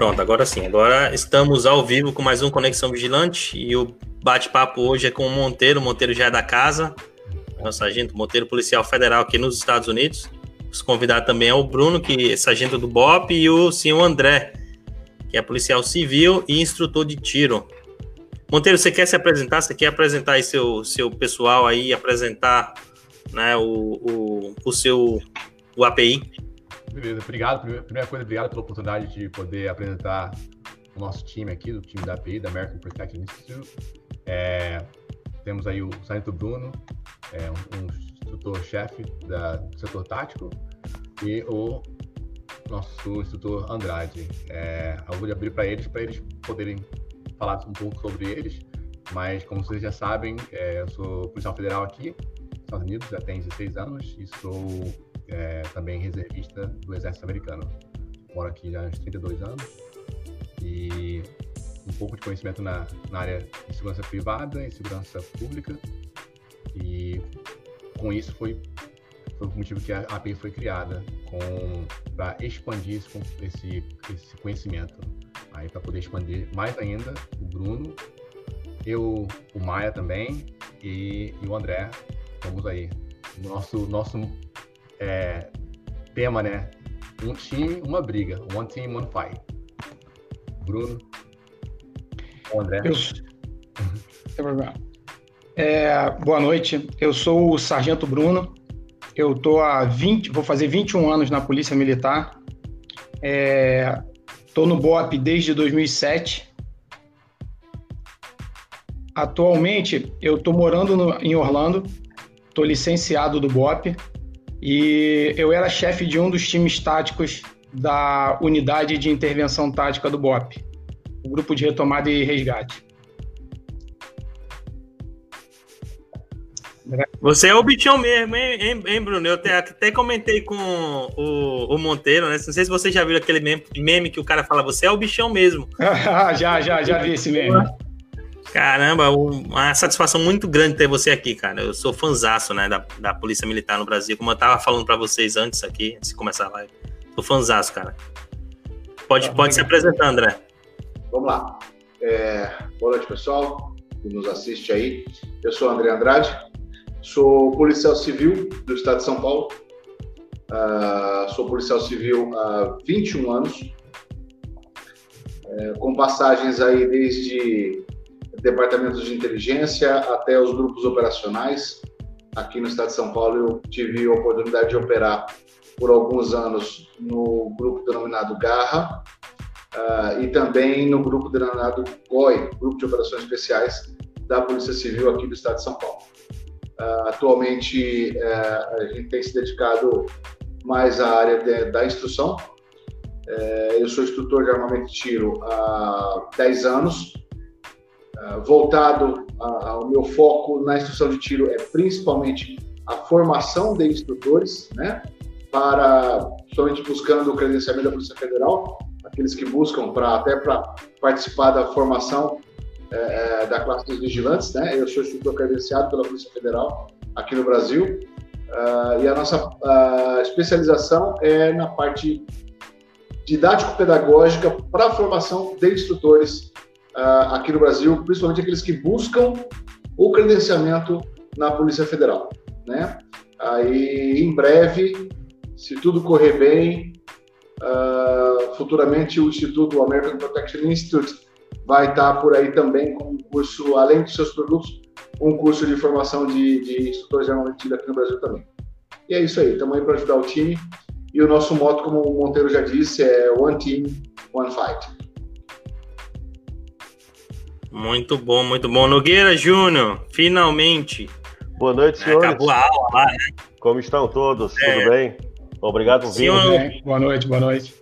Pronto, agora sim. Agora estamos ao vivo com mais um Conexão Vigilante e o bate-papo hoje é com o Monteiro. O Monteiro já é da casa, é o sargento Monteiro, policial federal aqui nos Estados Unidos. Os convidados também é o Bruno, que é sargento do BOP, e o senhor André, que é policial civil e instrutor de tiro. Monteiro, você quer se apresentar? Você quer apresentar aí seu, seu pessoal aí, apresentar né, o, o, o seu o API? Beleza, obrigado. Primeira coisa, obrigado pela oportunidade de poder apresentar o nosso time aqui, do time da API, da American Protection Institute. É, temos aí o Sargento Bruno, é, um, um instrutor-chefe do setor tático, e o nosso instrutor Andrade. É, eu vou abrir para eles, para eles poderem falar um pouco sobre eles, mas como vocês já sabem, é, eu sou policial federal aqui, nos Estados Unidos, já tenho 16 anos, e sou é, também reservista do Exército Americano. Moro aqui já há uns 32 anos, e um pouco de conhecimento na, na área de segurança privada e segurança pública, e com isso foi, foi o motivo que a API foi criada, para expandir esse, esse, esse conhecimento. Aí para poder expandir mais ainda, o Bruno, eu, o Maia também e, e o André, vamos aí. Nosso, nosso é, tema, né? Um time, uma briga. One team, one fight. Bruno. André. Eu, é, boa noite, eu sou o Sargento Bruno, eu tô há 20, vou fazer 21 anos na Polícia Militar, é, tô no BOP desde 2007. Atualmente eu tô morando no, em Orlando, tô licenciado do BOP e eu era chefe de um dos times táticos da Unidade de Intervenção Tática do BOP, o Grupo de Retomada e Resgate. Você é o bichão mesmo, hein, hein, Bruno? Eu até, até comentei com o, o, Monteiro, né? Não sei se você já viu aquele meme, meme, que o cara fala, você é o bichão mesmo. já, já, já vi esse meme. Caramba, uma satisfação muito grande ter você aqui, cara. Eu sou fanzaço, né, da, da Polícia Militar no Brasil. Como eu tava falando para vocês antes aqui, antes de começar a live. Sou fanzaço, cara. Pode, tá, pode se apresentar, André. Vamos lá. É, boa noite, pessoal que nos assiste aí. Eu sou André Andrade, Sou policial civil do estado de São Paulo. Uh, sou policial civil há 21 anos, é, com passagens aí desde departamentos de inteligência até os grupos operacionais. Aqui no estado de São Paulo eu tive a oportunidade de operar por alguns anos no grupo denominado Garra uh, e também no grupo denominado GOI, Grupo de Operações Especiais da Polícia Civil aqui do estado de São Paulo. Uh, atualmente, uh, a gente tem se dedicado mais à área de, da instrução. Uh, eu sou instrutor de armamento de tiro há 10 anos. Voltado ao meu foco na instrução de tiro é principalmente a formação de instrutores, né? Para, somente buscando o credenciamento da Polícia Federal, aqueles que buscam para até para participar da formação é, da classe dos vigilantes, né? Eu sou instrutor credenciado pela Polícia Federal aqui no Brasil uh, e a nossa uh, especialização é na parte didático-pedagógica para a formação de instrutores uh, aqui no Brasil, principalmente aqueles que buscam o credenciamento na Polícia Federal, né? Aí, em breve, se tudo correr bem, futuramente o Instituto American Protection Institute vai estar por aí também com um curso, além dos seus produtos, um curso de formação de, de instrutores de armamento aqui no Brasil também. E é isso aí, estamos aí para ajudar o time. E o nosso moto, como o Monteiro já disse, é One Team, One Fight. Muito bom, muito bom. Nogueira Júnior, finalmente. Boa noite, senhores. Acabou a aula lá, né? Como estão todos? É. Tudo bem? Obrigado por vir. Senhor... Boa noite, boa noite.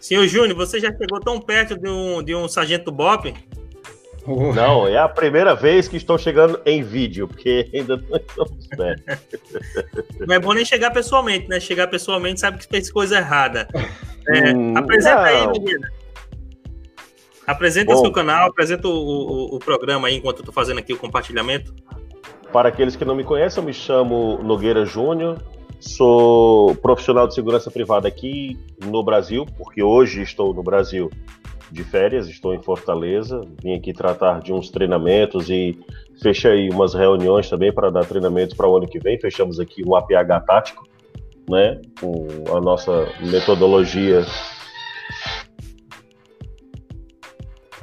Senhor Júnior, você já chegou tão perto de um, de um sargento Bob? Não, é a primeira vez que estou chegando em vídeo, porque ainda não estamos perto. Não é bom nem chegar pessoalmente, né? Chegar pessoalmente sabe que fez coisa errada. É, hum, apresenta não. aí, menina. Apresenta bom, seu canal, apresenta o, o, o, programa aí enquanto eu estou fazendo aqui o compartilhamento. Para aqueles que não me conhecem, eu me chamo Nogueira Júnior, Sou profissional de segurança privada aqui no Brasil, porque hoje estou no Brasil de férias, estou em Fortaleza, vim aqui tratar de uns treinamentos e fechei umas reuniões também para dar treinamentos para o ano que vem. Fechamos aqui um APH tático, né, com a nossa metodologia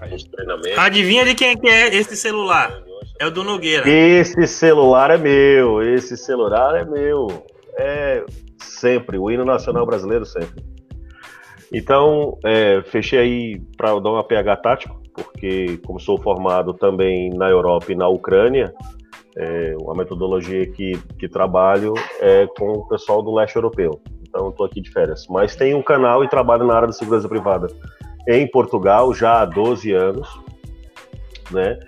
de treinamento. Adivinha de quem é que é esse celular? É o do Nogueira. Esse celular é meu, esse celular é meu. É sempre, o hino nacional brasileiro sempre. Então, é, fechei aí para dar uma PH tático, porque como sou formado também na Europa e na Ucrânia, é, a metodologia que, que trabalho é com o pessoal do leste europeu. Então, estou aqui de férias. Mas tenho um canal e trabalho na área da segurança privada em Portugal já há 12 anos, né?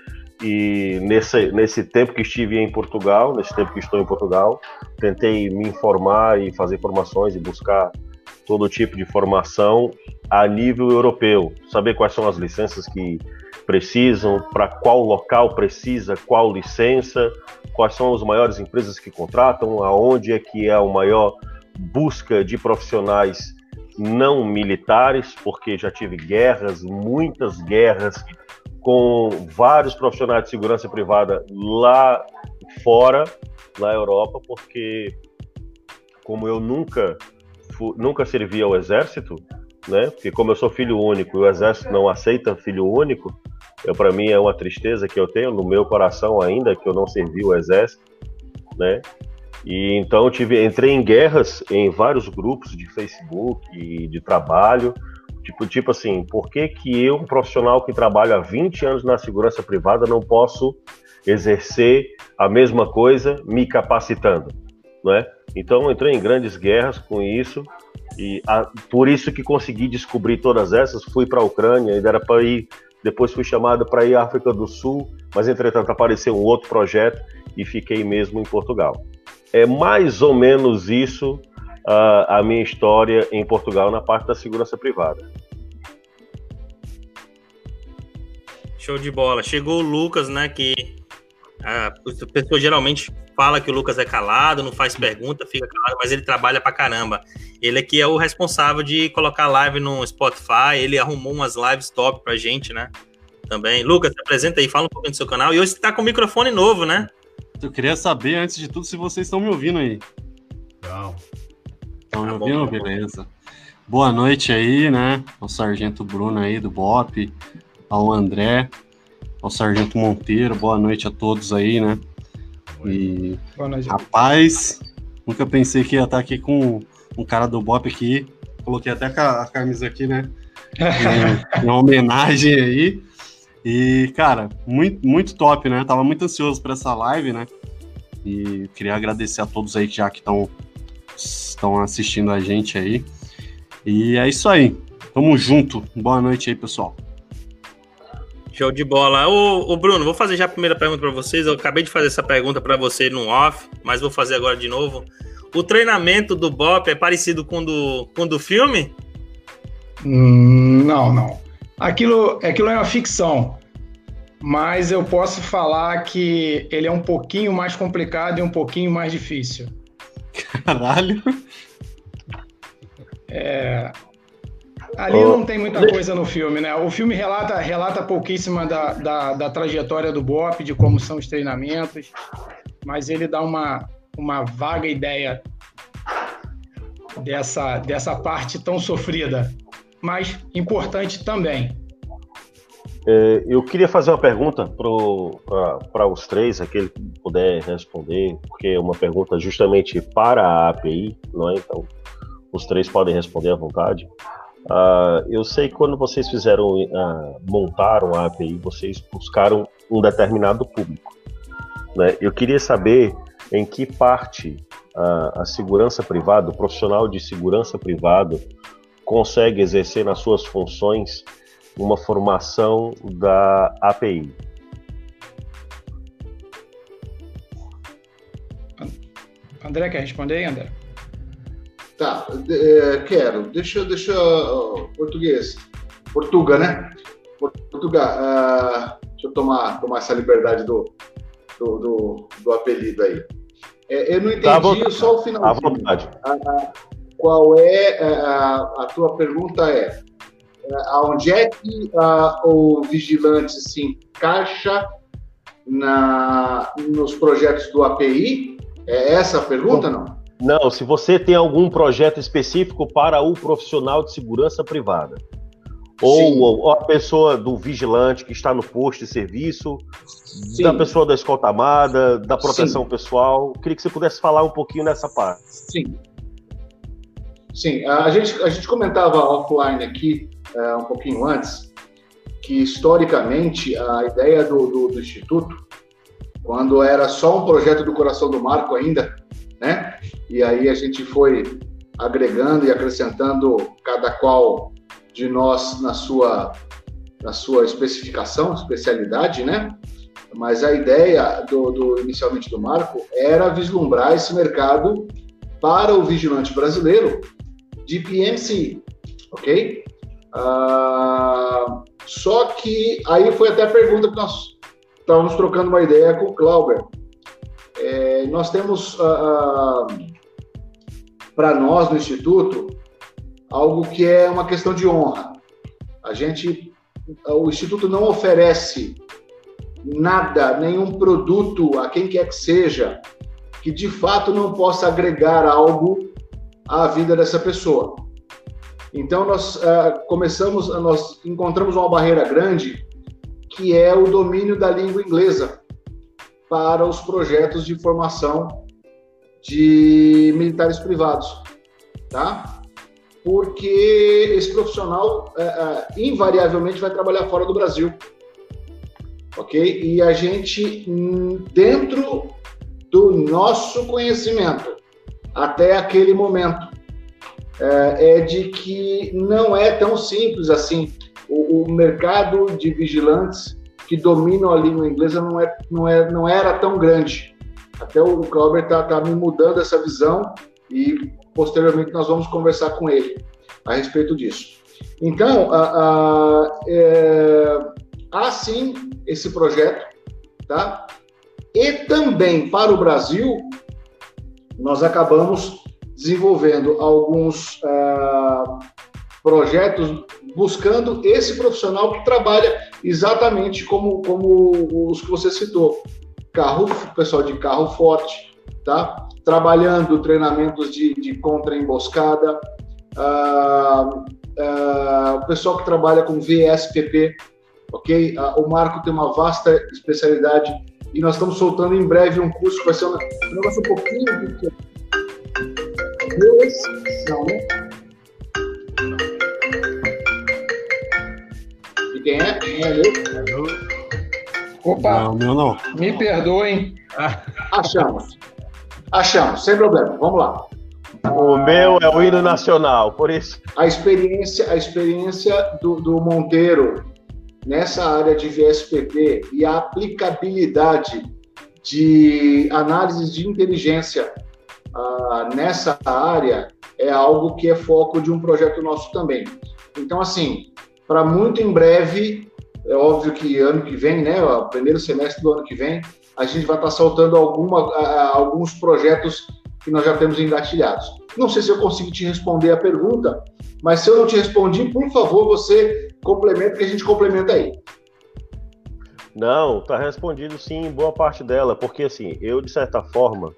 E nesse, nesse tempo que estive em Portugal, nesse tempo que estou em Portugal, tentei me informar e fazer formações e buscar todo tipo de formação a nível europeu, saber quais são as licenças que precisam, para qual local precisa, qual licença, quais são as maiores empresas que contratam, aonde é que é a maior busca de profissionais não militares, porque já tive guerras, muitas guerras com vários profissionais de segurança privada lá fora, na Europa, porque como eu nunca nunca servi ao exército, né? Porque como eu sou filho único e o exército não aceita filho único, para mim é uma tristeza que eu tenho no meu coração ainda que eu não servi o exército, né? E então tive, entrei em guerras em vários grupos de Facebook e de trabalho, tipo, tipo assim, por que que eu, um profissional que trabalha há 20 anos na segurança privada, não posso exercer a mesma coisa me capacitando, não é? Então entrei em grandes guerras com isso e a, por isso que consegui descobrir todas essas. Fui para a Ucrânia, e era para ir. Depois fui chamado para ir à África do Sul, mas entretanto apareceu um outro projeto e fiquei mesmo em Portugal. É mais ou menos isso uh, a minha história em Portugal na parte da segurança privada. Show de bola. Chegou o Lucas, né? Que a pessoa geralmente fala que o Lucas é calado, não faz pergunta, fica calado, mas ele trabalha pra caramba. Ele aqui é o responsável de colocar live no Spotify, ele arrumou umas lives top pra gente, né? Também. Lucas, se apresenta aí, fala um pouquinho do seu canal. E hoje você tá com um microfone novo, né? Eu queria saber, antes de tudo, se vocês estão me ouvindo aí. Não. Estão me tá ouvindo? Tá Beleza. Boa noite aí, né? Ao Sargento Bruno aí do BOP, ao André, ao Sargento Monteiro, boa noite a todos aí, né? E rapaz, nunca pensei que ia estar aqui com um cara do Bop aqui. Coloquei até a camisa aqui, né? uma homenagem aí. E, cara, muito, muito top, né? Tava muito ansioso para essa live, né? E queria agradecer a todos aí que já que estão estão assistindo a gente aí. E é isso aí. Tamo junto. Boa noite aí, pessoal. Show de bola. Ô, ô, Bruno, vou fazer já a primeira pergunta para vocês. Eu acabei de fazer essa pergunta para você no off, mas vou fazer agora de novo. O treinamento do Bop é parecido com do, com do filme? Hum, não, não. Aquilo, aquilo é uma ficção, mas eu posso falar que ele é um pouquinho mais complicado e um pouquinho mais difícil. Caralho! É, Ali oh. não tem muita coisa no filme, né? O filme relata, relata pouquíssima da, da, da, trajetória do BOP, de como são os treinamentos, mas ele dá uma, uma vaga ideia dessa, dessa parte tão sofrida, mas importante também. É, eu queria fazer uma pergunta para os três, aquele que puder responder, porque é uma pergunta justamente para a API, não é? Então, os três podem responder à vontade. Uh, eu sei que quando vocês fizeram, uh, montaram a API, vocês buscaram um determinado público. Né? Eu queria saber em que parte uh, a segurança privada, o profissional de segurança privada, consegue exercer nas suas funções uma formação da API. André, quer responder aí, André? Tá, é, quero. Deixa, deixa português. Portuga, né? Portuga, uh, deixa eu tomar, tomar essa liberdade do, do, do, do apelido aí. É, eu não tá entendi só o final. À vontade. A, a, qual é a, a tua pergunta é aonde é que o vigilante se encaixa na, nos projetos do API? É essa a pergunta, não? Não, se você tem algum projeto específico para o profissional de segurança privada. Ou, ou, a pessoa do vigilante que está no posto de serviço, Sim. da pessoa da escolta armada, da proteção Sim. pessoal. Queria que você pudesse falar um pouquinho nessa parte. Sim. Sim, a gente, a gente comentava offline aqui, uh, um pouquinho antes, que historicamente a ideia do, do, do, Instituto, quando era só um projeto do Coração do Marco ainda, né? E aí a gente foi agregando e acrescentando cada qual de nós na sua, na sua especificação, especialidade, né? Mas a ideia do, do, inicialmente do Marco era vislumbrar esse mercado para o vigilante brasileiro de PMC, ok? Uh, só que aí foi até a pergunta que nós estávamos trocando uma ideia com o Clauber. É, nós temos uh, uh, para nós no Instituto algo que é uma questão de honra. A gente, o Instituto não oferece nada, nenhum produto a quem quer que seja que de fato não possa agregar algo à vida dessa pessoa. Então nós uh, começamos, nós encontramos uma barreira grande que é o domínio da língua inglesa para os projetos de formação de militares privados, tá? porque esse profissional é, é, invariavelmente vai trabalhar fora do Brasil. Ok? E a gente, hum, dentro do nosso conhecimento, até aquele momento, é, é de que não é tão simples assim. O, o, mercado de vigilantes que dominam a língua inglesa não, é, não, é, não era tão grande. Até o Clauber está tá me mudando essa visão e posteriormente nós vamos conversar com ele a respeito disso. Então, a, a, é, há sim esse projeto, tá? E também para o Brasil, nós acabamos desenvolvendo alguns uh, projetos buscando esse profissional que trabalha exatamente como, como os que você citou. Carro, pessoal de carro forte, tá? trabalhando treinamentos de, de contra-emboscada, uh, uh, o pessoal que trabalha com VSPP, ok? O Marco tem uma vasta especialidade e nós estamos soltando em breve um curso que vai ser um negócio um pouquinho Não, né? E quem é? Quem é eu? Opa! Não, meu não. Me perdoem. Achamos. Achamos, sem problema. Vamos lá. O meu é o hino nacional, por isso. A experiência, a experiência do, do Monteiro nessa área de VSPP e a aplicabilidade de análise de inteligência uh, nessa área é algo que é foco de um projeto nosso também. Então, assim, para muito em breve, é óbvio que ano que vem, né, o primeiro semestre do ano que vem, a gente vai estar soltando alguma, alguns projetos que nós já temos engatilhados. Não sei se eu consigo te responder a pergunta, mas se eu não te respondi, por favor, você complementa, que a gente complementa aí. Não, está respondido sim, boa parte dela, porque assim, eu de certa forma,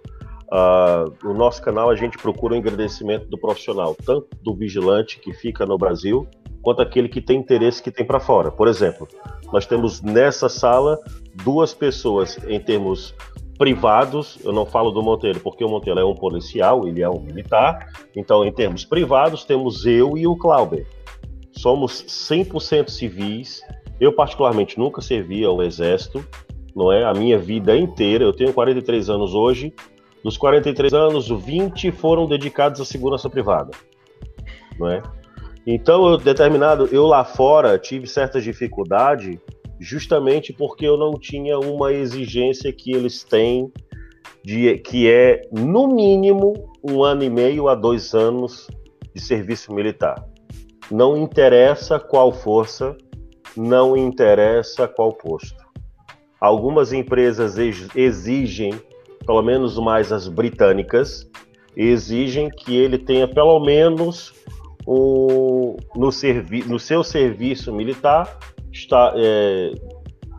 uh, no nosso canal a gente procura o um engrandecimento do profissional, tanto do vigilante que fica no Brasil, quanto aquele que tem interesse que tem para fora. Por exemplo, nós temos nessa sala duas pessoas em termos privados, eu não falo do Monteiro, porque o Monteiro é um policial, ele é um militar, então em termos privados temos eu e o Clauber. Somos 100% civis, eu particularmente nunca servi ao exército, não é? A minha vida inteira, eu tenho 43 anos hoje, dos 43 anos, 20 foram dedicados à segurança privada, não é? Então, eu, determinado, eu lá fora tive certa dificuldade justamente porque eu não tinha uma exigência que eles têm de que é no mínimo um ano e meio a dois anos de serviço militar. Não interessa qual força, não interessa qual posto. Algumas empresas exigem pelo menos mais as britânicas, exigem que ele tenha pelo menos no, servi no seu serviço militar está, é,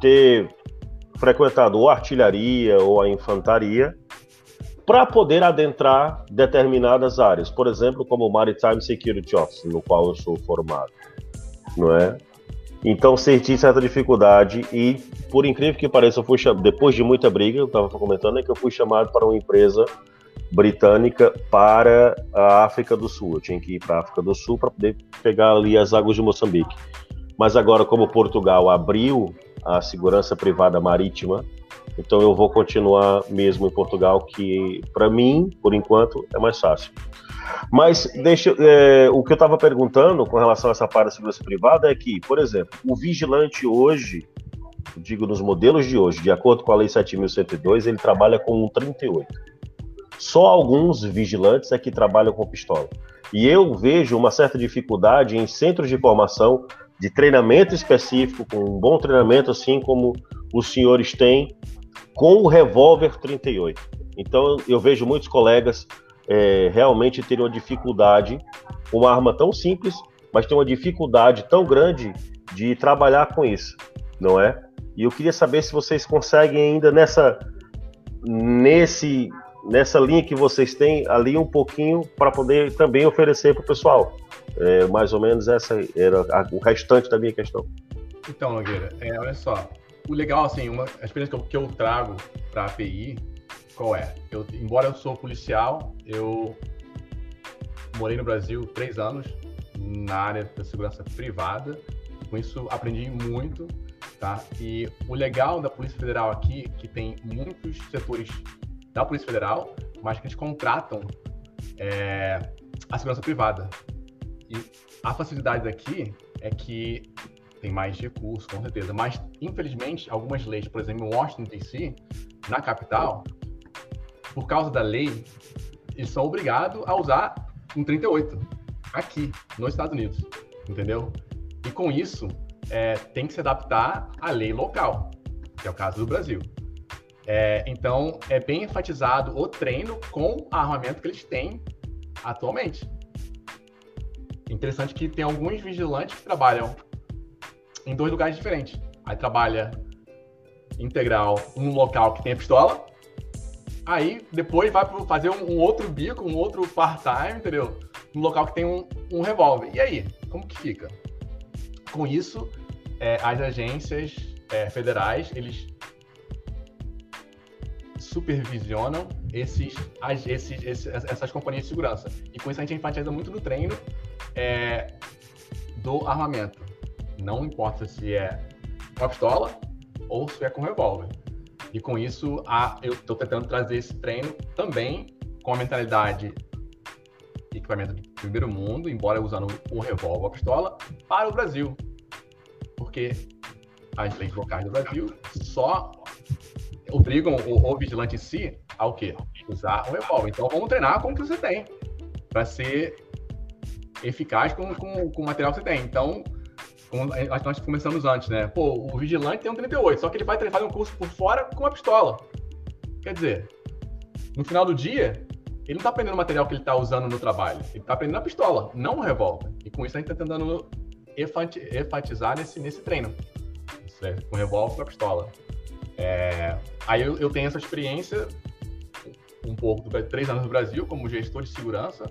ter frequentado ou a artilharia ou a infantaria para poder adentrar determinadas áreas, por exemplo, como o Maritime Security Office, no qual eu sou formado, não é? Então senti certa dificuldade e, por incrível que pareça, eu fui depois de muita briga, eu estava comentando, é que eu fui chamado para uma empresa britânica para a África do Sul. Eu tinha que ir para a África do Sul para poder pegar ali as águas de Moçambique. Mas agora, como Portugal abriu a segurança privada marítima, então eu vou continuar mesmo em Portugal, que para mim, por enquanto, é mais fácil. Mas deixa, é, o que eu estava perguntando com relação a essa parte da segurança privada é que, por exemplo, o vigilante hoje, digo nos modelos de hoje, de acordo com a Lei 7.102, ele trabalha com um 38. Só alguns vigilantes é que trabalham com pistola. E eu vejo uma certa dificuldade em centros de formação de treinamento específico, com um bom treinamento, assim como os senhores têm, com o revólver 38. Então eu vejo muitos colegas é, realmente terem uma dificuldade, uma arma tão simples, mas tem uma dificuldade tão grande de trabalhar com isso, não é? E eu queria saber se vocês conseguem ainda nessa nesse nessa linha que vocês têm ali um pouquinho para poder também oferecer para o pessoal. É, mais ou menos essa era a, o restante da minha questão. Então, Nogueira, é, olha só. O legal, assim, uma, a experiência que eu, que eu trago para a API, qual é? Eu, embora eu sou policial, eu morei no Brasil três anos na área da segurança privada. Com isso, aprendi muito, tá? E o legal da Polícia Federal aqui, que tem muitos setores da Polícia Federal, mas que eles contratam é, a segurança privada. E a facilidade daqui é que tem mais recursos, com certeza. Mas, infelizmente, algumas leis, por exemplo, em Washington, D.C., na capital, por causa da lei, eles são obrigados a usar um 38 aqui, nos Estados Unidos, entendeu? E com isso, é, tem que se adaptar à lei local, que é o caso do Brasil. É, então, é bem enfatizado o treino com o armamento que eles têm atualmente. Interessante que tem alguns vigilantes que trabalham em dois lugares diferentes. Aí trabalha integral num local que tem a pistola, aí depois vai fazer um, um outro bico, um outro part-time, entendeu? Num local que tem um, um revólver. E aí, como que fica? Com isso, é, as agências é, federais, eles supervisionam esses, as, esses, esses, essas companhias de segurança. E com isso a gente enfatiza muito no treino é, do armamento. Não importa se é com a pistola ou se é com revólver. E com isso, a, eu estou tentando trazer esse treino também com a mentalidade equipamento de primeiro mundo, embora usando o revólver a pistola, para o Brasil. Porque as leis locais do Brasil só obrigam o, o vigilante em si a o quê? Usar o revólver. Então vamos treinar com o que você tem, para ser eficaz com, com, com o material que você tem. Então, nós começamos antes, né? Pô, o vigilante tem um 38, só que ele vai fazer um curso por fora com uma pistola. Quer dizer, no final do dia, ele não está aprendendo o material que ele está usando no trabalho. Ele está aprendendo a pistola, não o revólver. E com isso a gente está tentando enfatizar nesse, nesse treino. É, com revólver com a pistola. É, aí eu, eu, tenho essa experiência um pouco, três anos no Brasil, como gestor de segurança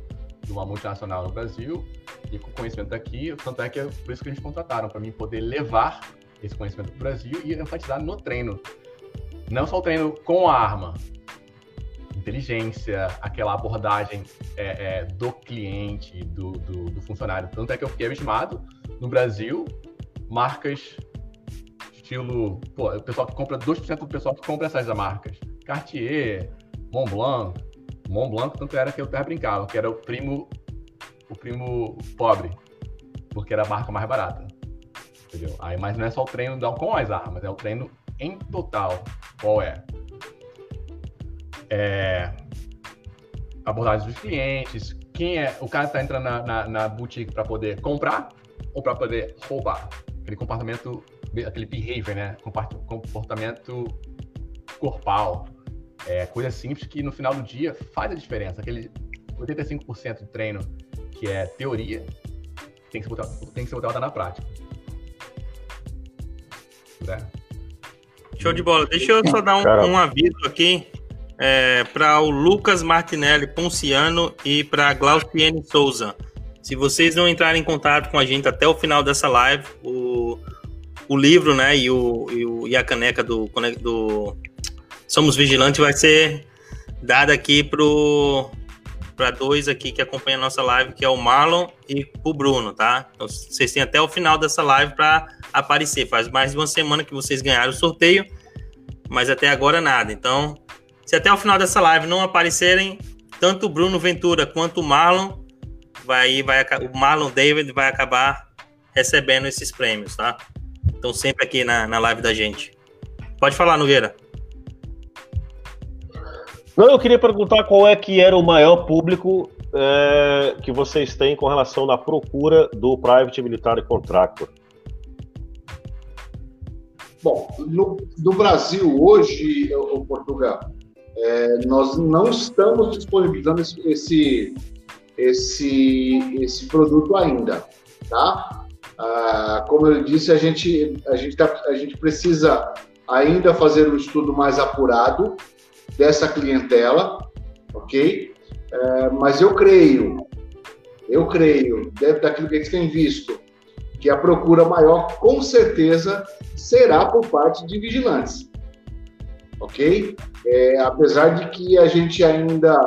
de uma multinacional no Brasil e com conhecimento daqui, tanto é que é por isso que eles contrataram, para mim poder levar esse conhecimento para o Brasil e enfatizar no treino. Não só o treino com a arma, inteligência, aquela abordagem é, é, do cliente, do, do, do, funcionário. Tanto é que eu fiquei abismado no Brasil, marcas estilo, pô, o pessoal que compra, 2% do pessoal que compra essas marcas. Cartier, Montblanc, Montblanc, tanto era que eu até brincava, que era o primo, o primo pobre, porque era a marca mais barata. Entendeu? Aí, mas não é só o treino com as armas, é o treino em total. Qual é? É abordagem dos clientes, quem é o cara está entrando na, na, na boutique para poder comprar ou para poder roubar. Aquele comportamento, aquele behavior, né? Comportamento corpal. É coisa simples que no final do dia faz a diferença. Aquele 85% de treino que é teoria tem que ser botada, tem que ser botada na prática. Né? Show de bola. Deixa eu só dar um, um aviso aqui é, para o Lucas Martinelli Ponciano e para Glauciene Souza. Se vocês não entrarem em contato com a gente até o final dessa live, o, o livro né, e, o, e, o, e a caneca do, do Somos Vigilantes vai ser dada aqui para dois aqui que acompanham a nossa live, que é o Marlon e o Bruno, tá? Então, vocês têm até o final dessa live para aparecer. Faz mais de uma semana que vocês ganharam o sorteio, mas até agora nada. Então, se até o final dessa live não aparecerem, tanto o Bruno Ventura quanto o Marlon, vai, vai, o Marlon David vai acabar recebendo esses prêmios, tá? Então, sempre aqui na, na live da gente. Pode falar, Nogueira. Não, eu queria perguntar qual é que era o maior público é, que vocês têm com relação à procura do Private Military Contractor. Bom, no, no Brasil hoje, o Portugal, é, nós não estamos disponibilizando esse, esse, esse, esse produto ainda, tá? Ah, como eu disse, a gente, a, gente tá, a gente precisa ainda fazer um estudo mais apurado dessa clientela, ok? É, mas eu creio, eu creio, dentro daquilo que a gente tem visto, que a procura maior, com certeza, será por parte de vigilantes, ok? É, apesar de que a gente ainda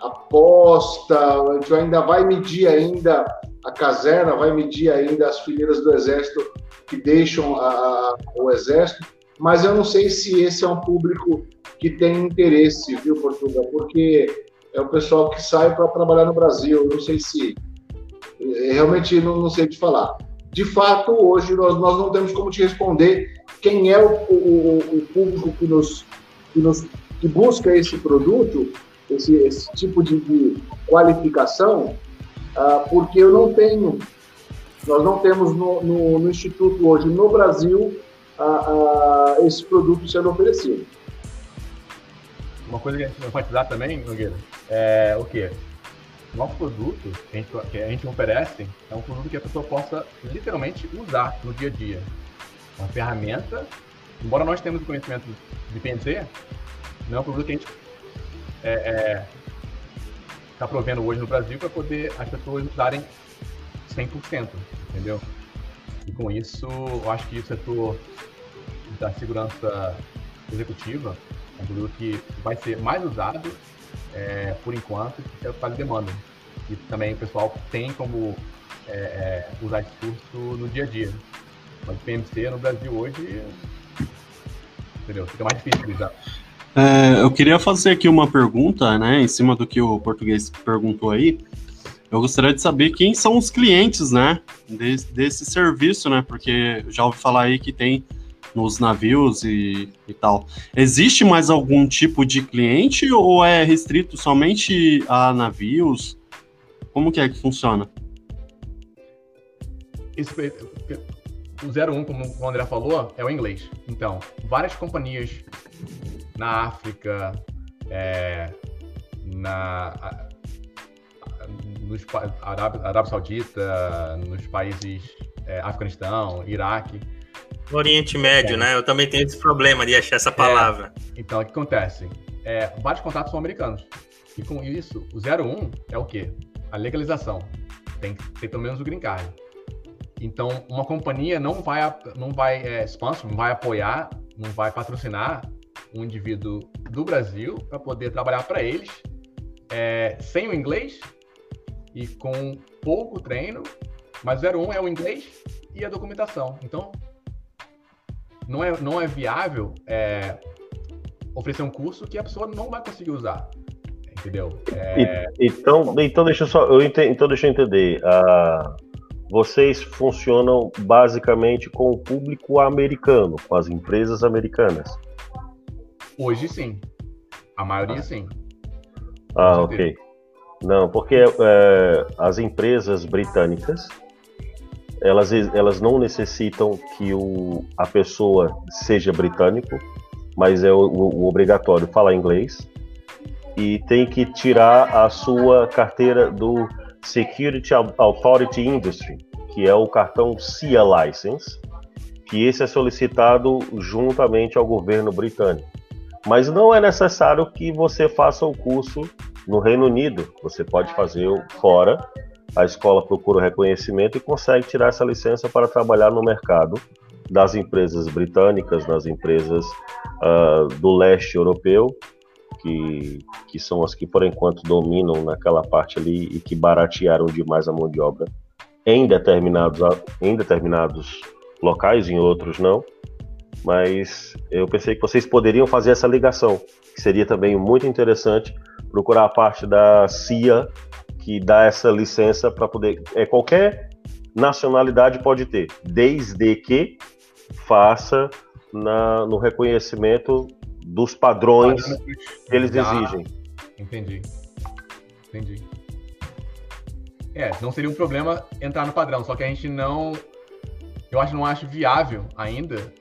aposta, a gente ainda vai medir ainda a caserna, vai medir ainda as fileiras do exército que deixam a, a, o exército, mas eu não sei se esse é um público que tem interesse, viu, Portugal? Porque é o pessoal que sai para trabalhar no Brasil. Eu não sei se. Eh, realmente não, não, sei te falar. De fato, hoje nós, nós não temos como te responder quem é o, o, o público que nos, que nos que busca esse produto, esse, esse tipo de, de qualificação, ah, porque eu não tenho, nós não temos no, no, no Instituto hoje no Brasil ah, ah, esse produto sendo oferecido. Uma coisa que a gente vai enfatizar também, Nogueira, é o quê? Nosso produto que a, gente, que a gente oferece é um produto que a pessoa possa literalmente usar no dia a dia. Uma ferramenta, embora nós tenhamos o conhecimento de PNC, não é um produto que a gente está é, é, provendo hoje no Brasil para poder as pessoas usarem 100%, entendeu? E com isso, eu acho que o setor da segurança executiva é um produto que vai ser mais usado é, por enquanto, é de demanda. E também o pessoal tem como é, é, usar esse curso no dia a dia. Mas PMC no Brasil hoje, entendeu? Fica mais difícil usar. É, eu queria fazer aqui uma pergunta, né, em cima do que o português perguntou aí. Eu gostaria de saber quem são os clientes, né, desse, desse serviço, né, porque já ouvi falar aí que tem nos navios e, e tal. Existe mais algum tipo de cliente ou é restrito somente a navios? Como que é que funciona? Isso, o 01, como o André falou, é o inglês. Então, várias companhias na África, é, na nos Arábia, Arábia Saudita, nos países é, Afeganistão, Iraque, no Oriente Médio, é. né? Eu também tenho esse problema de achar essa palavra. É. Então, o que acontece? É, vários contatos são americanos. E com isso, o 01 é o quê? A legalização. Tem que ter pelo menos o green card. Então, uma companhia não vai, não vai é, sponsor, não vai apoiar, não vai patrocinar um indivíduo do Brasil para poder trabalhar para eles é, sem o inglês e com pouco treino, mas 01 é o inglês e a documentação. Então, não é, não é viável é, oferecer um curso que a pessoa não vai conseguir usar. Entendeu? É... Então, então deixa eu só, eu ent, então deixa eu entender. Uh, vocês funcionam basicamente com o público americano, com as empresas americanas? Hoje sim. A maioria sim. Ah, ok. Não, porque é, as empresas britânicas elas, elas não necessitam que o, a pessoa seja britânico, mas é o, o, obrigatório falar inglês e tem que tirar a sua carteira do Security Authority Industry, que é o cartão SIA License, que esse é solicitado juntamente ao governo britânico. Mas não é necessário que você faça o curso no Reino Unido, você pode fazer fora. A escola procura o reconhecimento e consegue tirar essa licença para trabalhar no mercado das empresas britânicas, das empresas uh, do leste europeu, que, que são as que por enquanto dominam naquela parte ali e que baratearam demais a mão de obra em determinados, em determinados locais, em outros não. Mas eu pensei que vocês poderiam fazer essa ligação, que seria também muito interessante procurar a parte da CIA que dá essa licença para poder. É, qualquer nacionalidade pode ter, desde que faça na, no reconhecimento dos padrões que eles exigem. Entendi. Entendi. É, não seria um problema entrar no padrão, só que a gente não. Eu acho não acho viável ainda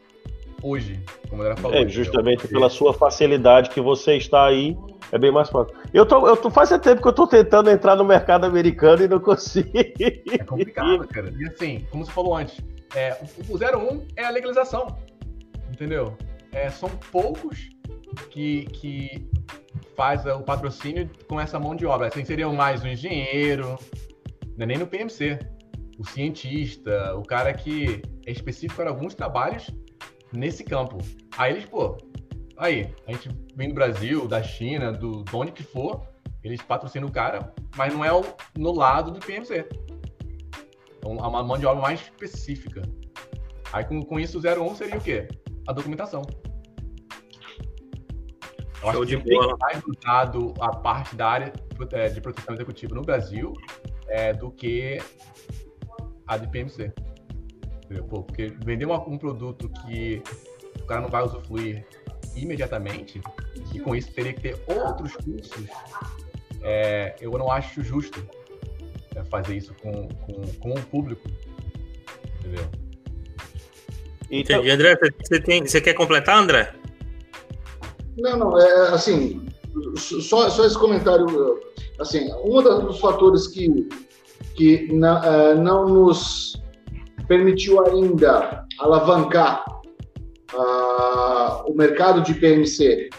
hoje, como ela falou. É, justamente entendeu? pela sua facilidade que você está aí, é bem mais fácil. Eu tô, eu tô, faz tempo que eu tô tentando entrar no mercado americano e não consigo. É complicado, cara. E assim, como você falou antes, é, o 01 é a legalização, entendeu? É, são poucos que, que faz o patrocínio com essa mão de obra. Assim, seriam mais o engenheiro, não é nem no PMC, o cientista, o cara que é específico para alguns trabalhos nesse campo. Aí eles, pô, aí, a gente vem do Brasil, da China, do, de onde que for, eles patrocinam o cara, mas não é o, no lado do PMC. Então, é uma mão de obra mais específica. Aí com, com isso, o 01 seria o quê? A documentação. Eu Show acho que bola. mais usado a parte da área é, de proteção executiva no Brasil é, do que a de PMC. Pô, porque vender uma, um produto que o cara não vai usufruir imediatamente, e com isso teria que ter outros cursos, é, eu não acho justo é, fazer isso com, com, com o público. Entendeu? Então... Entendi. André, você, tem, você quer completar, André? Não, não, é assim, só, só esse comentário, assim, um dos fatores que, que na, é, não nos permitiu ainda alavancar uh, o mercado de PMC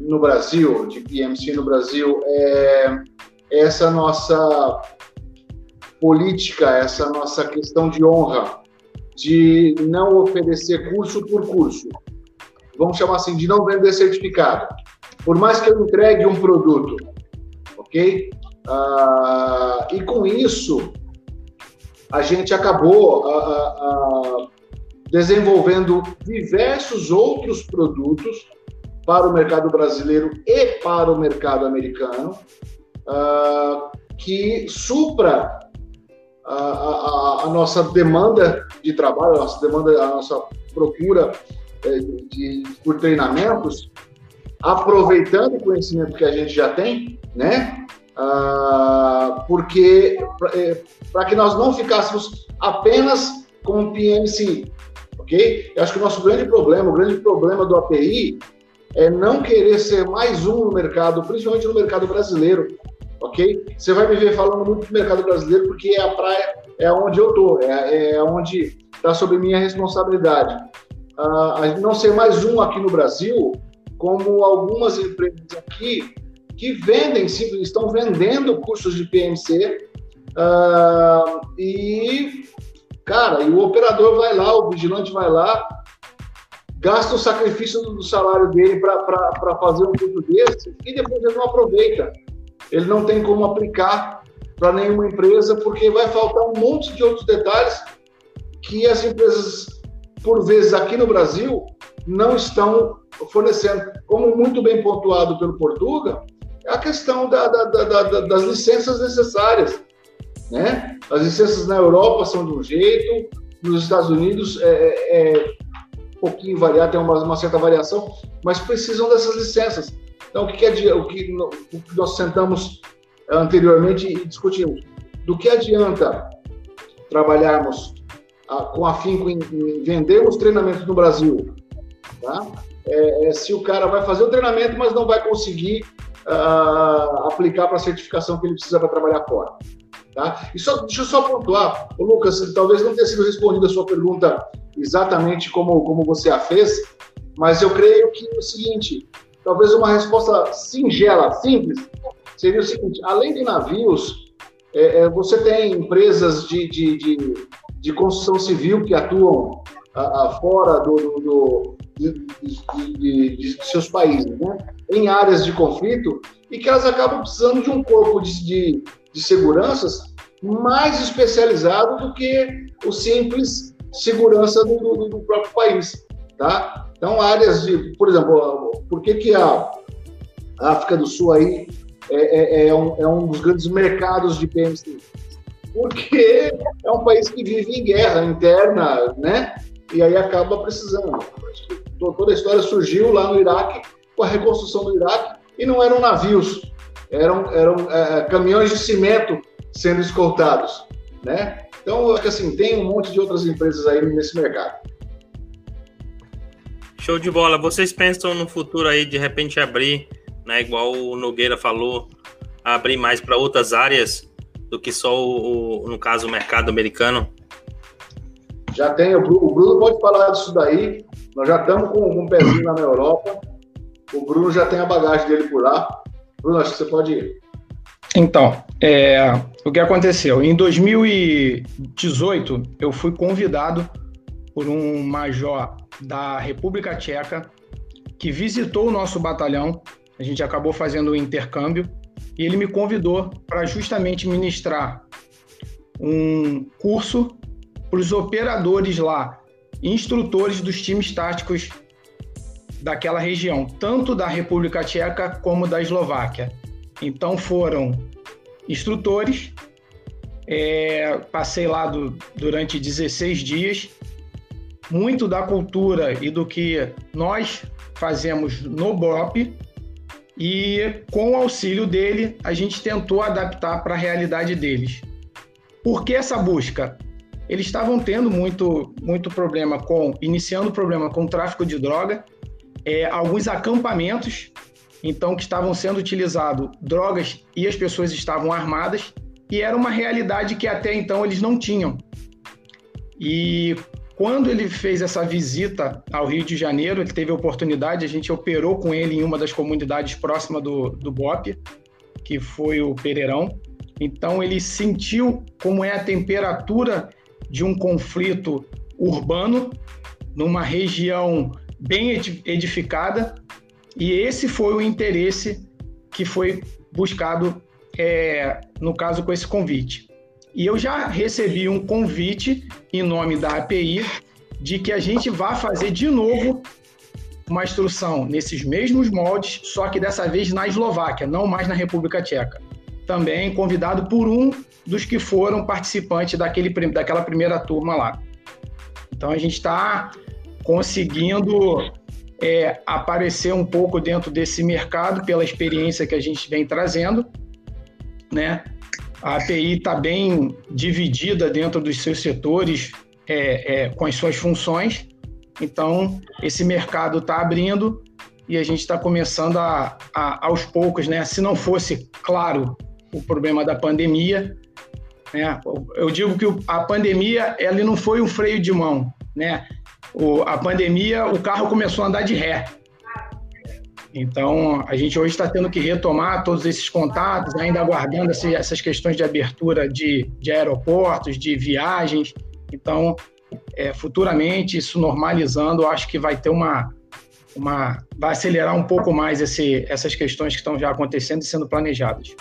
no Brasil, de PMC no Brasil, é essa nossa política, essa nossa questão de honra, de não oferecer curso por curso. Vamos chamar assim, de não vender certificado. Por mais que eu entregue um produto, ok? Uh, e com isso, a gente acabou uh, uh, desenvolvendo diversos outros produtos para o mercado brasileiro e para o mercado americano, uh, que supra a, a, a, nossa demanda de trabalho, a nossa demanda, a nossa procura eh, de, de, por treinamentos, aproveitando o conhecimento que a gente já tem, né? Uh, porque para eh, que nós não ficássemos apenas com o PMC, ok? Eu acho que o nosso grande problema, o grande problema do API é não querer ser mais um no mercado, principalmente no mercado brasileiro, ok? Você vai me ver falando muito do mercado brasileiro porque é a praia, é onde eu tô, é, é onde está sob minha responsabilidade. Uh, não ser mais um aqui no Brasil, como algumas empresas aqui que vendem, estão vendendo cursos de PMC uh, ah, e Cara, e o operador vai lá, o vigilante vai lá, gasta o sacrifício do salário dele para fazer um curso desse e depois ele não aproveita. Ele não tem como aplicar para nenhuma empresa porque vai faltar um monte de outros detalhes que as empresas, por vezes aqui no Brasil, não estão fornecendo. Como muito bem pontuado pelo Portuga, a questão da, da, da, das licenças necessárias. Né? As licenças na Europa são de um jeito, nos Estados Unidos é, é, é um pouquinho variado, tem uma, uma, certa variação, mas precisam dessas licenças. Então, o que, é, o que, o que nós sentamos anteriormente e discutimos? Do que adianta trabalharmos a, com afinco em, em vendermos treinamentos no Brasil, tá? é, é, se o cara vai fazer o treinamento, mas não vai conseguir uh, aplicar para a certificação que ele precisa para trabalhar fora. Tá? E só, deixa eu só pontuar, Ô, Lucas, talvez não tenha sido respondida a sua pergunta exatamente como, como você a fez, mas eu creio que é o seguinte, talvez uma resposta singela, simples, seria o seguinte, além de navios, é, é, você tem empresas de, de, de, de, construção civil que atuam a, a fora do, do, do de, de, seus países, né? em áreas de conflito, e que elas acabam precisando de um corpo de, de, de seguranças mais especializado do que o simples segurança do, do, do, próprio país, tá? Então, áreas de, por exemplo, por que, que a África do Sul aí é, é, é, um, é um dos grandes mercados de PMC? Porque é um país que vive em guerra interna, né? E aí acaba precisando. Toda a história surgiu lá no Iraque, com a reconstrução do Iraque, e não eram navios, eram, eram é, caminhões de cimento sendo escoltados, né? Então, assim, tem um monte de outras empresas aí nesse mercado. Show de bola. Vocês pensam no futuro aí, de repente, abrir, né, igual o Nogueira falou, abrir mais para outras áreas do que só, o, o, no caso, o mercado americano? Já tem, o Bruno, o Bruno pode falar disso daí. Nós já estamos com, um pezinho lá na Europa. O Bruno já tem a bagagem dele por lá. Bruno, acho que você pode ir. Então, é, o que aconteceu? Em 2018, eu fui convidado por um major da República Tcheca que visitou o nosso batalhão. A gente acabou fazendo um intercâmbio e ele me convidou para justamente ministrar um curso para os operadores lá, instrutores dos times táticos daquela região, tanto da República Tcheca como da Eslováquia. Então foram instrutores, é, passei lá do, durante 16 dias. Muito da cultura e do que nós fazemos no BOP, e com o auxílio dele, a gente tentou adaptar para a realidade deles. Por que essa busca? Eles estavam tendo muito, muito problema com, iniciando problema com tráfico de droga, é, alguns acampamentos então que estavam sendo utilizados drogas e as pessoas estavam armadas e era uma realidade que até então eles não tinham. E quando ele fez essa visita ao Rio de Janeiro, ele teve a oportunidade, a gente operou com ele em uma das comunidades próximas do, do BOP, que foi o Pereirão. Então ele sentiu como é a temperatura de um conflito urbano numa região bem edificada e esse foi o interesse que foi buscado, é, no caso, com esse convite. E eu já recebi um convite em nome da API de que a gente vá fazer de novo uma instrução nesses mesmos moldes, só que dessa vez na Eslováquia, não mais na República Tcheca. Também convidado por um dos que foram participantes daquele, daquela primeira turma lá. Então a gente está conseguindo é, aparecer um pouco dentro desse mercado pela experiência que a gente vem trazendo, né? A API está bem dividida dentro dos seus setores é, é, com as suas funções, então esse mercado está abrindo e a gente está começando a, a, aos poucos, né? Se não fosse claro o problema da pandemia, né? Eu digo que a pandemia ela não foi um freio de mão, né? o, a pandemia, o carro começou a andar de ré. Então, a gente hoje está tendo que retomar todos esses contatos, ainda aguardando essas questões de abertura de, de aeroportos, de viagens. Então, é, futuramente, isso normalizando, acho que vai ter uma, uma. vai acelerar um pouco mais esse, essas questões que estão já acontecendo e sendo planejadas.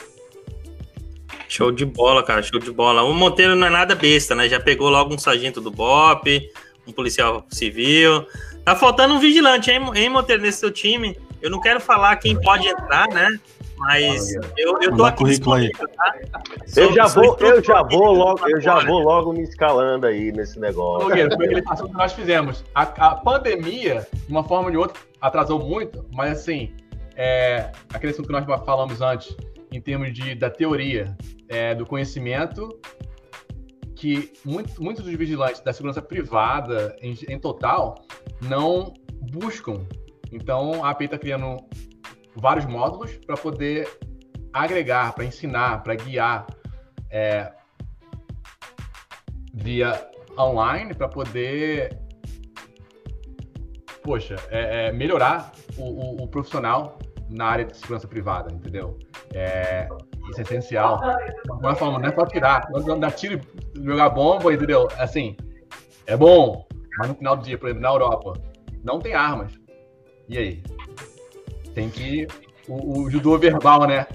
Show de bola, cara, show de bola. O Monteiro não é nada besta, né? Já pegou logo um sargento do BOP, um policial civil. Tá faltando um vigilante, hein, hein Monteiro, nesse seu time? Eu não quero falar quem pode entrar, né? Mas eu, eu tô aqui. Tá? Eu já vou, eu já vou logo, eu já vou logo me escalando aí nesse negócio. Nogueira, foi aquele assunto que nós fizemos. A, a, pandemia, de uma forma ou de outra, atrasou muito, mas assim, é, aquele assunto que nós falamos antes, em termos de, da teoria, é, do conhecimento que muito, muitos dos vigilantes da segurança privada, em, em total, não buscam. Então, a API está criando vários módulos para poder agregar, para ensinar, para guiar é, via online, para poder, poxa, é, é, melhorar o, o, o, profissional na área de segurança privada, entendeu? É, isso é essencial. Nós falamos, não é só tirar, não dar tiro e jogar bomba, entendeu? Assim, é bom, mas no final do dia, por exemplo, na Europa, não tem armas. E aí? Tem que. O, o judô verbal, né?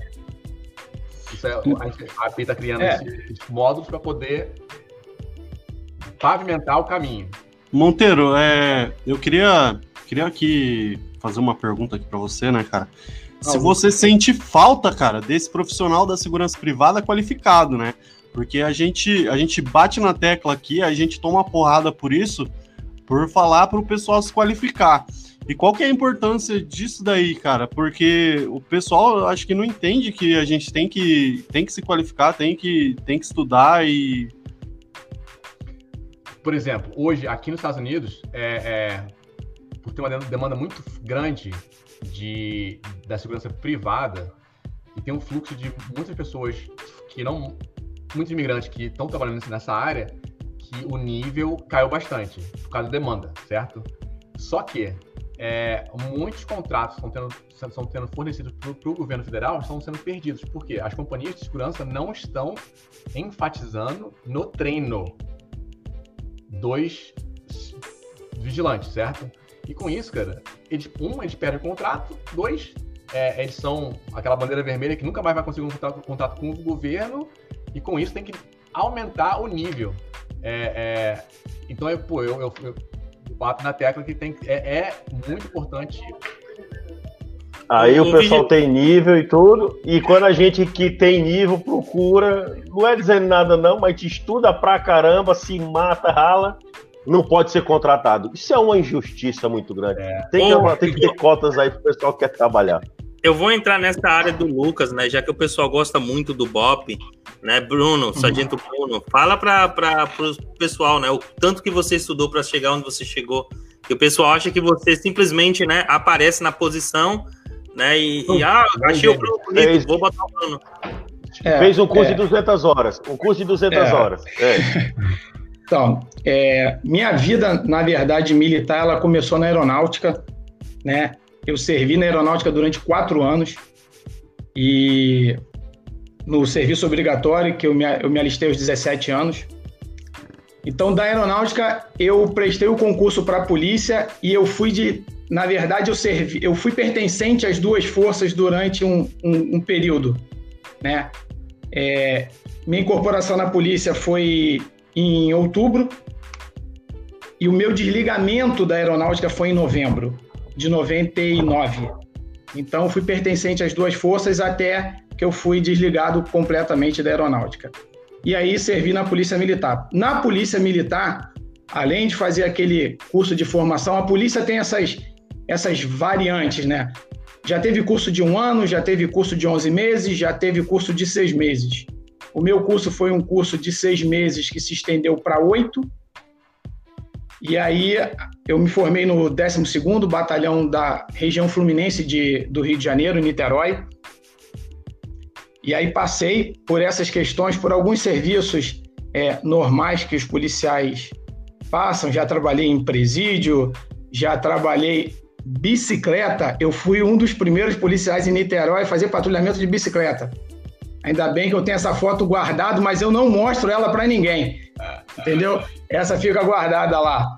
Isso é, a AP está criando é. esses, esses módulos para poder pavimentar o caminho. Monteiro, é, eu queria, queria aqui fazer uma pergunta aqui para você, né, cara? Se você sente falta, cara, desse profissional da segurança privada qualificado, né? Porque a gente, a gente bate na tecla aqui, a gente toma porrada por isso, por falar para o pessoal se qualificar. E qual que é a importância disso daí, cara? Porque o pessoal acho que não entende que a gente tem que, tem que se qualificar, tem que, tem que estudar e. Por exemplo, hoje aqui nos Estados Unidos, é, é, por ter uma demanda muito grande de, da segurança privada, e tem um fluxo de muitas pessoas que não. muitos imigrantes que estão trabalhando nessa área, que o nível caiu bastante, por causa da demanda, certo? Só que é, muitos contratos estão tendo, estão tendo fornecidos para o governo federal estão sendo perdidos. Por quê? As companhias de segurança não estão enfatizando no treino dos vigilantes, certo? E com isso, cara, eles, um, eles perdem o contrato, dois, é, eles são aquela bandeira vermelha que nunca mais vai conseguir um contato, contato com o governo, e com isso tem que aumentar o nível. É, é, então, eu, pô, eu, eu, eu bato na tecla que tem, é, é muito importante. Aí o, o pessoal vídeo... tem nível e tudo, e quando a gente que tem nível procura, não é dizendo nada não, mas te estuda pra caramba, se mata, rala, não pode ser contratado. Isso é uma injustiça muito grande. É. Tem, que, tem que ter cotas aí pro pessoal que quer trabalhar. Eu vou entrar nessa área do Lucas, né? Já que o pessoal gosta muito do Bop, né? Bruno, Sargento Bruno, fala para o pessoal, né? O tanto que você estudou para chegar onde você chegou. Que o pessoal acha que você simplesmente, né? Aparece na posição, né? E, e ah, achei o Bruno bonito, Fez. vou botar o Bruno. É, Fez um curso é. de 200 horas. Um curso de 200 é. horas. É. Então, é, minha vida, na verdade, militar, ela começou na aeronáutica, né? Eu servi na aeronáutica durante quatro anos e no serviço obrigatório, que eu me, eu me alistei aos 17 anos. Então, da aeronáutica, eu prestei o concurso para a polícia e eu fui de. Na verdade, eu, servi, eu fui pertencente às duas forças durante um, um, um período. Né? É, minha incorporação na polícia foi em outubro e o meu desligamento da aeronáutica foi em novembro de 99. Então, fui pertencente às duas forças até que eu fui desligado completamente da aeronáutica. E aí servi na Polícia Militar. Na Polícia Militar, além de fazer aquele curso de formação, a polícia tem essas, essas variantes, né? Já teve curso de um ano, já teve curso de 11 meses, já teve curso de seis meses. O meu curso foi um curso de seis meses que se estendeu para oito, e aí eu me formei no 12º Batalhão da região fluminense de, do Rio de Janeiro, Niterói. E aí passei por essas questões, por alguns serviços é, normais que os policiais passam. Já trabalhei em presídio, já trabalhei bicicleta. Eu fui um dos primeiros policiais em Niterói a fazer patrulhamento de bicicleta. Ainda bem que eu tenho essa foto guardada, mas eu não mostro ela para ninguém. Entendeu? Essa fica guardada lá.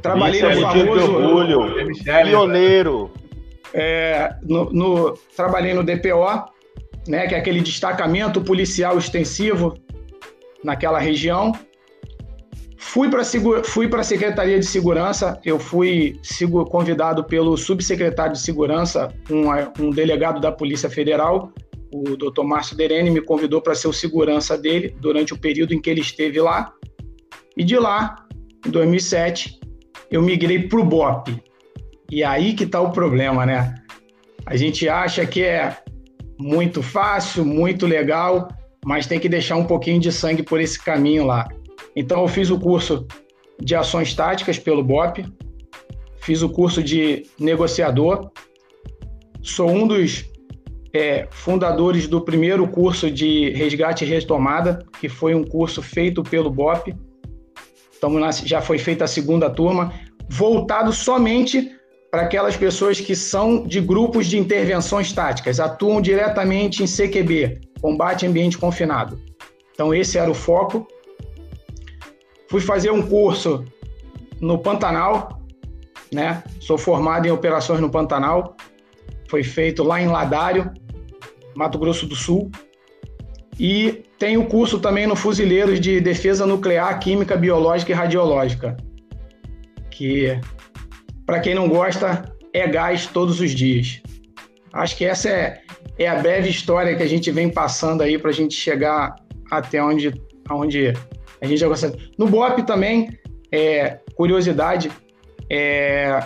Trabalhei no famoso. Orgulho. Pioneiro. É, no, no, trabalhei no DPO, né, que é aquele destacamento policial extensivo naquela região. Fui para fui a Secretaria de Segurança, eu fui convidado pelo subsecretário de Segurança, um, um delegado da Polícia Federal, o Dr. Márcio Derene me convidou para ser o segurança dele durante o período em que ele esteve lá. E de lá, em 2007, eu migrei para o BOP. E aí que está o problema, né? A gente acha que é muito fácil, muito legal, mas tem que deixar um pouquinho de sangue por esse caminho lá. Então eu fiz o curso de ações táticas pelo BOP, fiz o curso de negociador, sou um dos é, fundadores do primeiro curso de resgate e retomada, que foi um curso feito pelo BOP. Então, já foi feita a segunda turma, voltado somente para aquelas pessoas que são de grupos de intervenções táticas, atuam diretamente em CQB, combate ambiente confinado. Então, esse era o foco. Fui fazer um curso no Pantanal, né? Sou formado em operações no Pantanal. Foi feito lá em Ladário, Mato Grosso do Sul. E tem o curso também no Fuzileiros de Defesa Nuclear, Química, Biológica e Radiológica, que, para quem não gosta, é gás todos os dias. Acho que essa é, é a breve história que a gente vem passando aí para a gente chegar até onde, onde a gente já gosta. No BOP também, é, curiosidade, é,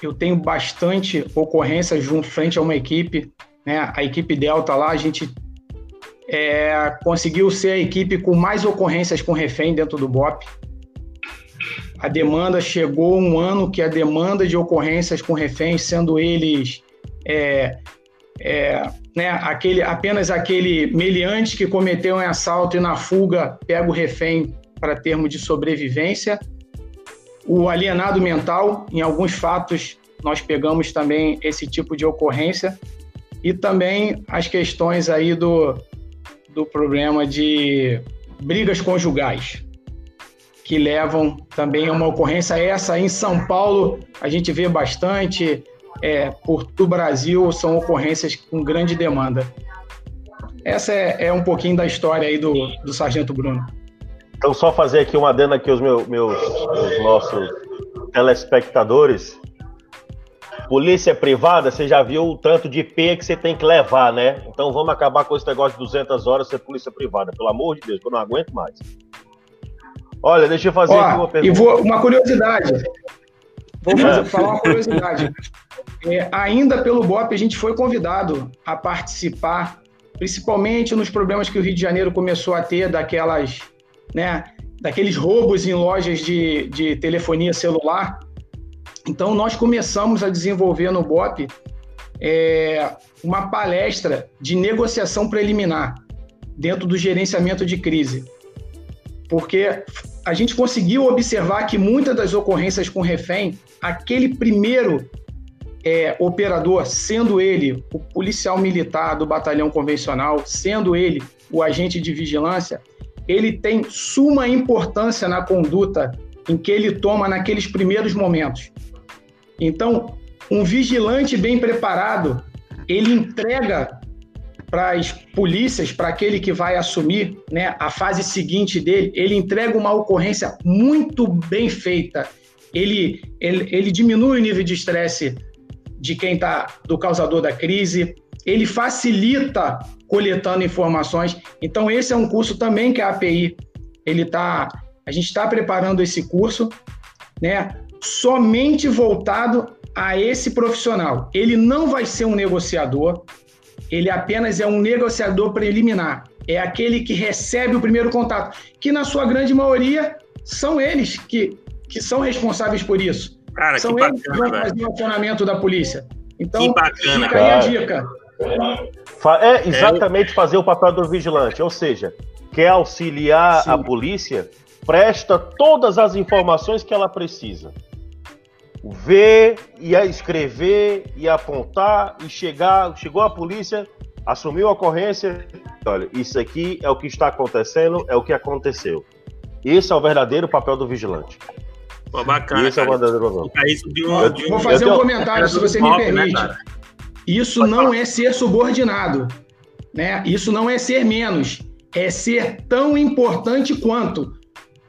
eu tenho bastante ocorrência junto frente a uma equipe né? A equipe Delta lá, a gente é, conseguiu ser a equipe com mais ocorrências com refém dentro do BOP. A demanda chegou um ano que a demanda de ocorrências com reféns, sendo eles é, é, né, aquele, apenas aquele meliante que cometeu um assalto e na fuga pega o refém para termo de sobrevivência. O alienado mental, em alguns fatos, nós pegamos também esse tipo de ocorrência e também as questões aí do, do problema de brigas conjugais, que levam também a uma ocorrência essa em São Paulo, a gente vê bastante, é, por todo o Brasil, são ocorrências com grande demanda. Essa é, é um pouquinho da história aí do, do Sargento Bruno. Então, só fazer aqui uma adenda aqui aos meus, meus, meus nossos telespectadores. Polícia privada, você já viu o tanto de P que você tem que levar, né? Então vamos acabar com esse negócio de 200 horas ser polícia privada. Pelo amor de Deus, eu não aguento mais. Olha, deixa eu fazer Ó, uma pergunta. E vou, uma curiosidade. Vou fazer, falar uma curiosidade. É, ainda pelo BOP, a gente foi convidado a participar, principalmente nos problemas que o Rio de Janeiro começou a ter daquelas, né, daqueles roubos em lojas de, de telefonia celular. Então, nós começamos a desenvolver no BOP é, uma palestra de negociação preliminar dentro do gerenciamento de crise. Porque a gente conseguiu observar que muitas das ocorrências com refém, aquele primeiro é, operador, sendo ele o policial militar do batalhão convencional, sendo ele o agente de vigilância, ele tem suma importância na conduta em que ele toma naqueles primeiros momentos. Então, um vigilante bem preparado, ele entrega para as polícias, para aquele que vai assumir né, a fase seguinte dele, ele entrega uma ocorrência muito bem feita. Ele, ele, ele diminui o nível de estresse de quem está, do causador da crise, ele facilita coletando informações. Então, esse é um curso também que a API, ele tá, a gente está preparando esse curso, né? Somente voltado a esse profissional. Ele não vai ser um negociador, ele apenas é um negociador preliminar. É aquele que recebe o primeiro contato, que na sua grande maioria são eles que, que são responsáveis por isso. Cara, são eles bacana, que vão fazer o acionamento da polícia. Então, bacana, fica aí a dica. É exatamente é. fazer o papel do vigilante, ou seja, quer auxiliar Sim. a polícia, presta todas as informações que ela precisa ver, ia escrever, ia apontar e chegar, chegou a polícia, assumiu a ocorrência, olha, isso aqui é o que está acontecendo, é o que aconteceu. Esse é o verdadeiro papel do vigilante. Pô, bacana. Esse é o verdadeiro papel. Vou fazer um comentário, se você me permite. Né, isso não é ser subordinado, né? Isso não é ser menos, é ser tão importante quanto.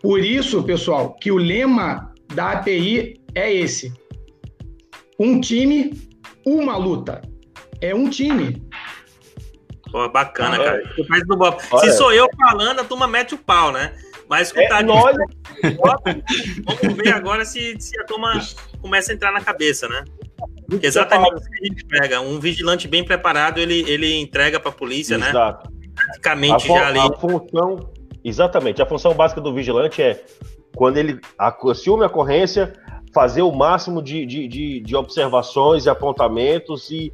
Por isso, pessoal, que o lema da API é esse. Um time, uma luta. É um time. Pô, bacana, ah, cara. É. Se sou eu falando, a turma mete o pau, né? Mas escutar é, nós... vamos ver agora se, se a turma começa a entrar na cabeça, né? Porque exatamente isso que a gente pega. Um vigilante bem preparado, ele, ele entrega para a polícia, né? Exato. né? Praticamente já ali. A função, exatamente, a função básica do vigilante é quando ele assume a ocorrência, fazer o máximo de, de, de, de observações e apontamentos e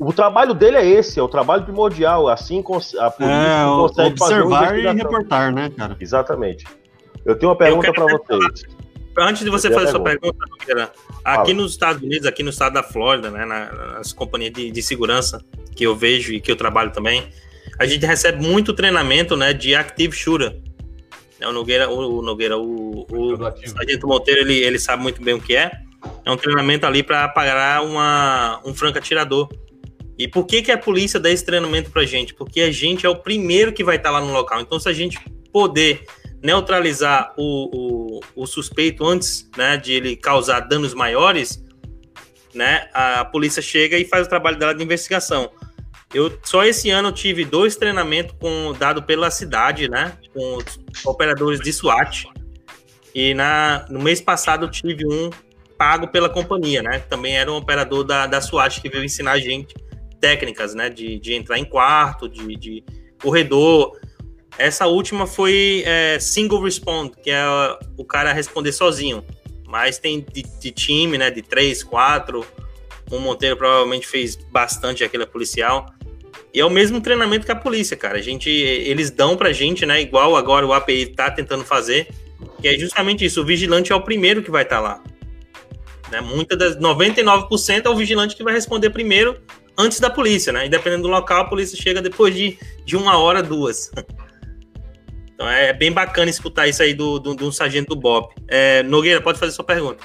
o trabalho dele é esse, é o trabalho primordial. Assim a polícia é, consegue observar fazer e reportar, né, cara? Exatamente. Eu tenho uma pergunta para vocês. Antes de você fazer sua pergunta, pergunta aqui Fala. nos Estados Unidos, aqui no estado da Flórida, né, nas companhias de, de segurança que eu vejo e que eu trabalho também, a gente recebe muito treinamento, né, de active shooter. É, o Nogueira, o, o Nogueira, o, o, o Sargento Monteiro, ele, ele sabe muito bem o que é. É um treinamento ali para pagar uma, um franco atirador. E por que, que a polícia dá esse treinamento pra gente? Porque a gente é o primeiro que vai estar lá no local. Então, se a gente poder neutralizar o, o, o suspeito antes né, de ele causar danos maiores, né, a polícia chega e faz o trabalho dela de investigação. Eu só esse ano tive dois treinamentos com dado pela cidade, né, com operadores de SWAT. E na, no mês passado eu tive um pago pela companhia, né? Também era um operador da, da SWAT que veio ensinar a gente técnicas, né? De, de entrar em quarto, de, de corredor. Essa última foi é, single respond, que é o cara responder sozinho. Mas tem de, de, time, né? De três, quatro. O Monteiro provavelmente fez bastante aquele policial. E é o mesmo treinamento que a polícia, cara. A gente, eles dão pra gente, né? Igual agora o API tá tentando fazer, que é justamente isso. O vigilante é o primeiro que vai estar tá lá. Né? Muitas das 99% é o vigilante que vai responder primeiro antes da polícia, né? E dependendo do local, a polícia chega depois de, de uma hora, duas. Então é bem bacana escutar isso aí do, do, do sargento do BOP. É, Nogueira, pode fazer sua pergunta.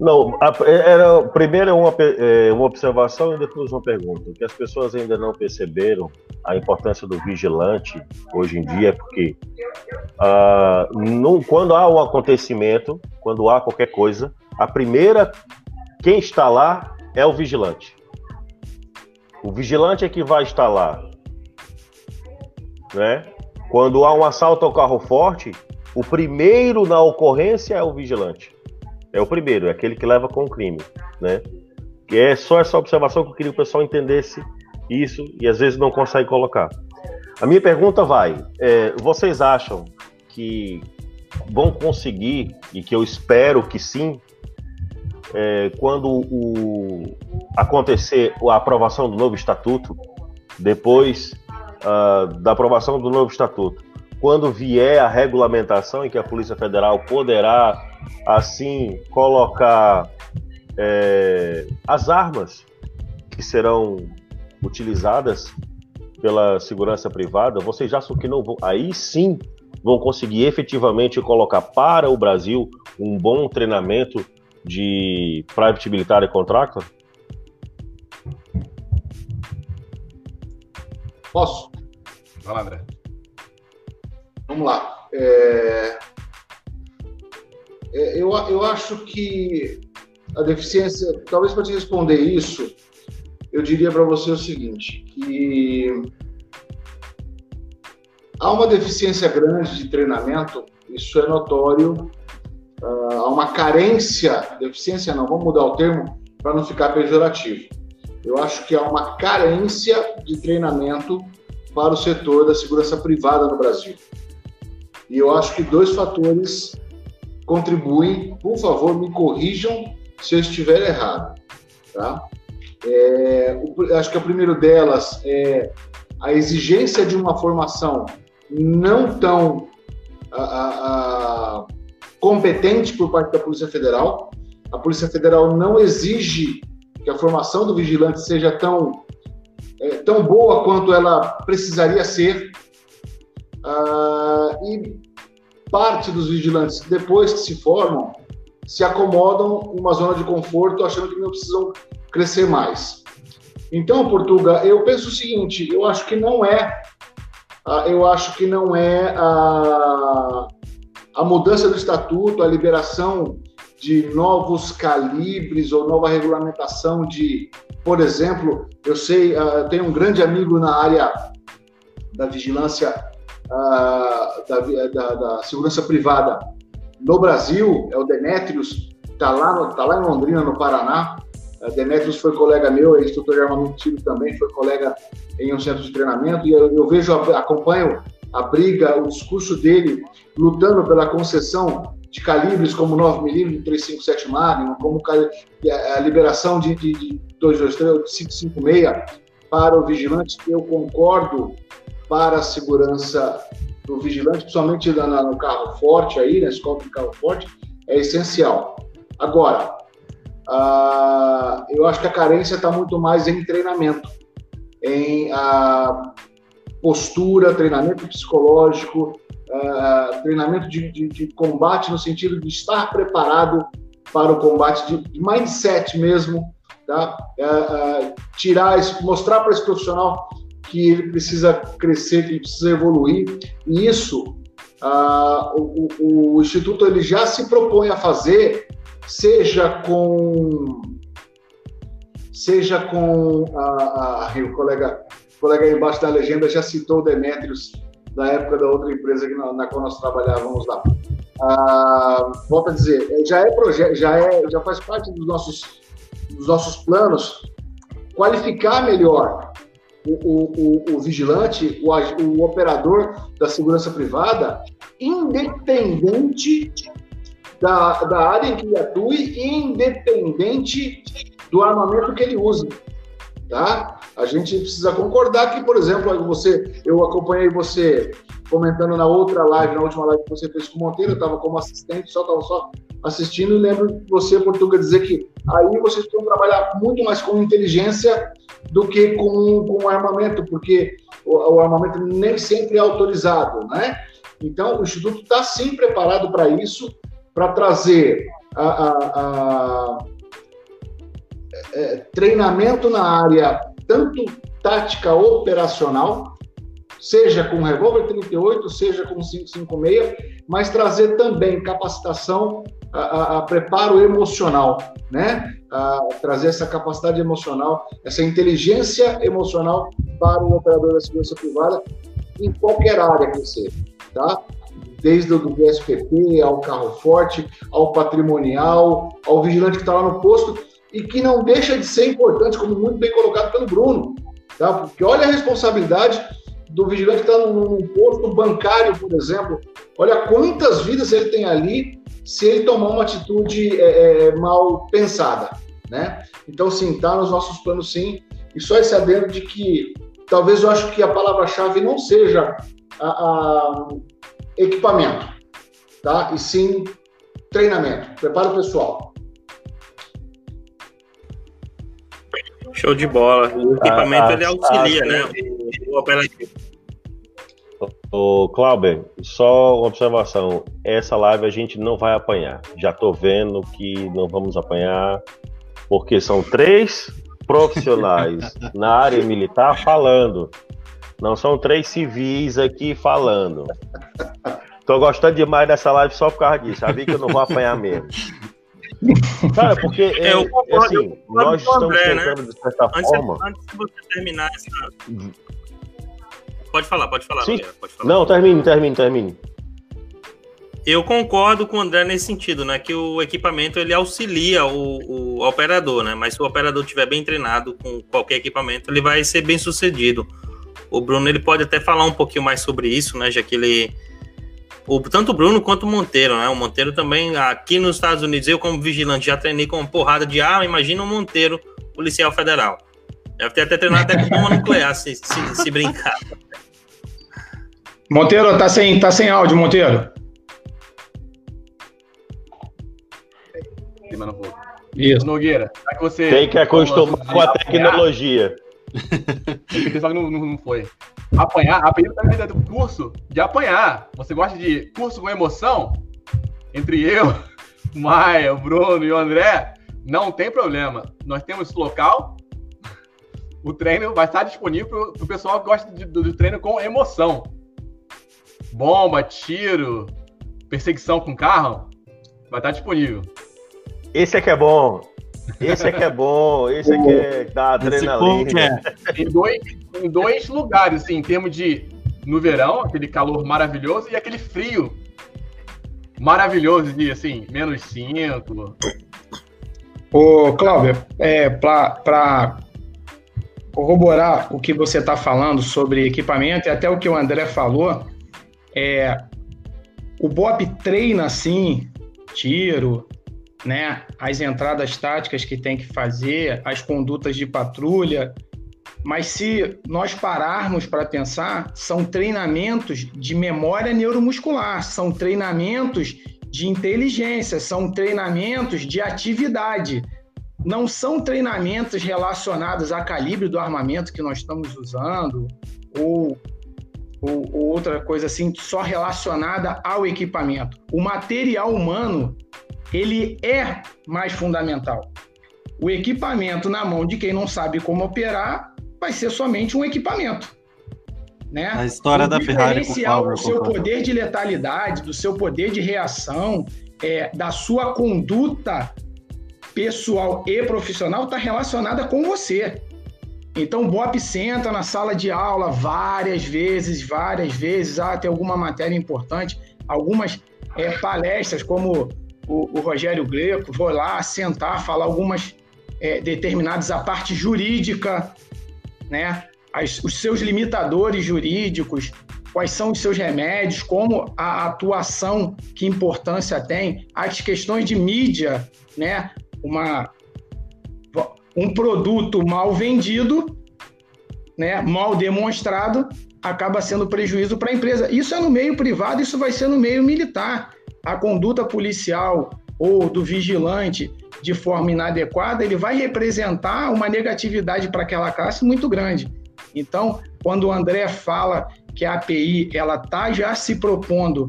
Não, a, era primeiro uma, é, uma observação e depois uma pergunta. O que as pessoas ainda não perceberam a importância do vigilante hoje em dia é porque no, quando há um acontecimento, quando há qualquer coisa, a primeira quem está lá é o vigilante. O vigilante é que vai estar lá. Né? Quando há um assalto ao carro forte, o primeiro na ocorrência é o vigilante. É o primeiro, é aquele que leva com o crime, né? E é só essa observação que eu queria que o pessoal entendesse isso e às vezes não consegue colocar. A minha pergunta vai: é, vocês acham que vão conseguir, e que eu espero que sim, é, quando o, acontecer a aprovação do novo estatuto, depois uh, da aprovação do novo estatuto, quando vier a regulamentação em que a Polícia Federal poderá, assim, colocar é, as armas que serão utilizadas pela segurança privada, vocês acham que não vão, aí sim vão conseguir efetivamente colocar para o Brasil um bom treinamento de Private Military Contractor? Posso? Vai lá, André. Vamos lá. É... É, eu, eu acho que a deficiência, talvez para te responder isso, eu diria para você o seguinte, que há uma deficiência grande de treinamento, isso é notório uh, há uma carência, deficiência não, vamos mudar o termo para não ficar pejorativo. Eu acho que há uma carência de treinamento para o setor da segurança privada no Brasil. E eu acho que dois fatores contribuem. Por favor, me corrijam se eu estiver errado. Tá? É, o, acho que o primeiro delas é a exigência de uma formação não tão a, a, a, competente por parte da Polícia Federal. A Polícia Federal não exige que a formação do vigilante seja tão, é, tão boa quanto ela precisaria ser. Ah, e parte dos vigilantes, depois que se formam, se acomodam em uma zona de conforto, achando que não precisam crescer mais. Então, Portuga, eu penso o seguinte: eu acho que não é, ah, eu acho que não é a, a mudança do estatuto, a liberação de novos calibres ou nova regulamentação de, por exemplo, eu sei, uh, eu tenho um grande amigo na área da vigilância da, da, da, segurança privada no Brasil, é o Demetrius, está lá, tá lá em Londrina, no Paraná. Uh, Demetrius foi colega meu, é instrutor de armamento tiro também, foi colega em um centro de treinamento, e eu, eu vejo, acompanho a briga, o discurso dele lutando pela concessão de calibres como 9mm, 357 Magnum, como a liberação de, de, de 223, 556 para o vigilante, eu concordo para a segurança do vigilante, principalmente no carro forte aí, na escola de carro forte, é essencial. Agora, uh, eu acho que a carência está muito mais em treinamento, em uh, postura, treinamento psicológico, uh, treinamento de, de, de, combate no sentido de estar preparado para o combate, de, mindset mesmo, tá? Tirar, mostrar para esse profissional que ele precisa crescer, que ele precisa evoluir, e isso o, o, o Instituto ele já se propõe a fazer, seja com seja com a, a, o colega o colega aí embaixo da legenda já citou o Demetrios da época da outra empresa que na, na qual nós trabalhávamos lá. Ah, volto a dizer, é, já é projeto, já é, já faz parte dos nossos dos nossos planos qualificar melhor o, o, o, vigilante, o, o operador da segurança privada, independente da, da área em que ele atue, independente do armamento que ele use, tá? A gente precisa concordar que, por exemplo, você, eu acompanhei você comentando na outra live, na última live que você fez com o Monteiro, eu estava como assistente, só estava só assistindo e lembro você, Portuga, dizer que aí vocês precisam trabalhar muito mais com inteligência do que com, com armamento, porque o, o armamento nem sempre é autorizado, né? Então, o Instituto está sim preparado para isso, para trazer a, a, a, é, treinamento na área tanto tática operacional, seja com revólver 38, seja com 556, mas trazer também capacitação a, a, a preparo emocional, né? A trazer essa capacidade emocional, essa inteligência emocional para o operador da segurança privada em qualquer área que seja, tá? Desde o do BSPP ao carro forte, ao patrimonial, ao vigilante que está lá no posto, e que não deixa de ser importante, como muito bem colocado pelo Bruno. Tá? Porque olha a responsabilidade do vigilante que está num, posto bancário, por exemplo. Olha quantas vidas ele tem ali se ele tomar uma atitude é, é, mal pensada. Né? Então, sim, está nos nossos planos, sim. E só esse adendo de que talvez eu acho que a palavra-chave não seja a, a equipamento, tá? E sim treinamento. Prepara o pessoal. Show de bola. O equipamento ah, ele auxilia, ah, né? O operativo. Ô, Clauber, só uma observação. Essa live a gente não vai apanhar. Já tô vendo que não vamos apanhar, porque são três profissionais na área militar falando. Não são três civis aqui falando. Tô gostando demais dessa live só por causa disso. Sabia que eu não vou apanhar mesmo. Cara, porque é, é, é assim, nós estamos André, tentando, né? de certa antes, forma. Antes de você terminar essa. Pode falar, pode falar, Sim. pode falar. Não, termine, termine, termine. Eu concordo com o André nesse sentido, né? Que o equipamento ele auxilia o, o operador, né? Mas se o operador estiver bem treinado com qualquer equipamento, ele vai ser bem sucedido. O Bruno ele pode até falar um pouquinho mais sobre isso, né? Já que ele o, tanto o Bruno quanto o Monteiro, né? O Monteiro também, aqui nos Estados Unidos, eu como vigilante já treinei com uma porrada de arma, imagina o Monteiro, policial federal. Deve ter até treinado até com bomba nuclear, se, se, se, brincar. Monteiro, tá sem, tá sem áudio, Monteiro. Isso. Nogueira, que você. Tem que acostumar com a tecnologia. Só que não, não, não foi. Apanhar, a pergunta do curso de apanhar. Você gosta de curso com emoção? Entre eu, Maia, o Bruno e o André, não tem problema. Nós temos local. O treino vai estar disponível para o pessoal que gosta de, do, do treino com emoção. Bomba, tiro, perseguição com carro, vai estar disponível. Esse é que é bom. Esse aqui é bom, esse aqui é da adrenalina. É. Em, dois, em dois lugares, assim, em termos de no verão, aquele calor maravilhoso, e aquele frio maravilhoso de assim, menos 5. Ô, Cláudio, é, para corroborar o que você está falando sobre equipamento e até o que o André falou, é, o BOP treina, sim, tiro, né, as entradas táticas que tem que fazer, as condutas de patrulha. Mas se nós pararmos para pensar, são treinamentos de memória neuromuscular, são treinamentos de inteligência, são treinamentos de atividade. Não são treinamentos relacionados a calibre do armamento que nós estamos usando ou, ou, ou outra coisa assim só relacionada ao equipamento. O material humano ele é mais fundamental. O equipamento na mão de quem não sabe como operar vai ser somente um equipamento. Né? A história o da Ferrari com o do seu poder de letalidade, do seu poder de reação, é, da sua conduta pessoal e profissional está relacionada com você. Então, o BOP senta na sala de aula várias vezes, várias vezes. Ah, tem alguma matéria importante, algumas é, palestras, como o, o Rogério Greco, vou lá sentar, falar algumas é, determinadas, a parte jurídica, né? As, os seus limitadores jurídicos, quais são os seus remédios, como a atuação, que importância tem, as questões de mídia, né? Uma, um produto mal vendido, né? Mal demonstrado, acaba sendo prejuízo para a empresa. Isso é no meio privado, isso vai ser no meio militar a conduta policial ou do vigilante de forma inadequada, ele vai representar uma negatividade para aquela classe muito grande. Então, quando o André fala que a API ela está já se propondo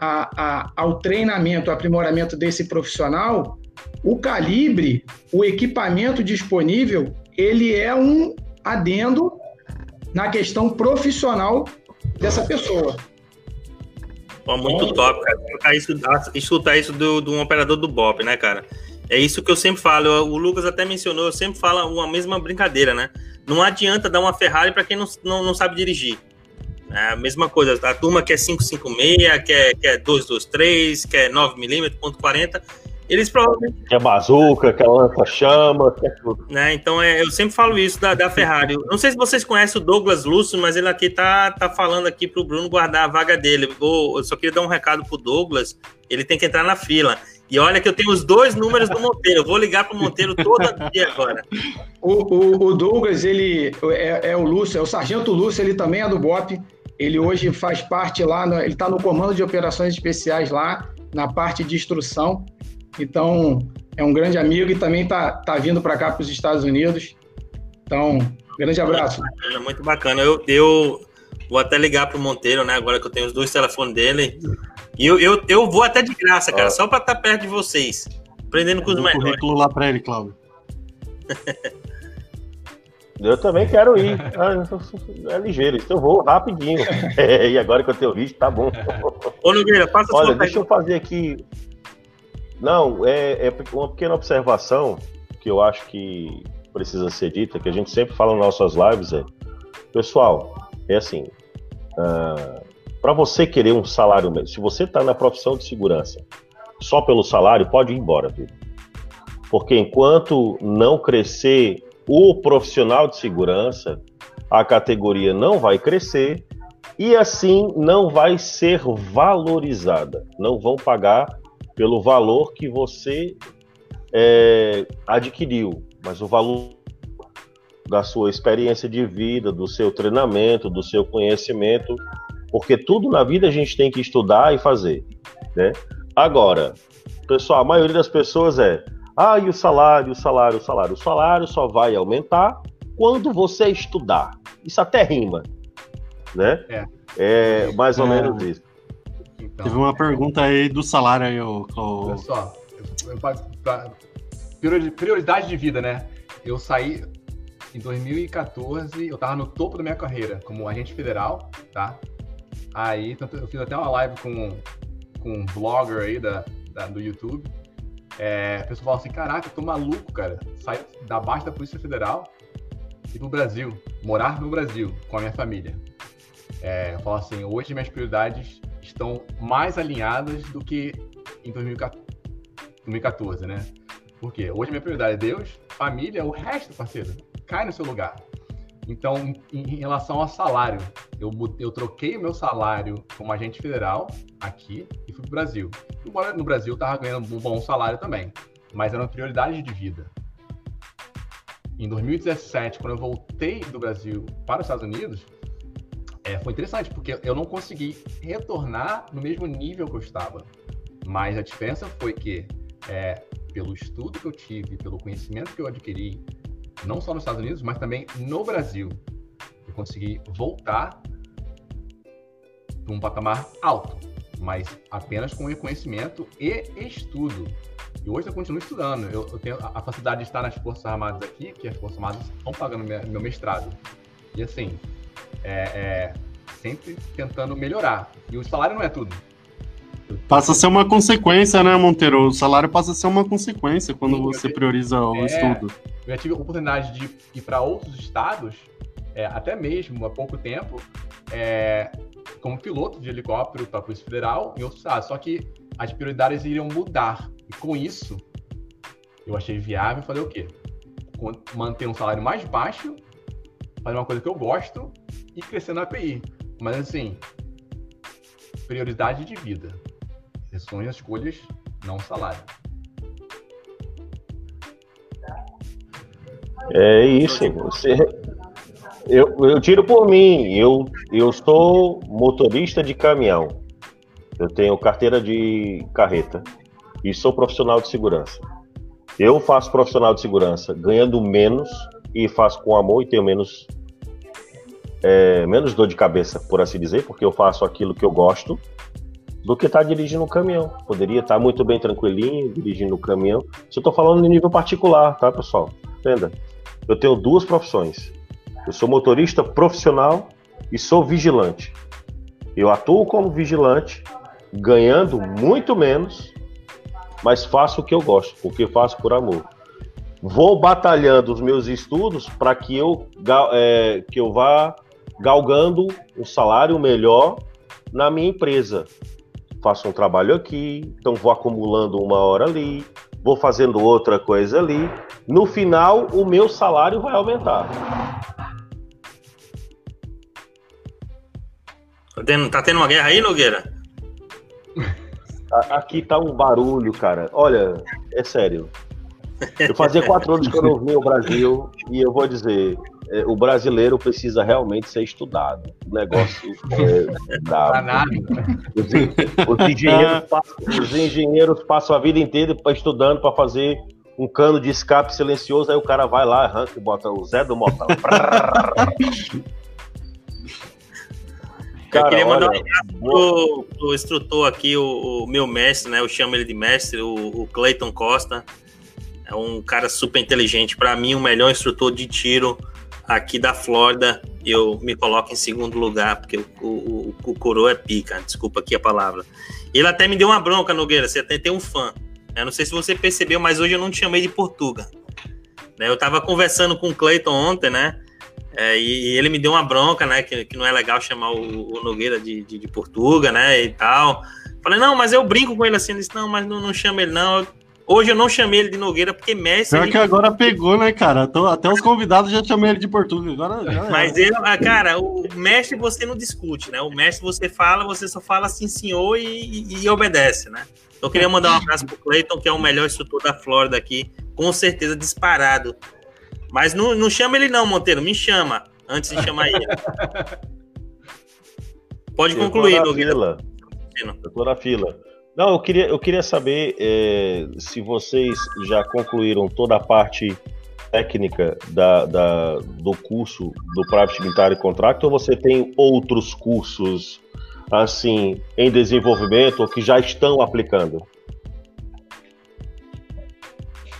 a, a, ao treinamento, ao aprimoramento desse profissional, o calibre, o equipamento disponível, ele é um adendo na questão profissional dessa pessoa. Pô, muito top, cara. Escutar isso, escutar isso do, do um operador do BOP, né, cara? É isso que eu sempre falo. O Lucas até mencionou, eu sempre falo uma mesma brincadeira, né? Não adianta dar uma Ferrari para quem não, não, não, sabe dirigir. É a mesma coisa. A turma quer 556, quer, quer 223, quer 9mm, ponto .40 eles provavelmente. Que é bazuca, que é lança-chama, que é tudo. Né? Então, é, eu sempre falo isso da, da Ferrari. não sei se vocês conhecem o Douglas Lúcio, mas ele aqui tá, tá falando aqui pro Bruno guardar a vaga dele. Vou, eu só queria dar um recado pro Douglas. Ele tem que entrar na fila. E olha que eu tenho os dois números do Monteiro. Eu vou ligar pro Monteiro todo dia agora. O, o, o Douglas, ele é, é, o Lúcio, é o Sargento Lúcio, ele também é do BOP. Ele hoje faz parte lá, no, ele está no comando de operações especiais lá, na parte de instrução. Então, é um grande amigo e também está tá vindo para cá, para os Estados Unidos. Então, grande abraço. Muito bacana. Muito bacana. Eu, eu vou até ligar para o Monteiro, né? Agora que eu tenho os dois telefones dele. E eu, eu, eu vou até de graça, cara, só para estar tá perto de vocês. Aprendendo com os melhores. currículo lá para ele, Cláudio. Eu também quero ir. Ah, é ligeiro, isso eu vou rapidinho. e agora que eu tenho visto, tá bom. Ô, Nogueira, faça Olha, deixa eu fazer aqui não, é, é uma pequena observação que eu acho que precisa ser dita, que a gente sempre fala nas nossas lives, é, pessoal, é assim, uh, ah, para você querer um salário, se você está na profissão de segurança só pelo salário, pode ir embora, viu? Porque enquanto não crescer o profissional de segurança, a categoria não vai crescer e assim não vai ser valorizada. Não vão pagar pelo valor que você é, adquiriu, mas o valor da sua experiência de vida, do seu treinamento, do seu conhecimento, porque tudo na vida a gente tem que estudar e fazer, né? Agora, pessoal, a maioria das pessoas é, ah, e o salário, o salário, o salário. O salário só vai aumentar quando você estudar. Isso até rima, né? É, é mais ou é. menos isso. Então, Teve uma pergunta aí do salário aí, o. Olha só, prioridade de vida, né? Eu saí em 2014, eu tava no topo da minha carreira como agente federal, tá? Aí eu fiz até uma live com, com um blogger aí da, da do YouTube. É, a pessoa fala assim, caraca, eu tô maluco, cara. Sair da base da Polícia Federal e pro Brasil, morar no Brasil com a minha família. É, eu falo assim, hoje minhas prioridades estão mais alinhadas do que em 2014, né? Porque hoje minha prioridade é Deus, família, o resto, parceiro, cai no seu lugar. Então, em, relação ao salário, eu, eu troquei o meu salário como agente federal aqui e fui para o Brasil. Embora no Brasil eu estava ganhando um bom salário também, mas era uma prioridade de vida. Em 2017, quando eu voltei do Brasil para os Estados Unidos, é, foi interessante, porque eu não consegui retornar no mesmo nível que eu estava. Mas a diferença foi que, é, pelo estudo que eu tive, pelo conhecimento que eu adquiri, não só nos Estados Unidos, mas também no Brasil. Eu consegui voltar para um patamar alto, mas apenas com conhecimento e estudo. E hoje eu continuo estudando. Eu, eu tenho a facilidade de estar nas Forças Armadas aqui, que as Forças Armadas estão pagando meu mestrado. E assim, é, é, sempre tentando melhorar. E o salário não é tudo. Passa a ser uma consequência, né, Monteiro? O salário passa a ser uma consequência quando Sim, você prioriza o é, estudo. Eu já tive a oportunidade de ir para outros estados, é, até mesmo há pouco tempo, é, como piloto de helicóptero para a Polícia Federal em outros estados. Só que as prioridades iriam mudar. E com isso, eu achei viável falei o quê? Manter um salário mais baixo, fazer uma coisa que eu gosto e crescer na API. Mas assim, prioridade de vida. As escolhas, não salário. É isso. Você, eu, eu tiro por mim. Eu, eu sou motorista de caminhão. Eu tenho carteira de carreta e sou profissional de segurança. Eu faço profissional de segurança ganhando menos e faço com amor e tenho menos é, menos dor de cabeça, por assim dizer, porque eu faço aquilo que eu gosto do que estar tá dirigindo um caminhão. Poderia estar tá muito bem tranquilinho dirigindo um caminhão. Isso eu estou falando em nível particular, tá, pessoal? Entenda? Eu tenho duas profissões. Eu sou motorista profissional e sou vigilante. Eu atuo como vigilante, ganhando muito menos, mas faço o que eu gosto, porque faço por amor. Vou batalhando os meus estudos para que eu, é, que eu vá galgando um salário melhor na minha empresa. Faço um trabalho aqui, então vou acumulando uma hora ali, vou fazendo outra coisa ali. No final, o meu salário vai aumentar. Tá tendo, tá tendo uma guerra aí, Nogueira? Aqui tá um barulho, cara. Olha, é sério. Eu fazia quatro anos que eu não vim ao Brasil e eu vou dizer, é, o brasileiro precisa realmente ser estudado. O negócio é bravo. Os, os, engenheiros passam, os engenheiros passam a vida inteira estudando para fazer um cano de escape silencioso, aí o cara vai lá, arranca e bota o Zé do Motão. Cara, eu queria mandar olha, um abraço pro, pro, instrutor aqui, o, o, meu mestre, né? Eu chamo ele de mestre, o, o Clayton Costa. É um cara super inteligente. Para mim, o melhor instrutor de tiro aqui da Flórida. Eu me coloco em segundo lugar, porque o, o, o coroa é pica. Desculpa aqui a palavra. Ele até me deu uma bronca, Nogueira. Você até tem um fã. Eu não sei se você percebeu, mas hoje eu não te chamei de Portuga. Né, eu tava conversando com o Clayton ontem, né? É, e, ele me deu uma bronca, né? Que, que não é legal chamar o, o Nogueira de, de, de, Portuga, né? E tal. Falei, não, mas eu brinco com ele assim. Ele disse, não, mas não, não chama ele, não. Hoje eu não chamei ele de Nogueira porque Messi. Pior que agora pegou, né, cara? Até os convidados já chamei ele de Portuga. Agora já Mas ele, ah, cara, o mestre você não discute, né? O mestre você fala, você só fala assim, senhor, e, e, e obedece, né? Então eu queria mandar um abraço pro Cleiton, que é o melhor instrutor da Flórida aqui, com certeza disparado. Mas não, não chama ele não, Monteiro, me chama antes de chamar ele. Pode concluir, Nogueira. Eu tô na fila. Não, eu queria, eu queria saber é, se vocês já concluíram toda a parte técnica da, da, do curso do Private Military Contract ou você tem outros cursos assim em desenvolvimento ou que já estão aplicando?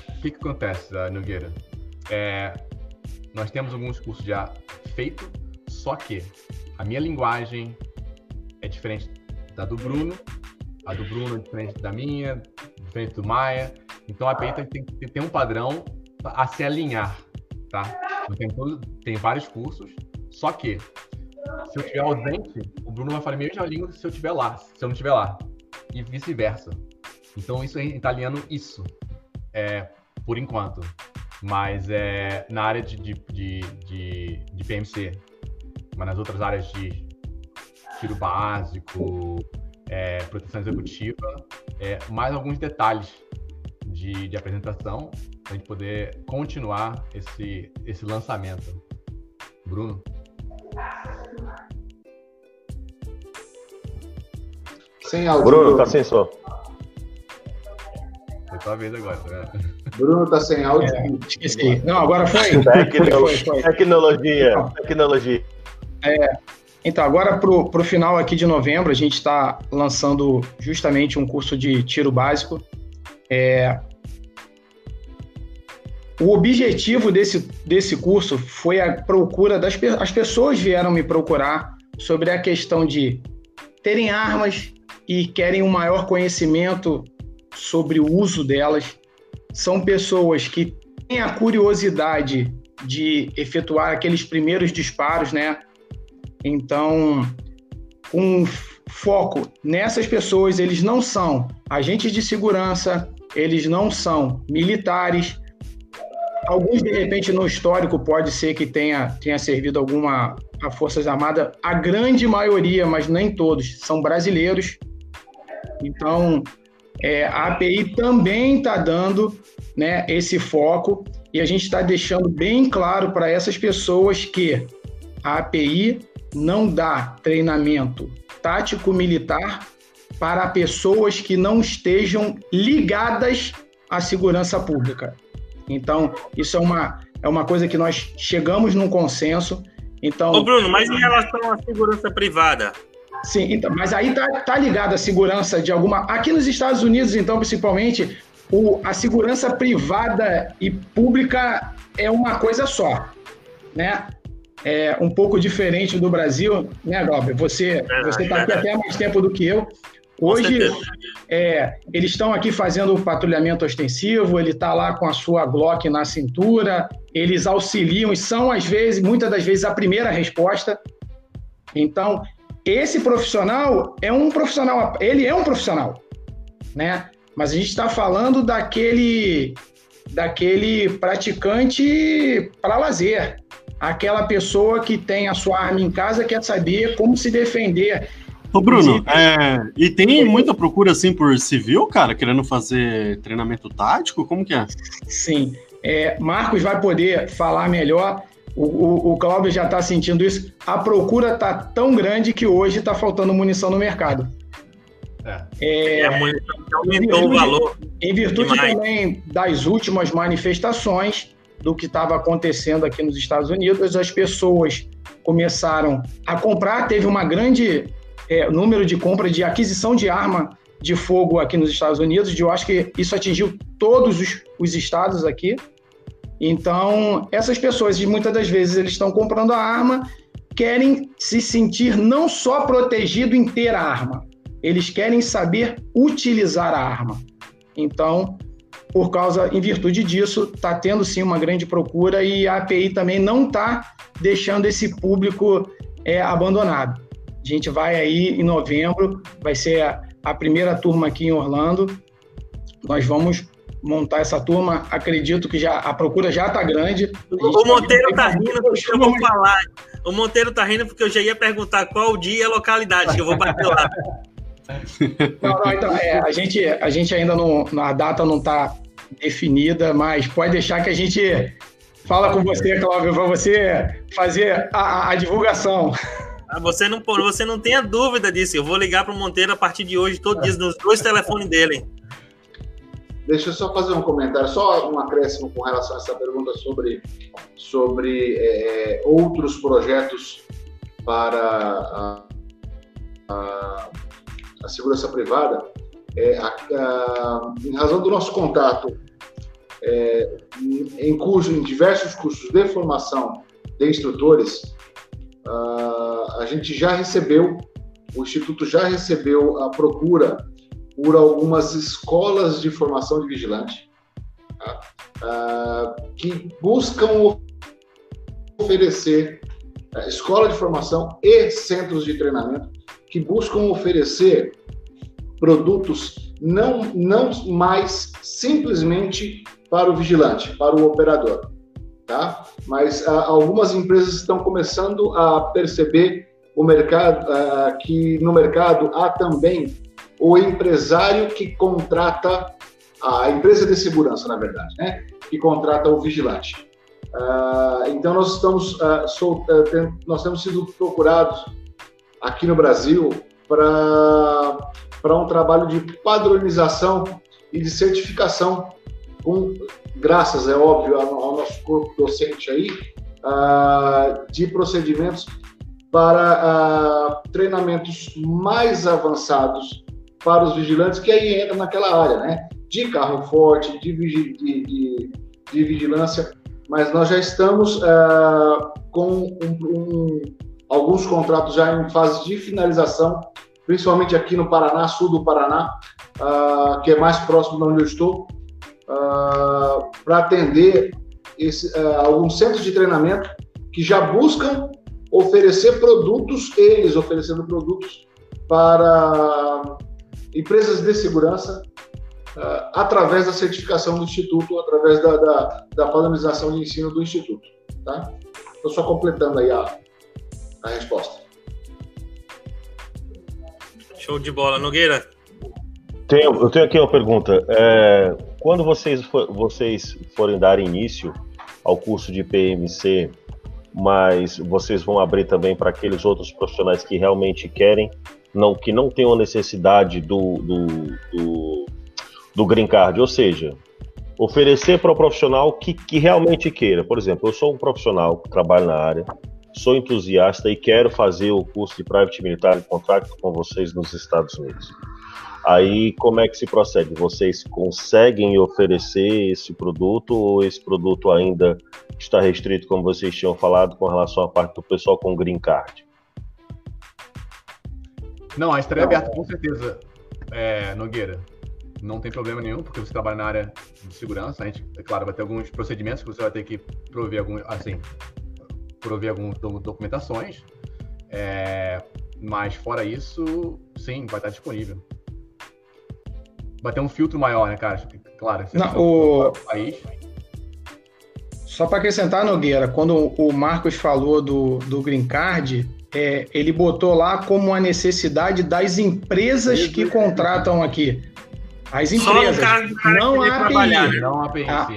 O que, que acontece, Nogueira? É, nós temos alguns cursos já feitos, só que a minha linguagem é diferente da do Bruno, a do Bruno é diferente da minha, diferente do Maia. Então a API tem que ter um padrão a se alinhar, tá? Tem, todo, tem vários cursos, só que se eu estiver ausente, o Bruno vai falar a mesma língua se eu estiver lá, se eu não estiver lá. E vice-versa. Então isso gente está alinhando isso, é, por enquanto. mas é na área de, de, de, de, de PMC. Mas nas outras áreas de tiro básico, é, proteção executiva, é, mais alguns detalhes de, de apresentação para a gente poder continuar esse, esse lançamento. Bruno? Sem áudio. Bruno, tá sem som. Foi tua vez agora, tá Bruno tá sem áudio. É, esqueci. Não, agora foi. Tecno... foi, foi, foi. Tecnologia. Tecnologia. É, então, agora para o final aqui de novembro, a gente está lançando justamente um curso de tiro básico. É, o objetivo desse, desse curso foi a procura das as pessoas vieram me procurar sobre a questão de terem armas e querem um maior conhecimento sobre o uso delas. São pessoas que têm a curiosidade de efetuar aqueles primeiros disparos, né? Então, com foco nessas pessoas, eles não são agentes de segurança, eles não são militares. Alguns, de repente, no histórico, pode ser que tenha, tenha servido alguma a Forças Armadas. A grande maioria, mas nem todos, são brasileiros. Então, é, a API também está dando né, esse foco e a gente está deixando bem claro para essas pessoas que a API não dá treinamento tático militar para pessoas que não estejam ligadas à segurança pública. Então, isso é uma, é uma coisa que nós chegamos num consenso. Então, Ô Bruno, mas em relação à segurança privada, Sim, então, mas aí tá, tá ligado a segurança de alguma. Aqui nos Estados Unidos, então, principalmente, o, a segurança privada e pública é uma coisa só, né? É um pouco diferente do Brasil, né, Glauber? Você você está aqui até mais tempo do que eu. Hoje, é, eles estão aqui fazendo o patrulhamento ostensivo, ele está lá com a sua Glock na cintura, eles auxiliam e são, às vezes, muitas das vezes, a primeira resposta. Então, esse profissional é um profissional, ele é um profissional, né? Mas a gente está falando daquele, daquele praticante para lazer, aquela pessoa que tem a sua arma em casa quer saber como se defender. Ô Bruno, é, e tem muita procura assim por civil, cara, querendo fazer treinamento tático? Como que é? Sim, é, Marcos vai poder falar melhor. O, o, o Cláudio já está sentindo isso. A procura está tão grande que hoje está faltando munição no mercado. É. É, a munição aumentou o valor. Em virtude demais. também das últimas manifestações do que estava acontecendo aqui nos Estados Unidos, as pessoas começaram a comprar. Teve uma grande é, número de compra de aquisição de arma de fogo aqui nos Estados Unidos. Eu acho que isso atingiu todos os, os estados aqui. Então, essas pessoas, muitas das vezes, eles estão comprando a arma, querem se sentir não só protegido em ter a arma, eles querem saber utilizar a arma. Então, por causa, em virtude disso, está tendo sim uma grande procura e a API também não está deixando esse público é, abandonado. A gente vai aí em novembro, vai ser a, a primeira turma aqui em Orlando. Nós vamos montar essa turma. Acredito que já a procura já está grande. O Monteiro está rindo porque eu vou falar. O Monteiro está rindo porque eu já ia perguntar qual dia e a localidade que eu vou bater lá. Não, não, então, é, a, gente, a gente ainda não. A data não está definida, mas pode deixar que a gente fala com você, Cláudio, para você fazer a, a, divulgação. Ah, você não, você não tenha dúvida disso. Eu vou ligar para o Monteiro a partir de hoje, todos os dias, nos dois telefones dele. Deixa eu só fazer um comentário, só um acréscimo com relação a essa pergunta sobre, sobre é, outros projetos para a, a, a segurança privada. É, a, em razão do nosso contato é, em, curso, em diversos cursos de formação de instrutores, a gente já recebeu, o Instituto já recebeu a procura por algumas escolas de formação de vigilante tá? que buscam oferecer escola de formação e centros de treinamento que buscam oferecer produtos não, não mais simplesmente para o vigilante, para o operador. Tá? Mas ah, algumas empresas estão começando a perceber o mercado, ah, que no mercado há também o empresário que contrata a empresa de segurança, na verdade, né? que contrata o vigilante. Ah, então nós estamos sol, nós temos sido procurados aqui no Brasil para para um trabalho de padronização e de certificação, com, graças, é óbvio, ao, nosso corpo docente aí, uh, de procedimentos para uh, treinamentos mais avançados para os vigilantes, que aí entra naquela área, né? De carro forte, de, de, de, de vigilância, mas nós já estamos uh, com um, um, alguns contratos já em fase de finalização principalmente aqui no Paraná, sul do Paraná, uh, que é mais próximo de onde eu estou, uh, para atender esse, uh, alguns centros de treinamento que já buscam oferecer produtos, eles oferecendo produtos para empresas de segurança através da certificação do Instituto, através da, da, da padronização de ensino do Instituto. Tá? Estou só completando aí a, a resposta. Show de bola. Nogueira? Tenho, eu tenho aqui uma pergunta. É, quando vocês, for, vocês forem dar início ao curso de PMC, mas vocês vão abrir também para aqueles outros profissionais que realmente querem, não, que não tenham necessidade do, do, do, do green card, ou seja, oferecer para o profissional que, que realmente queira. Por exemplo, eu sou um profissional que trabalha na área, sou entusiasta e quero fazer o curso de Private Military Contract com vocês nos Estados Unidos. Aí, como é que se procede? Vocês conseguem oferecer esse produto ou esse produto ainda está restrito, como vocês tinham falado, com relação à parte do pessoal com green card? Não, a estaria aberta com certeza, é, Nogueira. Não tem problema nenhum, porque você trabalha na área de segurança. A gente, é claro, vai ter alguns procedimentos que você vai ter que prover algum, assim, prover algumas documentações. É, mas fora isso, sim, vai estar disponível. Vai ter um filtro maior, né, cara? Claro, Não, o país. Só para acrescentar, Nogueira, quando o Marcos falou do, do Green Card, é, ele botou lá como a necessidade das empresas que contratam aqui. As empresas, não a API. Não a API. A,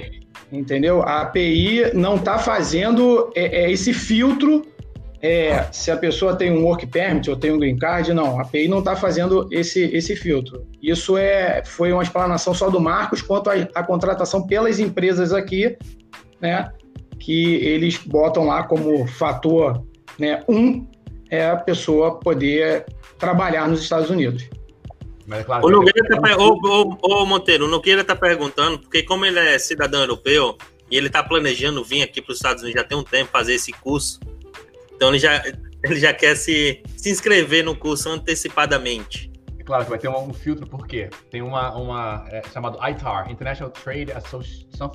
entendeu? A API não está fazendo é, é, esse filtro é, se a pessoa tem um work permit ou tem um green card, não, a API não está fazendo esse, esse filtro. Isso é, foi uma explanação só do Marcos quanto à contratação pelas empresas aqui, né, que eles botam lá como fator né, um é a pessoa poder trabalhar nos Estados Unidos. Mas, claro, o Nogueira tá, ô, ô, ô, Monteiro, o Nogueira está perguntando, porque como ele é cidadão europeu e ele está planejando vir aqui para os Estados Unidos já tem um tempo fazer esse curso, então ele já, ele já quer se, se inscrever no curso antecipadamente. É claro que vai ter um, um filtro, porque tem uma, uma é, chamado ITAR, International Trade Association,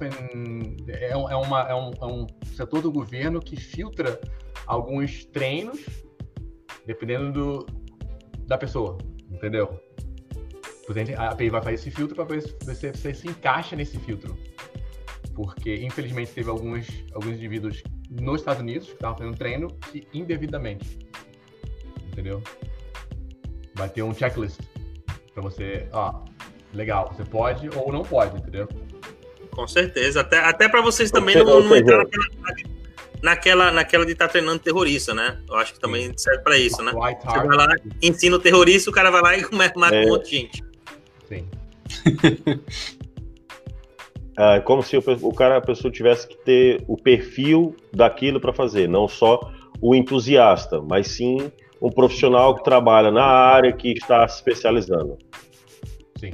é, é, uma, é, um, é um setor do governo que filtra alguns treinos, dependendo do, da pessoa, entendeu? A API vai fazer esse filtro para ver se você, você, se encaixa nesse filtro. Porque, infelizmente, teve alguns, alguns indivíduos nos Estados Unidos que estavam fazendo treino que indevidamente. Entendeu? Vai ter um checklist para você, ó, legal, você pode ou não pode, entendeu? Com certeza. Até, até para vocês também não, não entrar naquela, naquela, naquela de estar tá treinando terrorista, né? Eu acho que também serve para isso, né? Você vai lá, ensina o terrorista, o cara vai lá e começa a matar é. um monte de gente. Sim. é como se o, o, cara, a pessoa tivesse que ter o perfil daquilo para fazer, não só o entusiasta, mas sim um profissional que trabalha na área que está se especializando. Sim.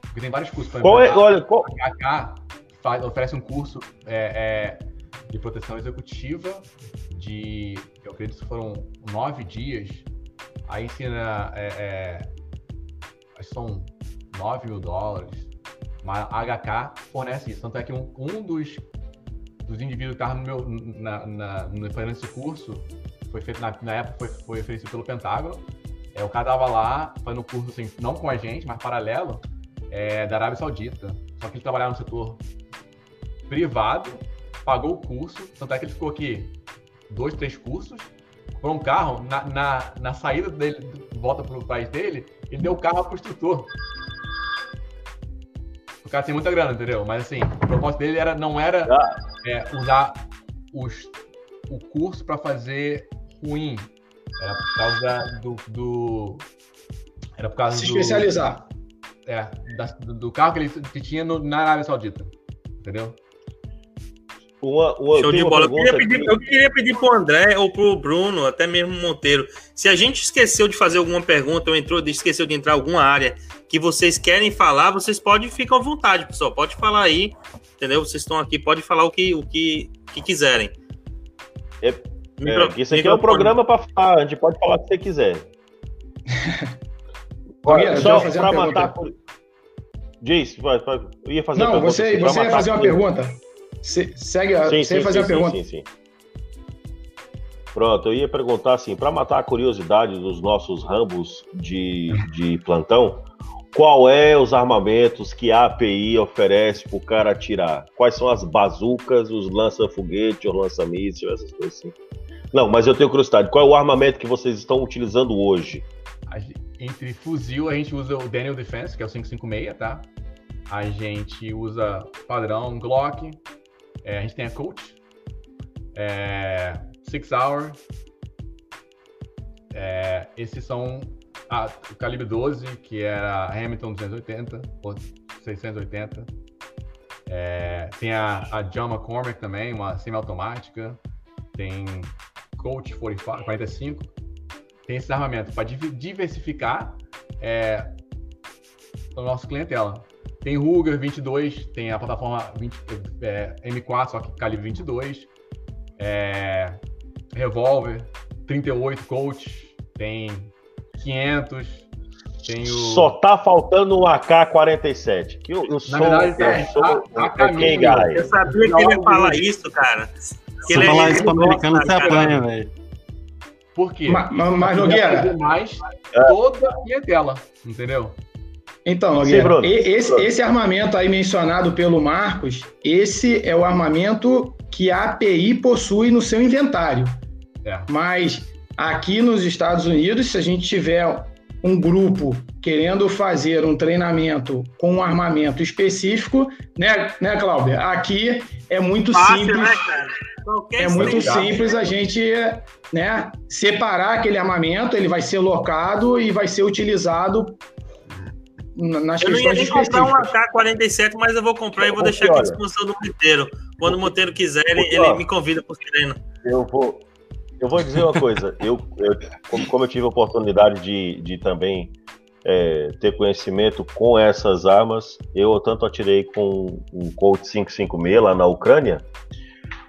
Porque tem vários cursos. Qual é, olha, qual... HK faz, oferece um curso é, é, de proteção executiva de, eu acredito que foram nove dias Aí ensina, é, é, são 9 mil dólares, mas a HK fornece isso. Tanto é que um, um dos, dos indivíduos que estava no meu, na, na, fazendo esse curso, foi feito na, na época, foi, foi oferecido pelo Pentágono. É, o cara estava lá fazendo curso, assim, não com a gente, mas paralelo, é, da Arábia Saudita. Só que ele trabalhava no setor privado, pagou o curso, tanto é que ele ficou aqui dois, três cursos, comprou um carro, na, na, na saída dele, de volta para o país dele, ele deu o carro para o instrutor. O cara tem muita grana, entendeu? Mas assim, o propósito dele era, não era ah. é, usar os, o curso para fazer ruim. Era por causa do. do era por causa Se do, especializar. É, da, do, do, carro que ele que tinha no, na Arábia Saudita. Entendeu? Uma, uma, Show de bola. Eu queria, pedir, eu queria pedir pro André ou pro Bruno, até mesmo Monteiro, se a gente esqueceu de fazer alguma pergunta ou entrou, esqueceu de entrar em alguma área que vocês querem falar, vocês podem ficar à vontade, pessoal. Pode falar aí, entendeu? Vocês estão aqui, pode falar o que, o que, que quiserem. É, Micro, é, isso aqui é um programa para falar, a gente pode falar o que você quiser. Olha, só para matar. Diz, eu ia fazer Não, você, você ia fazer uma pergunta. Segue, sim, você sim, fazer sim, uma pergunta. Sim, sim, Pronto, eu ia perguntar assim, para matar a curiosidade dos nossos rambos de, de plantão, qual é os armamentos que a API oferece para o cara atirar? Quais são as bazucas, os lança-foguete, os lança-míssil, essas coisas assim? Não, mas eu tenho curiosidade. Qual é o armamento que vocês estão utilizando hoje? Entre fuzil, a gente usa o Daniel Defense, que é o 556, tá? A gente usa padrão Glock. É, a gente tem a Colt. É, Six Hour. É, esses são a, o calibre 12, que era Hamilton 280 ou 680. É, tem a, a John McCormick também, uma semiautomática. Tem Colt 45, 45 tem esse armamento para diversificar é, o nosso clientela. Tem Ruger 22, tem a plataforma 20, é, M4, só que calibre 22, é, revólver 38 Colt, tem 500, tem o... Só tá faltando um AK-47. Que eu, eu sou, Na verdade, eu é, sou, a, a Eu sabia que ele ia falar isso, cara. Se ele falar isso pro americano, você apanha, velho. Por quê? Mas, mas Nogueira... mais é. toda a clientela, entendeu? Então, Nogueira, Sim, esse, esse armamento aí mencionado pelo Marcos, esse é o armamento que a API possui no seu inventário. É. Mas aqui nos Estados Unidos, se a gente tiver um grupo querendo fazer um treinamento com um armamento específico, né, né Cláudia? Aqui é muito Fácil, simples. Né, é muito simples a gente né, separar aquele armamento, ele vai ser locado e vai ser utilizado nas eu não ia nem comprar um AK-47, mas eu vou comprar e vou deixar aqui à disposição do Monteiro. Quando o Monteiro quiser, ele, ele me convida para o treino. Eu vou, eu vou dizer uma coisa, eu, eu como, como, eu tive a oportunidade de, de também é, ter conhecimento com essas armas, eu tanto atirei com o Colt 556 lá na Ucrânia,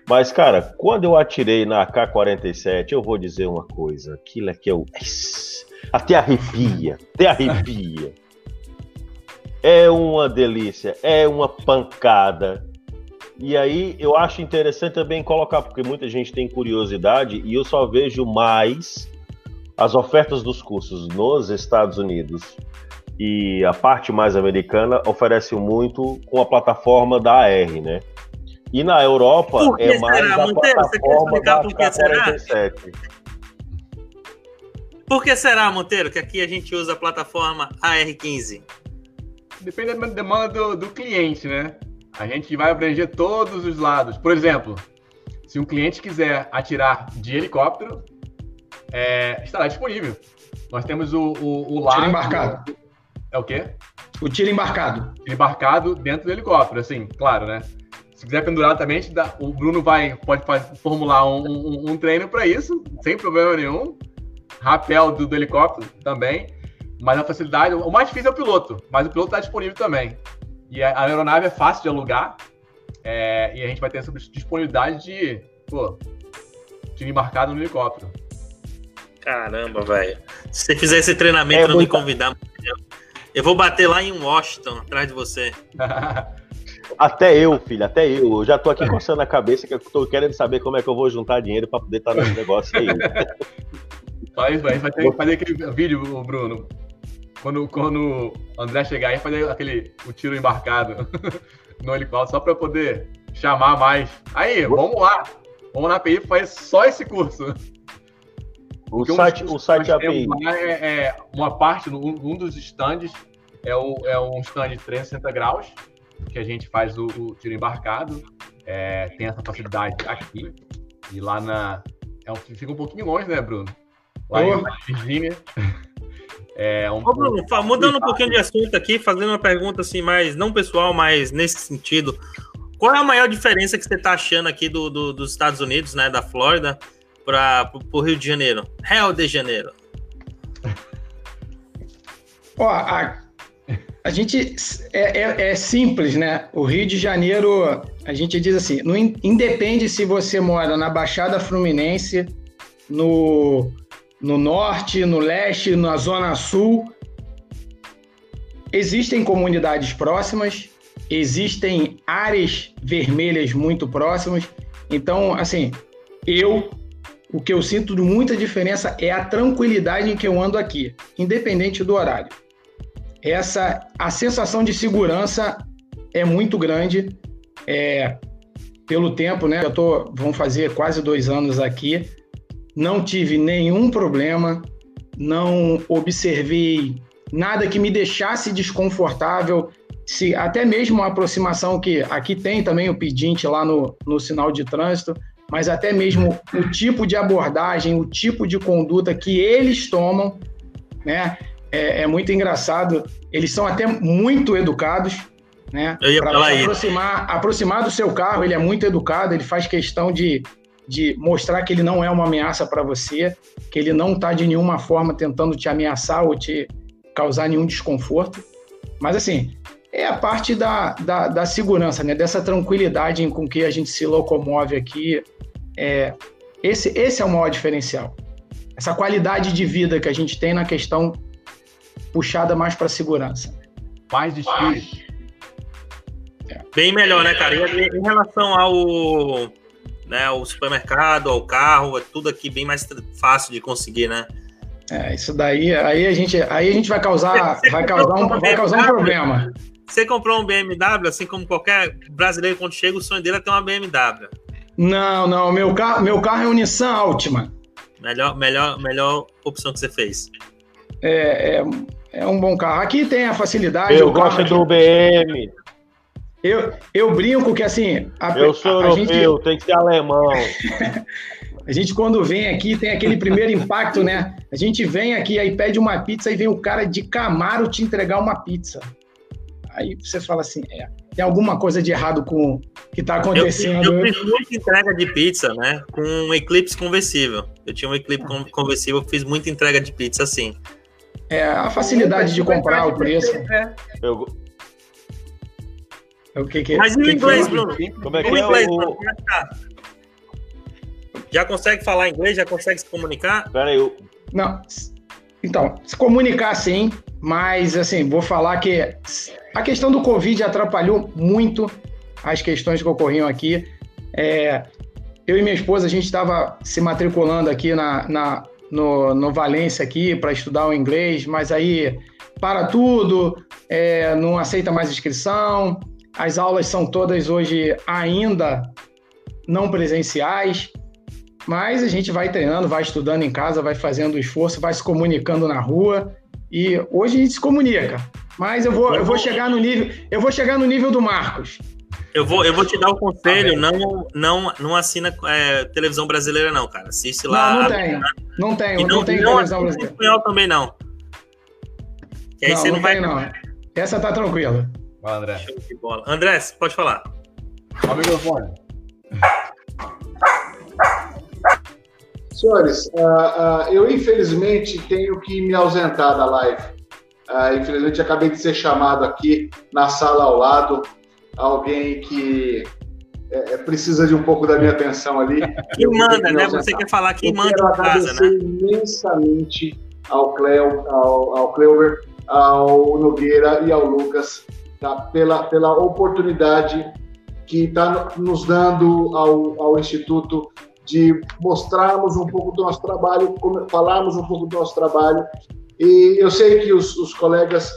mas, cara, quando eu atirei na AK-47, eu vou dizer uma coisa, aquilo é que eu... Até arrepia, até arrepia. É uma delícia, é uma pancada, e aí eu acho interessante também colocar, porque muita gente tem curiosidade e eu só vejo mais as ofertas dos cursos nos Estados Unidos e a parte mais americana oferece muito com a plataforma da AR, né? E na Europa é mais será, a Monteiro? plataforma da por que será? Por que será, Monteiro, que aqui a gente usa a plataforma AR15? Depende da demanda do, do cliente, né? a gente vai abranger todos os lados. Por exemplo, se um cliente quiser atirar de helicóptero, é, estará disponível. Nós temos o, o, o lago... Tiro embarcado. É o quê? O tiro embarcado. Tiro embarcado dentro do helicóptero, assim, claro, né? Se quiser pendurar também, o Bruno vai, pode formular um, um, um treino para isso, sem problema nenhum. Rapel do, do helicóptero também. Mas a facilidade, o mais difícil é o piloto, mas o piloto está disponível também. E a aeronave é fácil de alugar. É, e a gente vai ter essa disponibilidade de, pô, no helicóptero. Caramba, velho. Se você fizer esse treinamento é, não me convidar, eu vou bater lá em Washington, atrás de você. Até eu, filho, até eu. Eu já tô aqui coçando a cabeça que eu tô querendo saber como é que eu vou juntar dinheiro para poder estar nesse negócio aí. Faz, vai, vai ter que fazer aquele vídeo, Bruno. Quando, quando o André chegar aí, fazer aquele o tiro embarcado no helicóptero, só para poder chamar mais. Aí, vamos lá. Vamos na API fazer só esse curso. O Porque site, um o site API. É, é, uma parte, um, um dos stands é, o, é um stand de 360 graus, que a gente faz o, o tiro embarcado. É, tem essa facilidade aqui. E lá na. É um, fica um pouquinho longe, né, Bruno? Lá oh. em Virgínia. É um... Ô, Bruno, mudando um pouquinho de assunto aqui, fazendo uma pergunta assim, mais não pessoal, mas nesse sentido. Qual é a maior diferença que você está achando aqui do, do, dos Estados Unidos, né, da Flórida, para o Rio de Janeiro? Rio de Janeiro. Ó, a, a gente é, é, é, simples, né? O Rio de Janeiro, a gente diz assim, não independe se você mora na Baixada Fluminense, no, no norte, no leste, na zona sul, existem comunidades próximas, existem áreas vermelhas muito próximas. Então, assim, eu o que eu sinto de muita diferença é a tranquilidade em que eu ando aqui, independente do horário. Essa a sensação de segurança é muito grande. É, pelo tempo, né? Eu tô, vão fazer quase dois anos aqui. Não tive nenhum problema, não observei nada que me deixasse desconfortável. Se até mesmo a aproximação que aqui tem também o pedinte lá no, no sinal de trânsito, mas até mesmo o tipo de abordagem, o tipo de conduta que eles tomam, né? É, é muito engraçado. Eles são até muito educados, né? Para aproximar, aproximar do seu carro, ele é muito educado. Ele faz questão de, de mostrar que ele não é uma ameaça para você, que ele não está de nenhuma forma tentando te ameaçar ou te causar nenhum desconforto. Mas assim, é a parte da, da, da, segurança, né? dessa tranquilidade com que a gente se locomove aqui, é, esse, esse é o maior diferencial. Essa qualidade de vida que a gente tem na questão puxada mais para segurança. Paz de espírito. É. Bem melhor, né, cara? E em relação ao, né, ao supermercado, ao carro, é tudo aqui bem mais fácil de conseguir, né? É, isso daí, aí a gente, aí a gente vai causar, vai causar um, vai causar um problema. Você comprou um BMW, assim como qualquer brasileiro quando chega, o sonho dele é ter uma BMW. Não, não. Meu carro, meu carro é um Nissan Altima. Melhor, melhor, melhor opção que você fez. É, é, é um bom carro. Aqui tem a facilidade. Eu gosto do BM. Eu, eu brinco que assim. A, eu sou a, a europeu, gente... tem que ser alemão. a gente, quando vem aqui, tem aquele primeiro impacto, né? A gente vem aqui, aí pede uma pizza e vem o cara de Camaro te entregar uma pizza. Aí você fala assim: é, tem alguma coisa de errado com o que está acontecendo. Eu, eu fiz muita entrega de pizza, né? Com um Eclipse conversível. Eu tinha um Eclipse ah. conversível, fiz muita entrega de pizza assim. É, a facilidade de comprar o preço. É. Eu... O que, que é? Mas e o inglês, Bruno? Como é que o é inglês, o... Bruno, é tá? Já consegue falar inglês? Já consegue se comunicar? Pera aí, eu... Não. Então, se comunicar sim, mas assim, vou falar que a questão do Covid atrapalhou muito as questões que ocorriam aqui. É, eu e minha esposa, a gente estava se matriculando aqui na, na no, no Valência aqui para estudar o inglês, mas aí para tudo, é, não aceita mais inscrição. As aulas são todas hoje ainda não presenciais, mas a gente vai treinando, vai estudando em casa, vai fazendo esforço, vai se comunicando na rua e hoje a gente se comunica. Mas eu vou, eu vou chegar no nível, eu vou chegar no nível do Marcos. Eu vou, eu vou te dar o um conselho, tá não, não, não assina é, televisão brasileira não, cara. Assiste lá. Não, não tem, não tem, não, não tem não televisão brasileira. espanhol também não. Aí não, você não, não vai. Não. Essa tá tranquila. Vai, André. André, pode falar. Ó, microfone. Senhores, uh, uh, eu infelizmente tenho que me ausentar da live. Uh, infelizmente, acabei de ser chamado aqui na sala ao lado, alguém que é, é precisa de um pouco da minha atenção ali. Quem manda, né? Você quer falar quem eu manda em casa, né? imensamente ao Cleo, ao, ao Cleuber, ao Nogueira e ao Lucas tá? pela, pela oportunidade que está nos dando ao, ao Instituto de mostrarmos um pouco do nosso trabalho, falarmos um pouco do nosso trabalho E eu sei que os, os colegas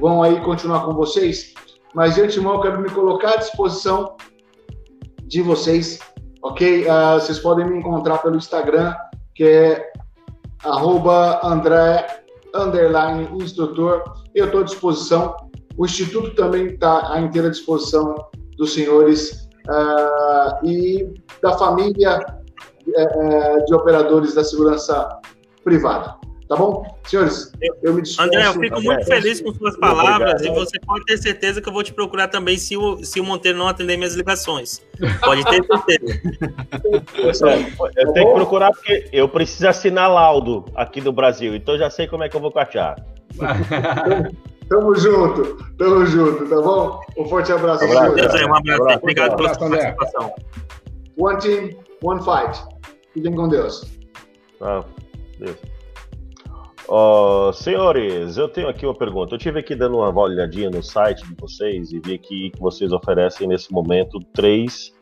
vão aí continuar com vocês, mas de antemão eu quero me colocar à disposição de vocês, ok? Uh, vocês podem me encontrar pelo Instagram, que é arroba André, instrutor. Eu estou à disposição. O Instituto também está à inteira disposição dos senhores uh, e da família uh, de operadores da segurança privada. Tá bom? Senhores, eu me desculpo. André, eu fico muito feliz com suas palavras e você pode ter certeza que eu vou te procurar também se o, se o Monteiro não atender minhas ligações. Pode ter certeza. eu tenho que procurar porque eu preciso assinar laudo aqui no Brasil, então já sei como é que eu vou catear. Tamo junto, tamo junto, tá bom? Um forte abraço. Um abraço, um abraço. Obrigado pela sua participação. One team, one fight. Fiquem com Deus. Ah, Deus. Uh, senhores, eu tenho aqui uma pergunta. Eu tive aqui dando uma olhadinha no site de vocês e vi que vocês oferecem nesse momento três,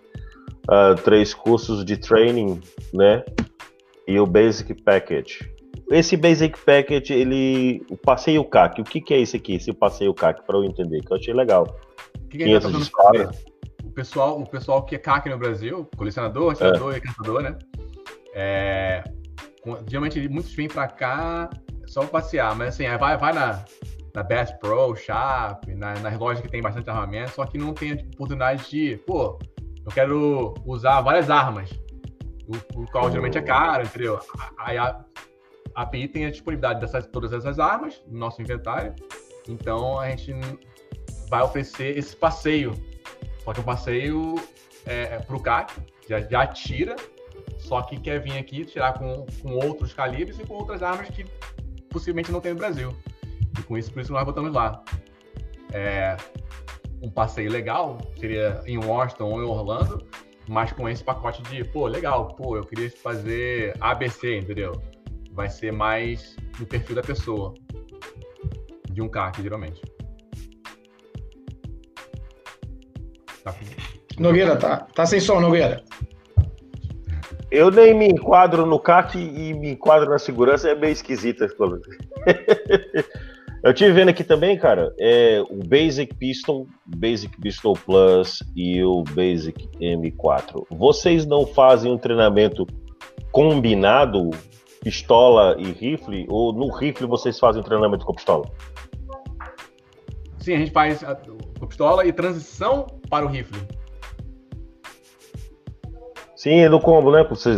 uh, três cursos de training, né? E o Basic Package. Esse Basic Package, ele. O passeio CAC, o que, que é esse aqui, esse passeio CAC, para eu entender? Que eu achei legal. O que, que 500 disparos. O pessoal, o pessoal que é CAC no Brasil, colecionador, atirador é. e caçador, né? É, geralmente muitos vêm para cá só passear, mas assim, vai, vai na, na Bass Pro, Sharp, na, nas lojas que tem bastante armamento, só que não tem oportunidade de, pô, eu quero usar várias armas, o, o qual geralmente é caro, entendeu? Aí a, API tem a disponibilidade dessas todas essas armas no nosso inventário, então a gente vai oferecer esse passeio, só que o passeio é, é para o CAC, já, já tira, só que quer vir aqui tirar com, com outros calibres e com outras armas que possivelmente não tem no Brasil. E com isso, por isso nós botamos lá. É, um passeio legal seria em Washington ou em Orlando, mas com esse pacote de, pô, legal, pô, eu queria fazer ABC, entendeu? Vai ser mais no perfil da pessoa, de um CAC, geralmente. Tá. Nogueira, tá, tá sem som, Nogueira. Eu nem me enquadro no CAC e me enquadro na segurança, é meio esquisita. Eu tive vendo aqui também, cara, é o Basic Pistol, Basic Pistol Plus e o Basic M4. Vocês não fazem um treinamento combinado, pistola e rifle, ou no rifle vocês fazem treinamento com pistola? Sim, a gente faz a, a pistola e transição para o rifle. Sim, é no combo, né? Vocês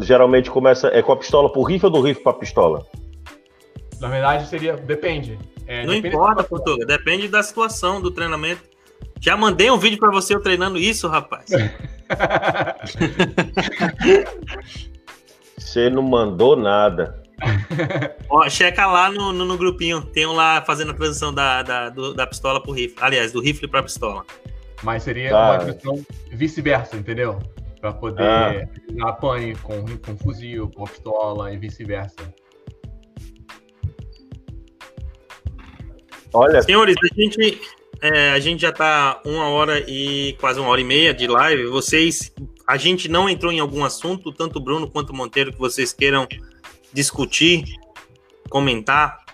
geralmente começa é com a pistola pro rifle ou do rifle pra pistola? Na verdade, seria. Depende. É, não depende importa, Portuga. Depende da situação do treinamento. Já mandei um vídeo para você eu treinando isso, rapaz. você não mandou nada. Ó, checa lá no, no, no, grupinho. Tem um lá fazendo a transição da, da, do, da pistola pro rifle. Aliás, do rifle pra pistola. Mas seria tá. uma transição vice-versa, entendeu? para poder ah. com, com fuzil, com pistola e vice-versa. Olha. Senhores, a gente, é, a gente já está uma hora e quase uma hora e meia de live. Vocês, a gente não entrou em algum assunto, tanto o Bruno quanto o Monteiro, que vocês queiram discutir, comentar,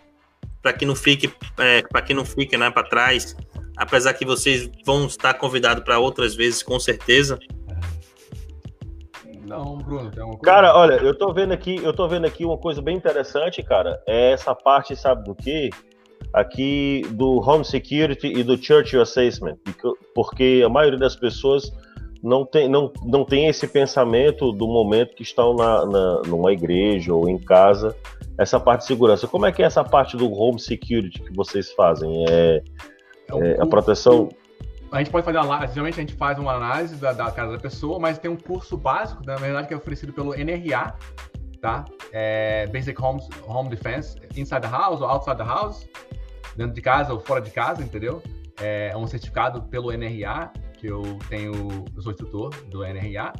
para que não fique, é, para que não fique, né, para trás. Apesar que vocês vão estar convidados para outras vezes, com certeza. Não, Bruno, tem uma coisa. Cara, olha, eu tô vendo aqui, eu tô vendo aqui uma coisa bem interessante, cara. É essa parte, sabe do quê? Aqui do Home Security e do Church Assessment, porque a maioria das pessoas não tem, não, não tem esse pensamento do momento que estão na, na, numa igreja ou em casa, essa parte de segurança. Como é que é essa parte do Home Security que vocês fazem? É, é, é a proteção a gente pode fazer análise, geralmente a gente faz uma análise da, da, casa da pessoa, mas tem um curso básico, na verdade, que é oferecido pelo NRA, tá? É Basic Home, Home Defense, Inside the House ou Outside the House, dentro de casa ou fora de casa, entendeu? É um certificado pelo NRA, que eu tenho, eu sou instrutor do NRA.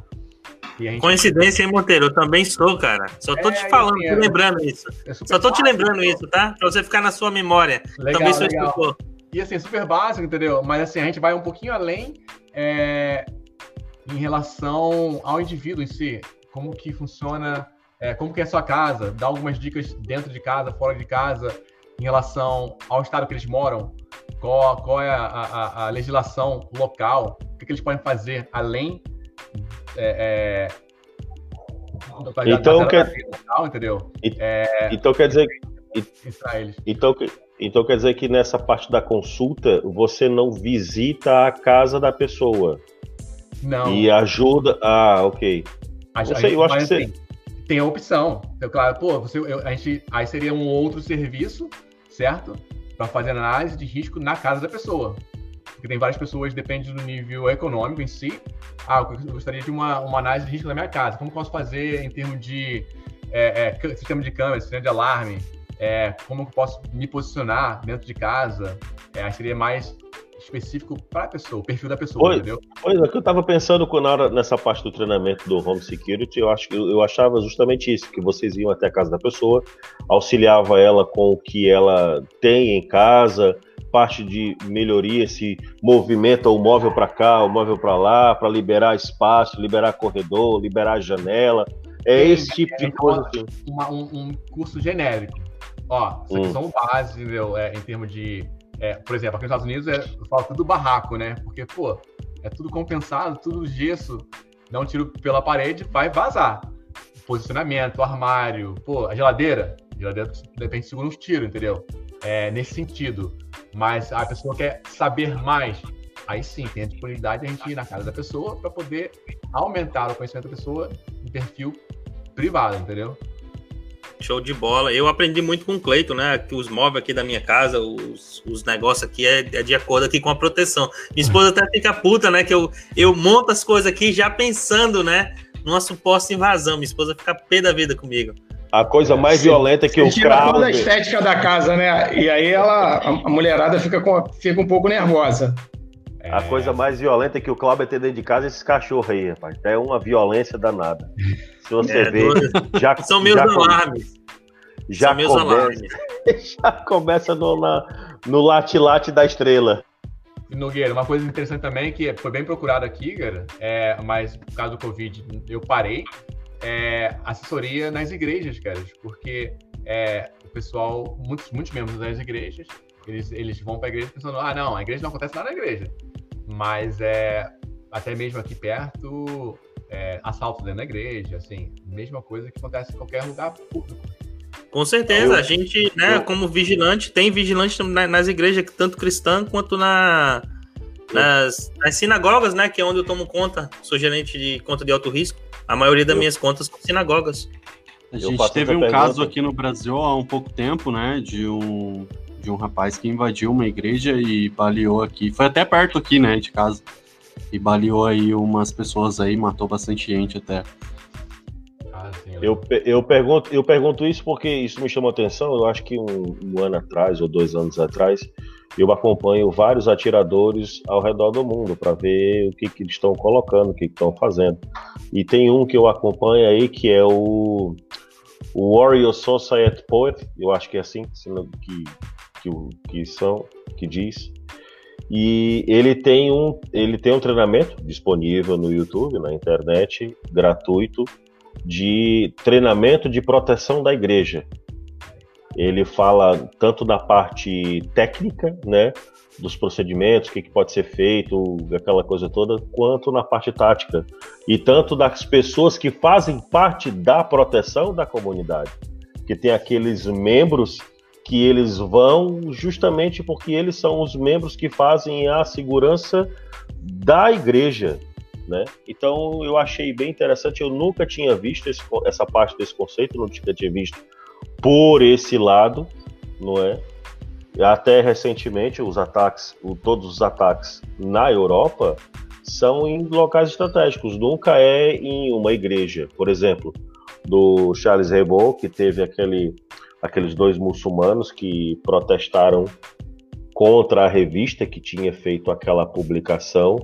Gente... Coincidência, hein, Monteiro? Eu também sou, cara. Só tô é, te falando, te é, lembrando isso. É Só tô te lembrando isso, tá? Pra você ficar na sua memória. Legal, também sou legal. instrutor. E assim, é super básico, entendeu? Mas assim, a gente vai um pouquinho além é, em relação ao indivíduo em si. Como que funciona é, como que é a sua casa, dá algumas dicas dentro de casa, fora de casa, em relação ao estado que eles moram, qual, qual é a, a, a legislação local, o que, que, eles podem fazer além é, é, então, quer... local, entendeu? É, então quer dizer então, então quer dizer que nessa parte da consulta você não visita a casa da pessoa. Não. E ajuda. Ah, ok. A, sei, eu acho que você... Assim, tem a opção. Então, claro, pô, você, eu, a gente, aí seria um outro serviço, certo? Para fazer análise de risco na casa da pessoa. Porque tem várias pessoas, depende do nível econômico em si. Ah, eu gostaria de uma, uma análise de risco da minha casa. Como posso fazer em termos de é, é, sistema de câmera, sistema de alarme? É, como posso me posicionar dentro de casa? É, seria mais específico para a pessoa, o perfil da pessoa, pois, entendeu? Pois é, que eu estava pensando na hora, nessa parte do treinamento do Home Security, eu, acho, eu, eu achava justamente isso, que vocês iam até a casa da pessoa, auxiliava ela com o que ela tem em casa, parte de melhoria, se movimenta o móvel para cá, o móvel para lá, para liberar espaço, liberar corredor, liberar janela. É Sim, esse tipo é, de coisa. Assim. Uma, um, um, curso genérico. Ó, isso aqui hum. são base, entendeu? É, em termos de é, por exemplo, aqui nos Estados Unidos é, eu falo tudo barraco, né? Porque, pô, é tudo compensado, tudo gesso, dá um tiro pela parede, vai vazar. Posicionamento, armário, pô, a geladeira, a geladeira depende segura uns tiros, entendeu? É, nesse sentido. Mas a pessoa quer saber mais, aí sim, tem a disponibilidade de a gente ir na casa da pessoa para poder aumentar o conhecimento da pessoa em perfil privado, entendeu? Show de bola. Eu aprendi muito com o Cleito, né? Que os móveis aqui da minha casa, os, os negócios aqui é, é, de acordo aqui com a proteção. Minha esposa até fica puta, né? Que eu, eu monto as coisas aqui já pensando, né? Numa suposta invasão. Minha esposa fica pé da vida comigo. A coisa mais Sim. violenta que eu cravo... toda a estética da casa, né? E aí ela, a mulherada fica, com, fica um pouco nervosa. A coisa mais violenta que o Cláudio tem dentro de casa é esses cachorros aí, rapaz. É uma violência danada. Se você é, ver, já São meus já alarmes. Já São meus começa, alarmes. Já começa no, no late-late da estrela. Nogueira, uma coisa interessante também que foi bem procurado aqui, cara, é, mas por causa do Covid eu parei, é assessoria nas igrejas, cara, porque é, o pessoal, muitos, muitos membros das igrejas, eles, eles vão para a igreja pensando, ah, não, a igreja não acontece nada na igreja. Mas é, até mesmo aqui perto, é, assalto dentro da igreja, assim, mesma coisa que acontece em qualquer lugar público. Com certeza, eu, a gente, né, eu, como vigilante, tem vigilante nas igrejas, tanto cristã quanto na, nas, nas, sinagogas, né, que é onde eu tomo conta, sou gerente de conta de alto risco. A maioria das minhas contas são sinagogas. A gente teve um pergunta. caso aqui no Brasil há um pouco tempo, né, de um, de um rapaz que invadiu uma igreja e baleou aqui. Foi até perto aqui, né, de casa e baleou aí umas pessoas aí, matou bastante gente até. Ah, eu, eu, pergunto, eu pergunto isso porque isso me chamou atenção. Eu acho que um, um, ano atrás ou dois anos atrás, eu acompanho vários atiradores ao redor do mundo para ver o que, que eles estão colocando, o que estão fazendo. E tem um que eu acompanho aí que é o, o Warrior Society Poet, eu acho que é assim que, que, que são, que diz. E ele tem um, ele tem um treinamento disponível no YouTube, na internet, gratuito, de treinamento de proteção da igreja. Ele fala tanto da parte técnica, né, dos procedimentos, o que, que pode ser feito, aquela coisa toda, quanto na parte tática. E tanto das pessoas que fazem parte da proteção da comunidade. Que tem aqueles membros que eles vão justamente porque eles são os membros que fazem a segurança da igreja, né? Então eu achei bem interessante. Eu nunca tinha visto esse, essa parte desse conceito, nunca tinha visto por esse lado, não é? Até recentemente os ataques, todos os ataques na Europa são em locais estratégicos. Nunca é em uma igreja, por exemplo, do Charles Hebdo, que teve aquele aqueles dois muçulmanos que protestaram contra a revista que tinha feito aquela publicação,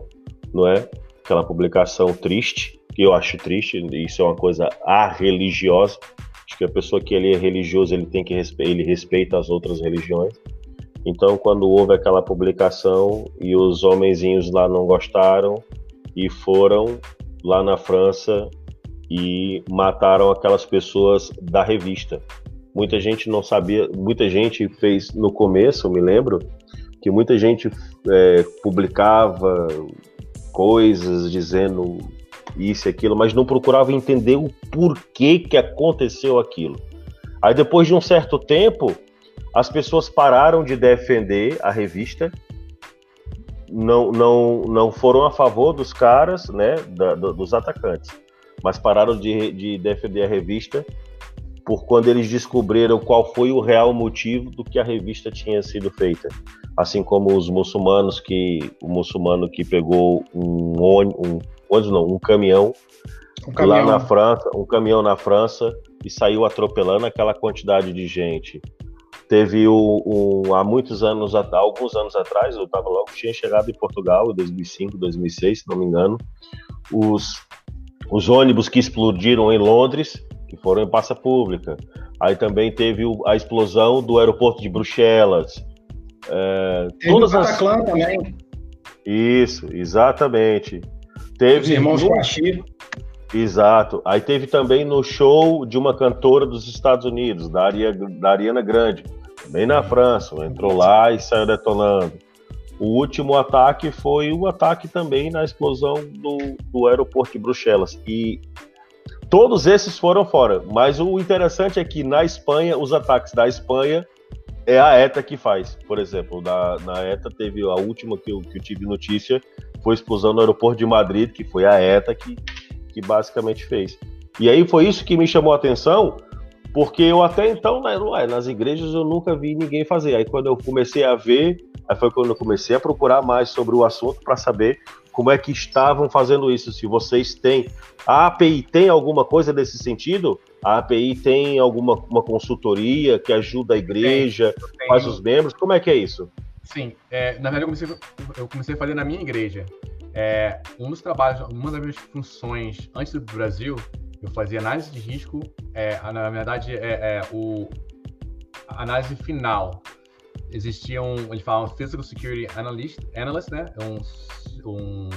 não é? Aquela publicação triste, que eu acho triste, isso é uma coisa religiosa. Acho que a pessoa que ele é religioso, ele tem que ele respeita as outras religiões. Então, quando houve aquela publicação e os homenzinhos lá não gostaram e foram lá na França e mataram aquelas pessoas da revista. Muita gente não sabia, muita gente fez no começo, eu me lembro, que muita gente é, publicava coisas dizendo isso e aquilo, mas não procurava entender o porquê que aconteceu aquilo. Aí depois de um certo tempo, as pessoas pararam de defender a revista, não, não, não foram a favor dos caras, né, da, dos atacantes, mas pararam de, de defender a revista por quando eles descobriram qual foi o real motivo do que a revista tinha sido feita. Assim como os muçulmanos que o muçulmano que pegou um ônibus, um, não, um caminhão, um caminhão lá na França, um caminhão na França e saiu atropelando aquela quantidade de gente. Teve o, o há muitos anos, há alguns anos atrás, eu estava logo tinha chegado em Portugal, em 2005, 2006, se não me engano, os os ônibus que explodiram em Londres que foram em passa pública. Aí também teve a explosão do aeroporto de Bruxelas. É, teve todas o Bataclan as... também. Isso, exatamente. Teve Os irmãos Bashir. Exato. Aí teve também no show de uma cantora dos Estados Unidos, da, Aria, da Ariana Grande, também na França. Entrou lá e saiu detonando. O último ataque foi o ataque também na explosão do, do aeroporto de Bruxelas. E Todos esses foram fora, mas o interessante é que na Espanha, os ataques da Espanha é a ETA que faz. Por exemplo, na, na ETA teve a última que eu, que eu tive notícia, foi explosão no aeroporto de Madrid, que foi a ETA que, que basicamente fez. E aí foi isso que me chamou a atenção, porque eu até então, né, nas igrejas, eu nunca vi ninguém fazer. Aí quando eu comecei a ver, aí foi quando eu comecei a procurar mais sobre o assunto para saber como é que estavam fazendo isso. Se vocês têm. A API tem alguma coisa nesse sentido? A API tem alguma uma consultoria que ajuda a igreja, faz os membros? Como é que é isso? Sim, é, na verdade eu comecei, eu comecei a fazer na minha igreja. É, um dos trabalhos, uma das minhas funções antes do Brasil, eu fazia análise de risco, é, na verdade é, é o a análise final existia um, eles falam Physical Security Analyst, analyst né? É um, um,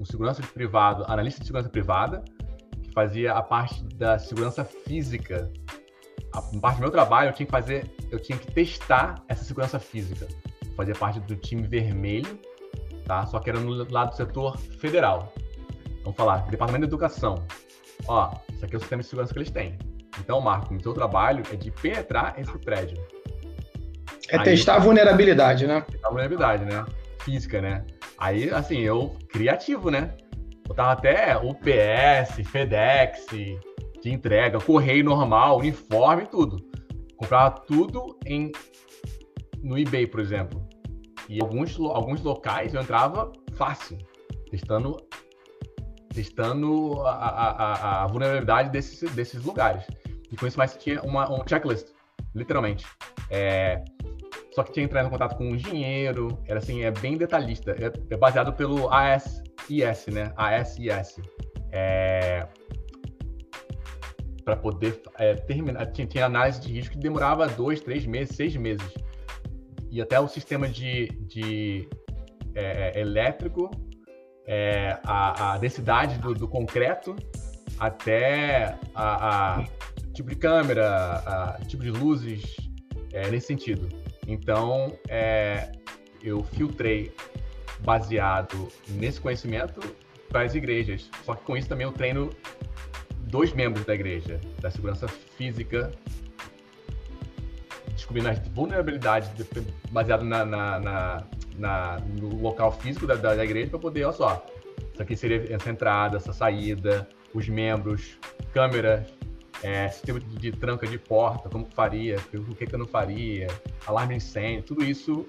um segurança privado, analista de segurança privada, que fazia a parte da segurança física. A parte do meu trabalho, eu tinha que fazer, eu tinha que testar essa segurança física. Fazia parte do time vermelho, tá? Só que era no lado do setor federal. Vamos falar, Departamento de Educação. Ó, isso aqui é o sistema de segurança que eles têm. Então, Marco, o seu trabalho é de penetrar esse prédio. É Aí, testar a vulnerabilidade, né? Testar a vulnerabilidade, né? Física, né? Aí, assim, eu criativo, né? Botava até UPS, FedEx, de entrega, correio normal, uniforme, tudo. Comprava tudo em no eBay, por exemplo. E alguns, alguns locais eu entrava fácil, testando testando a, a, a vulnerabilidade desses, desses lugares. E com isso mais tinha uma, um checklist, literalmente. É, só que tinha que entrar em contato com um engenheiro, era assim, é bem detalhista. É, é baseado pelo ASIS, né? ASIS. É, para poder é, terminar. Tinha, tinha, análise de risco que demorava dois, três meses, seis meses. E até o sistema de, de é, é elétrico, é, a, a, densidade do, do, concreto, até a, a, tipo de câmera, a, tipo de luzes, é, nesse sentido. Então, é, eu filtrei baseado nesse conhecimento para as igrejas. Só que com isso também eu treino dois membros da igreja, da segurança física, descobrindo as vulnerabilidades baseado na, na, na, na no local físico da, da, igreja para poder, olha só, isso aqui seria essa entrada, essa saída, os membros, câmeras, é, sistema de, de, tranca de porta, como que faria, o que, que eu não faria, alarme incêndio, tudo isso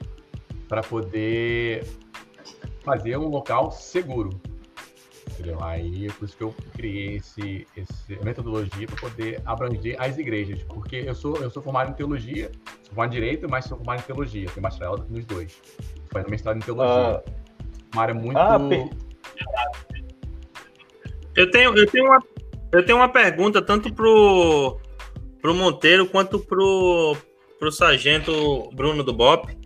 para poder fazer um local seguro. Entendeu? Aí é por isso que eu criei esse, esse metodologia para poder abranger as igrejas, porque eu sou eu sou formado em teologia, sou formado em direito, mas sou formado em teologia, tenho bacharel nos dois, fazendo mestrado em teologia. Ah, uma área muito ah, eu tenho eu tenho uma eu tenho uma pergunta tanto pro, pro Monteiro quanto pro, pro sargento Bruno do BOP.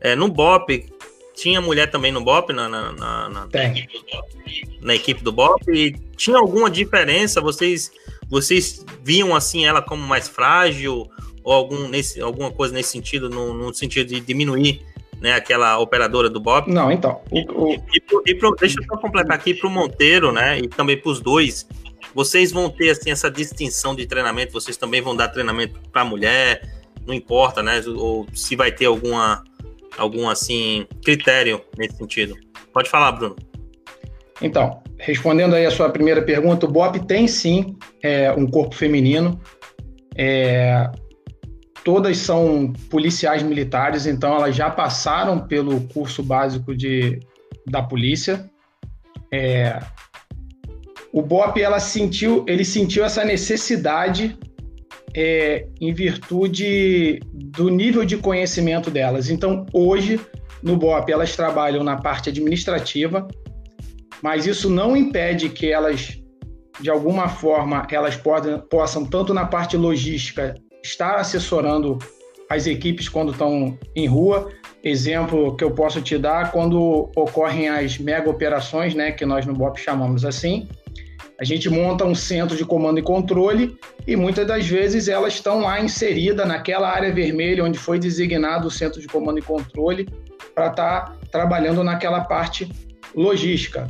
É, no BOP, tinha mulher também no BOP, na, na, na, na, na equipe do BOP, e tinha alguma diferença? Vocês, vocês viam assim ela como mais frágil, ou algum, nesse, alguma coisa nesse sentido, no, no sentido de diminuir né, aquela operadora do BOP? Não, então. O, o... E, e, e pro, deixa eu só completar aqui para o Monteiro, né, e também para os dois, vocês vão ter assim essa distinção de treinamento, vocês também vão dar treinamento para mulher, não importa, né, ou se vai ter alguma algum assim critério nesse sentido. Pode falar, Bruno. Então, respondendo aí a sua primeira pergunta, o BOP tem sim é, um corpo feminino. É, todas são policiais militares, então elas já passaram pelo curso básico de, da polícia. É, o BOP ela sentiu, ele sentiu essa necessidade é, em virtude do nível de conhecimento delas. Então, hoje, no BOP, elas trabalham na parte administrativa, mas isso não impede que elas, de alguma forma, elas podem, possam, tanto na parte logística, estar assessorando as equipes quando estão em rua. Exemplo que eu posso te dar, quando ocorrem as mega operações, né, que nós no BOP chamamos assim, a gente monta um centro de comando e controle e muitas das vezes elas estão lá inseridas naquela área vermelha onde foi designado o centro de comando e controle para estar tá trabalhando naquela parte logística.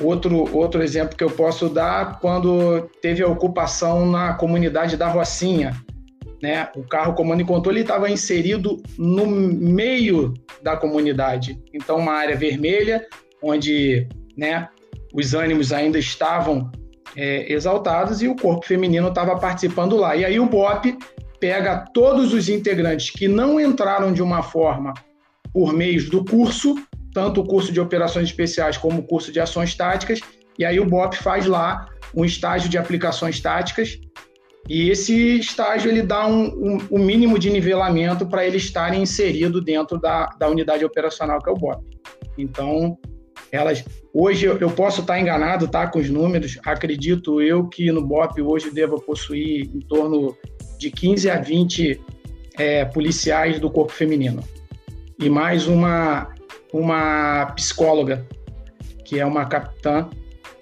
Outro, outro exemplo que eu posso dar, quando teve a ocupação na comunidade da Rocinha, né? O carro comando e controle estava inserido no meio da comunidade. Então, uma área vermelha, onde né, os ânimos ainda estavam é, exaltados e o corpo feminino estava participando lá. E aí o BOP pega todos os integrantes que não entraram de uma forma por meios do curso, tanto o curso de operações especiais como o curso de ações táticas, e aí o BOP faz lá um estágio de aplicações táticas, e esse estágio ele dá um, um, um mínimo de nivelamento para ele estarem inserido dentro da, da unidade operacional que é o BOP. Então, elas hoje eu posso estar enganado, tá, com os números. Acredito eu que no BOP hoje deva possuir em torno de 15 a 20 é, policiais do corpo feminino e mais uma uma psicóloga que é uma capitã.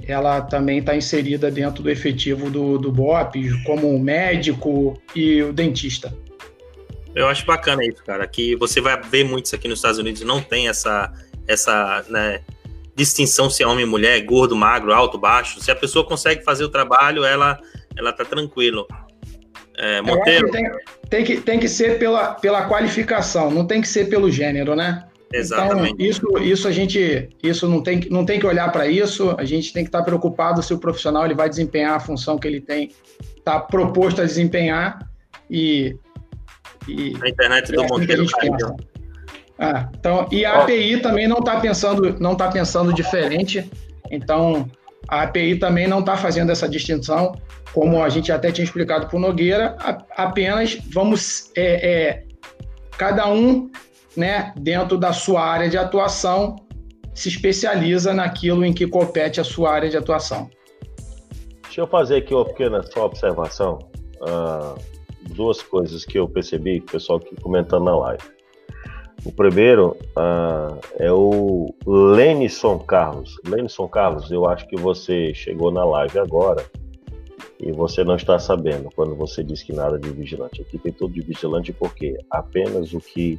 Ela também está inserida dentro do efetivo do, do BOP, como médico e o dentista. Eu acho bacana isso, cara, que você vai ver muito isso aqui nos Estados Unidos, não tem essa, essa né, distinção se é homem, mulher, gordo, magro, alto, baixo. Se a pessoa consegue fazer o trabalho, ela ela tá tranquilo. É, Monteiro. Tem, tem, que, tem que ser pela, pela qualificação, não tem que ser pelo gênero, né? Exatamente. Então, isso, isso a gente, isso não tem, não tem que olhar para isso. A gente tem que estar preocupado se o profissional ele vai desempenhar a função que ele tem, está proposto a desempenhar e, e a internet do é assim Monteiro caiu. Ah, então, e a API também não está pensando, não tá pensando diferente. Então, a API também não está fazendo essa distinção, como a gente até tinha explicado para o Nogueira, apenas vamos é, é, cada um, né, dentro da sua área de atuação, se especializa naquilo em que compete a sua área de atuação. Deixa eu fazer aqui uma pequena só observação. Uh, duas coisas que eu percebi, pessoal aqui comentando na live. O primeiro uh, é o Lenison Carlos. Lenison Carlos, eu acho que você chegou na live agora e você não está sabendo quando você diz que nada de vigilante. Aqui tem tudo de vigilante porque apenas o que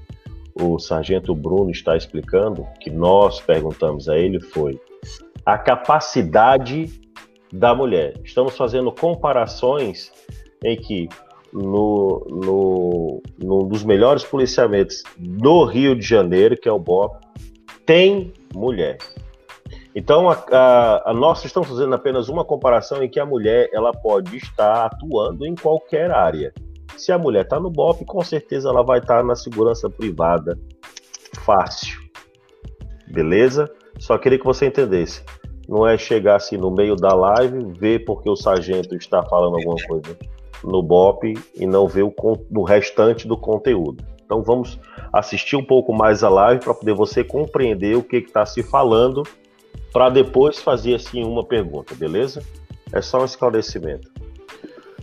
o sargento Bruno está explicando, que nós perguntamos a ele, foi a capacidade da mulher. Estamos fazendo comparações em que no, no, num dos melhores policiamentos do Rio de Janeiro, que é o BOP, tem mulher. Então, a, a, a, nós estamos fazendo apenas uma comparação em que a mulher ela pode estar atuando em qualquer área. Se a mulher está no BOP, com certeza ela vai estar na segurança privada fácil. Beleza? Só queria que você entendesse. Não é chegar assim no meio da live, ver porque o sargento está falando alguma coisa no BOP e não ver o, o restante do conteúdo. Então vamos assistir um pouco mais a live para poder você compreender o que está se falando, para depois fazer assim uma pergunta, beleza? É só um esclarecimento.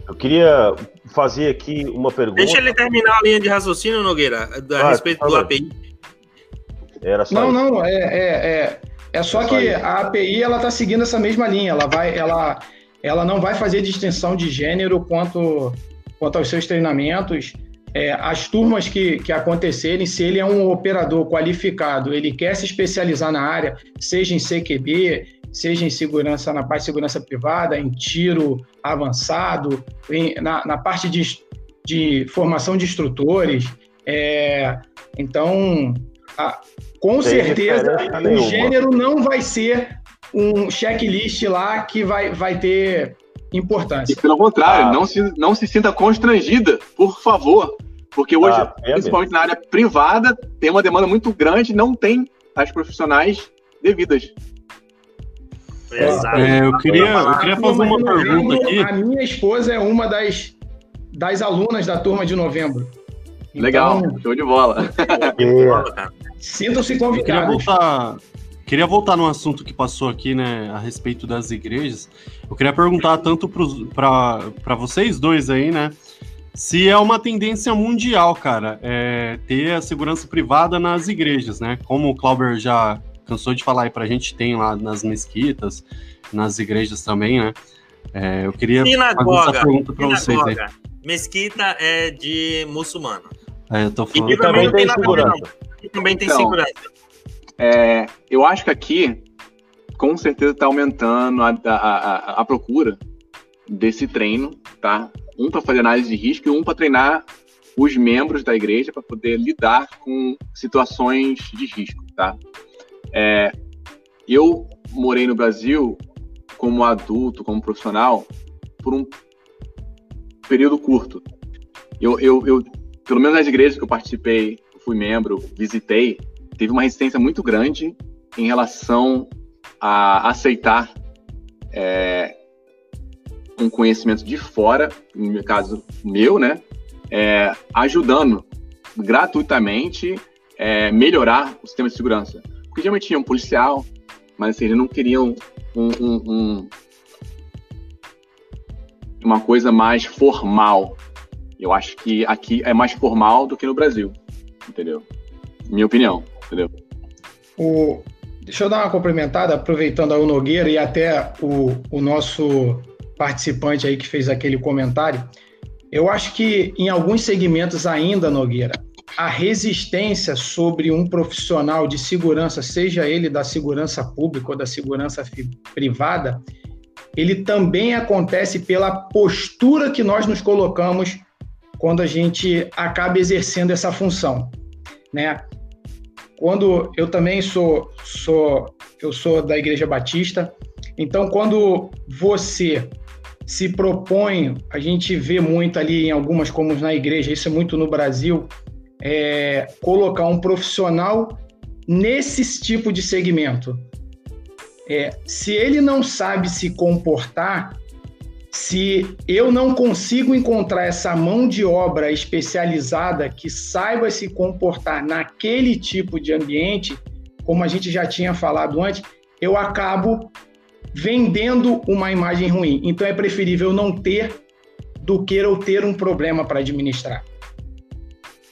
Eu queria fazer aqui uma pergunta. Deixa ele terminar a linha de raciocínio, Nogueira, a respeito do API. Era só não, isso. não, é, é, é, é só É só que isso. a API ela está seguindo essa mesma linha. Ela vai, ela, ela não vai fazer distinção de gênero quanto, quanto aos seus treinamentos. É, as turmas que, que acontecerem, se ele é um operador qualificado, ele quer se especializar na área, seja em CQB, seja em segurança, na parte de segurança privada, em tiro avançado, em- na, na parte de, de formação de instrutores. É, então, a- com Sem certeza, o nenhuma. gênero não vai ser um checklist lá que vai, vai ter E importância. pelo contrário, Ah. não, se, não se sinta constrangida, por favor. Porque hoje, Ah, é principalmente na área privada, tem uma demanda muito grande, não tem as profissionais devidas. Exato. É, eu queria, eu queria fazer uma pergunta aqui. A minha esposa é uma das, das alunas da turma de novembro. Então, Legal, show de bola. É. Sintam-se Eu queria convidados. voltar, queria voltar no assunto que passou aqui, né, a respeito das igrejas. Eu queria perguntar tanto para vocês dois aí, né, se é uma tendência mundial, cara, é, ter a segurança privada nas igrejas, né? Como o Clauber já cansou de falar aí pra gente, tem lá nas mesquitas, nas igrejas também, né? É, eu queria fazer essa Sinagoga. pergunta para vocês aí. Sinagoga. Mesquita é de muçulmano. É, eu tô E falando. que também também não tem a segurança. E também tem Então, segurança. É, eu acho que aqui, com certeza, está aumentando a, a, a, a procura desse treino, tá? Um para fazer análise de risco e um para treinar os membros da igreja para poder lidar com situações de risco, tá? É, eu morei no Brasil como adulto, como profissional, por um período curto. Eu, eu, eu pelo menos nas igrejas que eu participei, fui membro, visitei, teve uma resistência muito grande em relação a aceitar é, um conhecimento de fora, no caso meu, né, é, ajudando gratuitamente é, melhorar o sistema de segurança. Porque geralmente tinha um policial, mas assim, eles não queriam um, um- um- uma coisa mais formal. Eu acho que aqui é mais formal do que no Brasil, entendeu? Minha opinião, entendeu? O, deixa eu dar uma complementada, aproveitando o Nogueira e até o, o nosso participante aí que fez aquele comentário. Eu acho que em alguns segmentos ainda, Nogueira, a resistência sobre um profissional de segurança, seja ele da segurança pública ou da segurança privada, ele também acontece pela postura que nós nos colocamos quando a gente acaba exercendo essa função, né? Quando eu também sou, sou eu sou da Igreja Batista, então quando você se propõe, a gente vê muito ali em algumas como na igreja, isso é muito no Brasil, é, colocar um profissional nesse tipo de segmento. É, se ele não sabe se comportar, se eu não consigo encontrar essa mão de obra especializada que saiba se comportar naquele tipo de ambiente, como a gente já tinha falado antes, eu acabo vendendo uma imagem ruim. Então é preferível não ter do que eu ter um problema para administrar.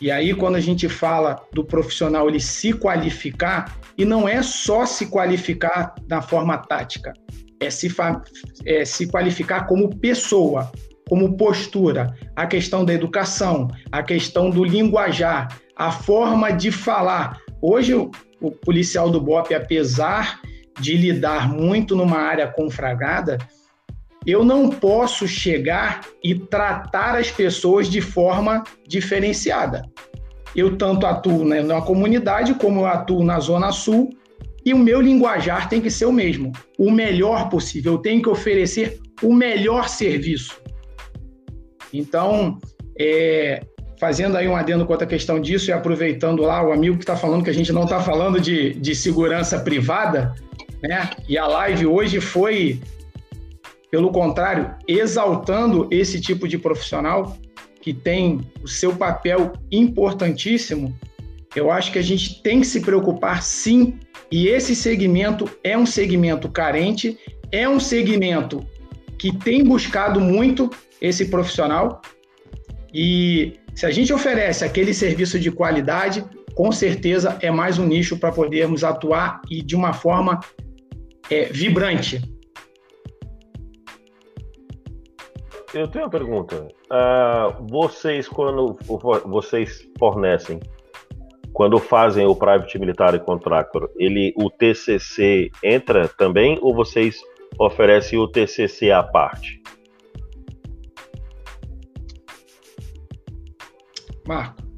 E aí, quando a gente fala do profissional ele se qualificar, e não é só se qualificar na forma tática, é se, é se qualificar como pessoa, como postura, a questão da educação, a questão do linguajar, a forma de falar. Hoje, o, policial do BOP, apesar de lidar muito numa área confragada, eu não posso chegar e tratar as pessoas de forma diferenciada. Eu tanto atuo na comunidade como eu atuo na Zona Sul e o meu linguajar tem que ser o mesmo, o melhor possível. Eu tenho que oferecer o melhor serviço. Então, é, fazendo aí um adendo quanto à questão disso e aproveitando lá o amigo que está falando que a gente não está falando de, de segurança privada, né? E a live hoje foi, pelo contrário, exaltando esse tipo de profissional que tem o seu papel importantíssimo. Eu acho que a gente tem que se preocupar sim e esse segmento é um segmento carente, é um segmento que tem buscado muito esse profissional. E se a gente oferece aquele serviço de qualidade, com certeza é mais um nicho para podermos atuar e de uma forma é, vibrante. Eu tenho uma pergunta. Uh, vocês, quando vocês fornecem, quando fazem o Private Military Contractor, ele, o TCC entra também ou vocês oferecem o TCC à parte? Marco.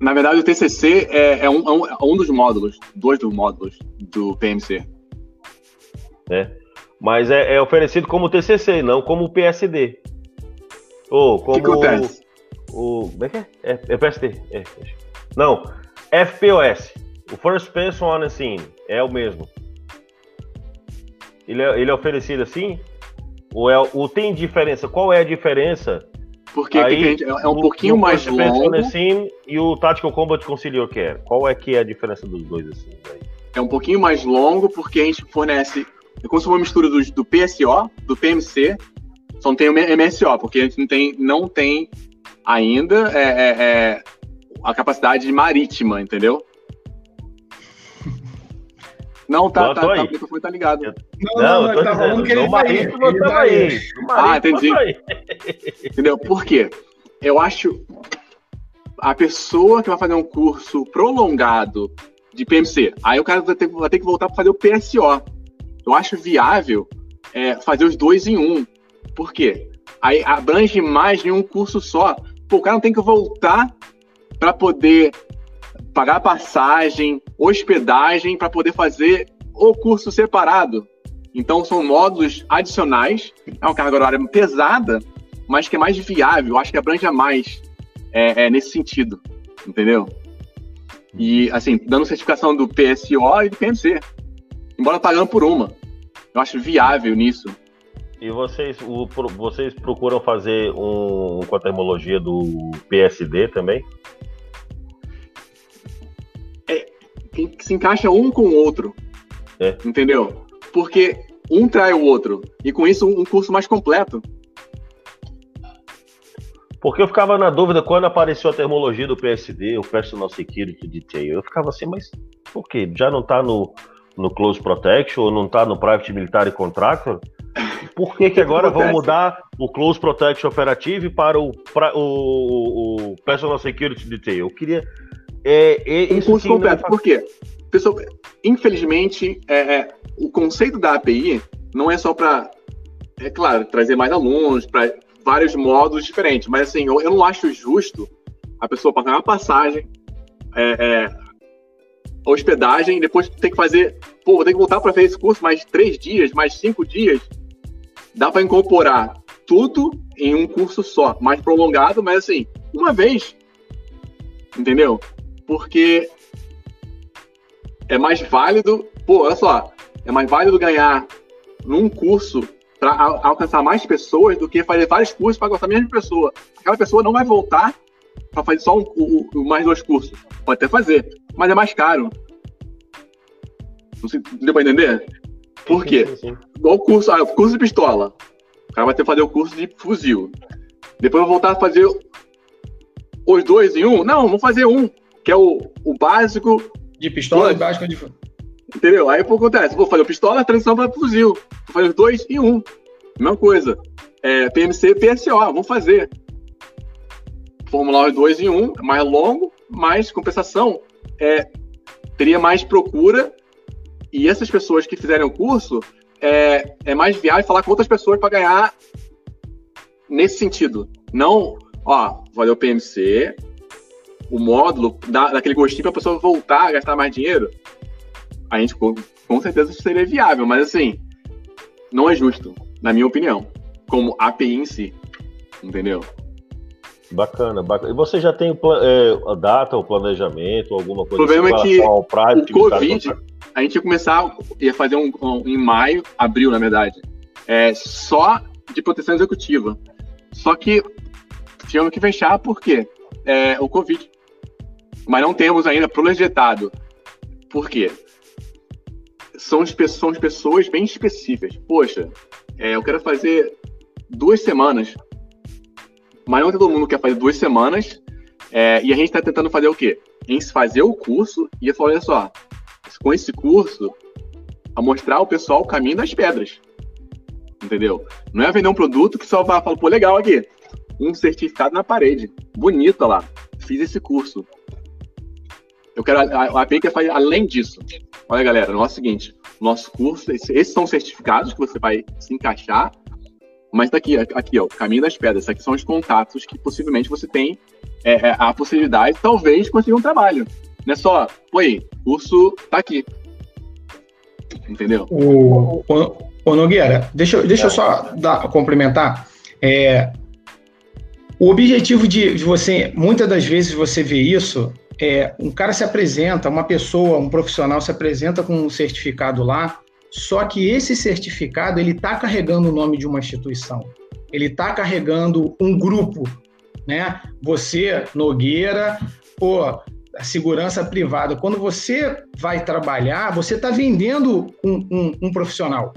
Na verdade, o TCC é, é, um, é, um, é um dos módulos, dois dos módulos do PMC. É. Mas é, é, oferecido como TCC, não como PSD. Ou como. O que acontece? O, como é que é? É, é PSD. É. Não, FPOS. O First Person on the Scene. É o mesmo. Ele é, ele é oferecido assim? Ou, é, ou tem diferença? Qual é a diferença porque Aí, gente, é um pouquinho mais longo. Assim, e o Tactical Combat Conciliar Care. Qual é que é a diferença dos dois assim? É um pouquinho mais longo porque a gente fornece é como se uma mistura do, do PSO, do PMC, só não tem o MSO, porque a gente não tem, não tem ainda é, é, é a capacidade marítima, entendeu? Não, tá, tá, tá, o microfone tá ligado. Não, não, não, não tá falando que ele tá aí. Ele tá aí. Ah, entendi. Entendeu? Por quê? Eu acho a pessoa que vai fazer um curso prolongado de PMC, aí o cara vai ter, vai ter que voltar para fazer o PSO. Eu acho viável é, fazer os dois em um. Por quê? Aí abrange mais em um curso só. Pô, o cara não tem que voltar para poder pagar passagem, hospedagem, para poder fazer o curso separado. Então, são módulos adicionais. É uma carga horária pesada, mas que é mais viável. Acho que abrange mais é, é, nesse sentido. Entendeu? E, assim, dando certificação do PSO e do PMC. Embora pagando por uma. Eu acho viável nisso. E vocês, o, vocês procuram fazer um, com a termologia do PSD também? que se encaixa um com o outro. É. Entendeu? Porque um trai o outro. E com isso, um curso mais completo. Porque eu ficava na dúvida quando apareceu a termologia do PSD, o Personal Security Detail. Eu ficava assim, mas por quê? Já não está no, no Close Protection ou não está no Private Military Contractor? Por que, que agora vão mudar o Close Protection Operative para o, pra, o, o Personal Security Detail? Eu queria é, é, um curso completo. Por quê? Pessoal, infelizmente, é, é, o conceito da API não é só para, é claro, trazer mais alunos, para vários modos diferentes, mas assim, eu, eu, não acho justo a pessoa pagar uma passagem, é, é, hospedagem, depois ter que fazer, pô, vou ter que voltar para fazer esse curso mais três dias, mais cinco dias. Dá para incorporar tudo em um curso só, mais prolongado, mas assim, uma vez. Entendeu? porque é mais válido, pô, olha só, é mais válido ganhar num curso para alcançar mais pessoas do que fazer vários cursos para alcançar a mesma pessoa. Aquela pessoa não vai voltar para fazer só um, um, mais dois cursos. Pode até fazer, mas é mais caro. Não sei, deu para entender? Por quê? Sim, sim, sim. Igual o curso, ah, curso de pistola. O cara vai ter que fazer o curso de fuzil. Depois vai voltar a fazer os dois em um? Não, vamos fazer um que é o, o básico. De pistola e básico de. Entendeu? Aí o que acontece? Vou fazer o pistola, transição para fuzil. Vou fazer os dois em um. Mesma coisa. É, PMC PSO, vamos fazer. Formular os dois em um, mais longo, mais compensação. É, teria mais procura e essas pessoas que fizerem o curso é, é mais viável falar com outras pessoas para ganhar nesse sentido. Não, ó, valeu PMC, o módulo dá, daquele gostinho para a pessoa voltar a gastar mais dinheiro, a gente com, com certeza seria viável, mas assim, não é justo, na minha opinião, como API em si, entendeu? Bacana, bacana. E você já tem é, a data, o planejamento, alguma coisa? O problema é que o Covid, a gente ia começar, ia fazer um, um, em maio, abril, na verdade, é, só de proteção executiva. Só que tínhamos que fechar porque é, o Covid mas não temos ainda projetado. Por quê? São, são pessoas bem específicas. Poxa, é, eu quero fazer duas semanas, mas não todo mundo quer fazer duas semanas É, e a gente está tentando fazer o quê? Em fazer o curso e falar, olha só, com esse curso, a mostrar ao pessoal o caminho das pedras. Entendeu? Não é vender um produto que só vai falar, pô, legal aqui, um certificado na parede, bonito lá, fiz esse curso. Eu quero, a, a API quer fazer além disso. Olha, galera, o nosso é o seguinte, nosso curso, esses são certificados que você vai se encaixar mas daqui, tá aqui, ó, o caminho das pedras. Aqui são os contatos que possivelmente você tem é, é, a possibilidade, talvez, de conseguir um trabalho. Não é só, oi, curso tá aqui. Entendeu? O, o, o Nogueira, deixa, deixa eu só dar, complementar. É, o objetivo de, de você, muitas das vezes você vê isso, é um cara se apresenta, uma pessoa, um profissional se apresenta com um certificado lá, só que esse certificado ele está carregando o nome de uma instituição, ele está carregando um grupo, né? Você, Nogueira, pô, a segurança privada. Quando você vai trabalhar, você está vendendo um, um, um, profissional.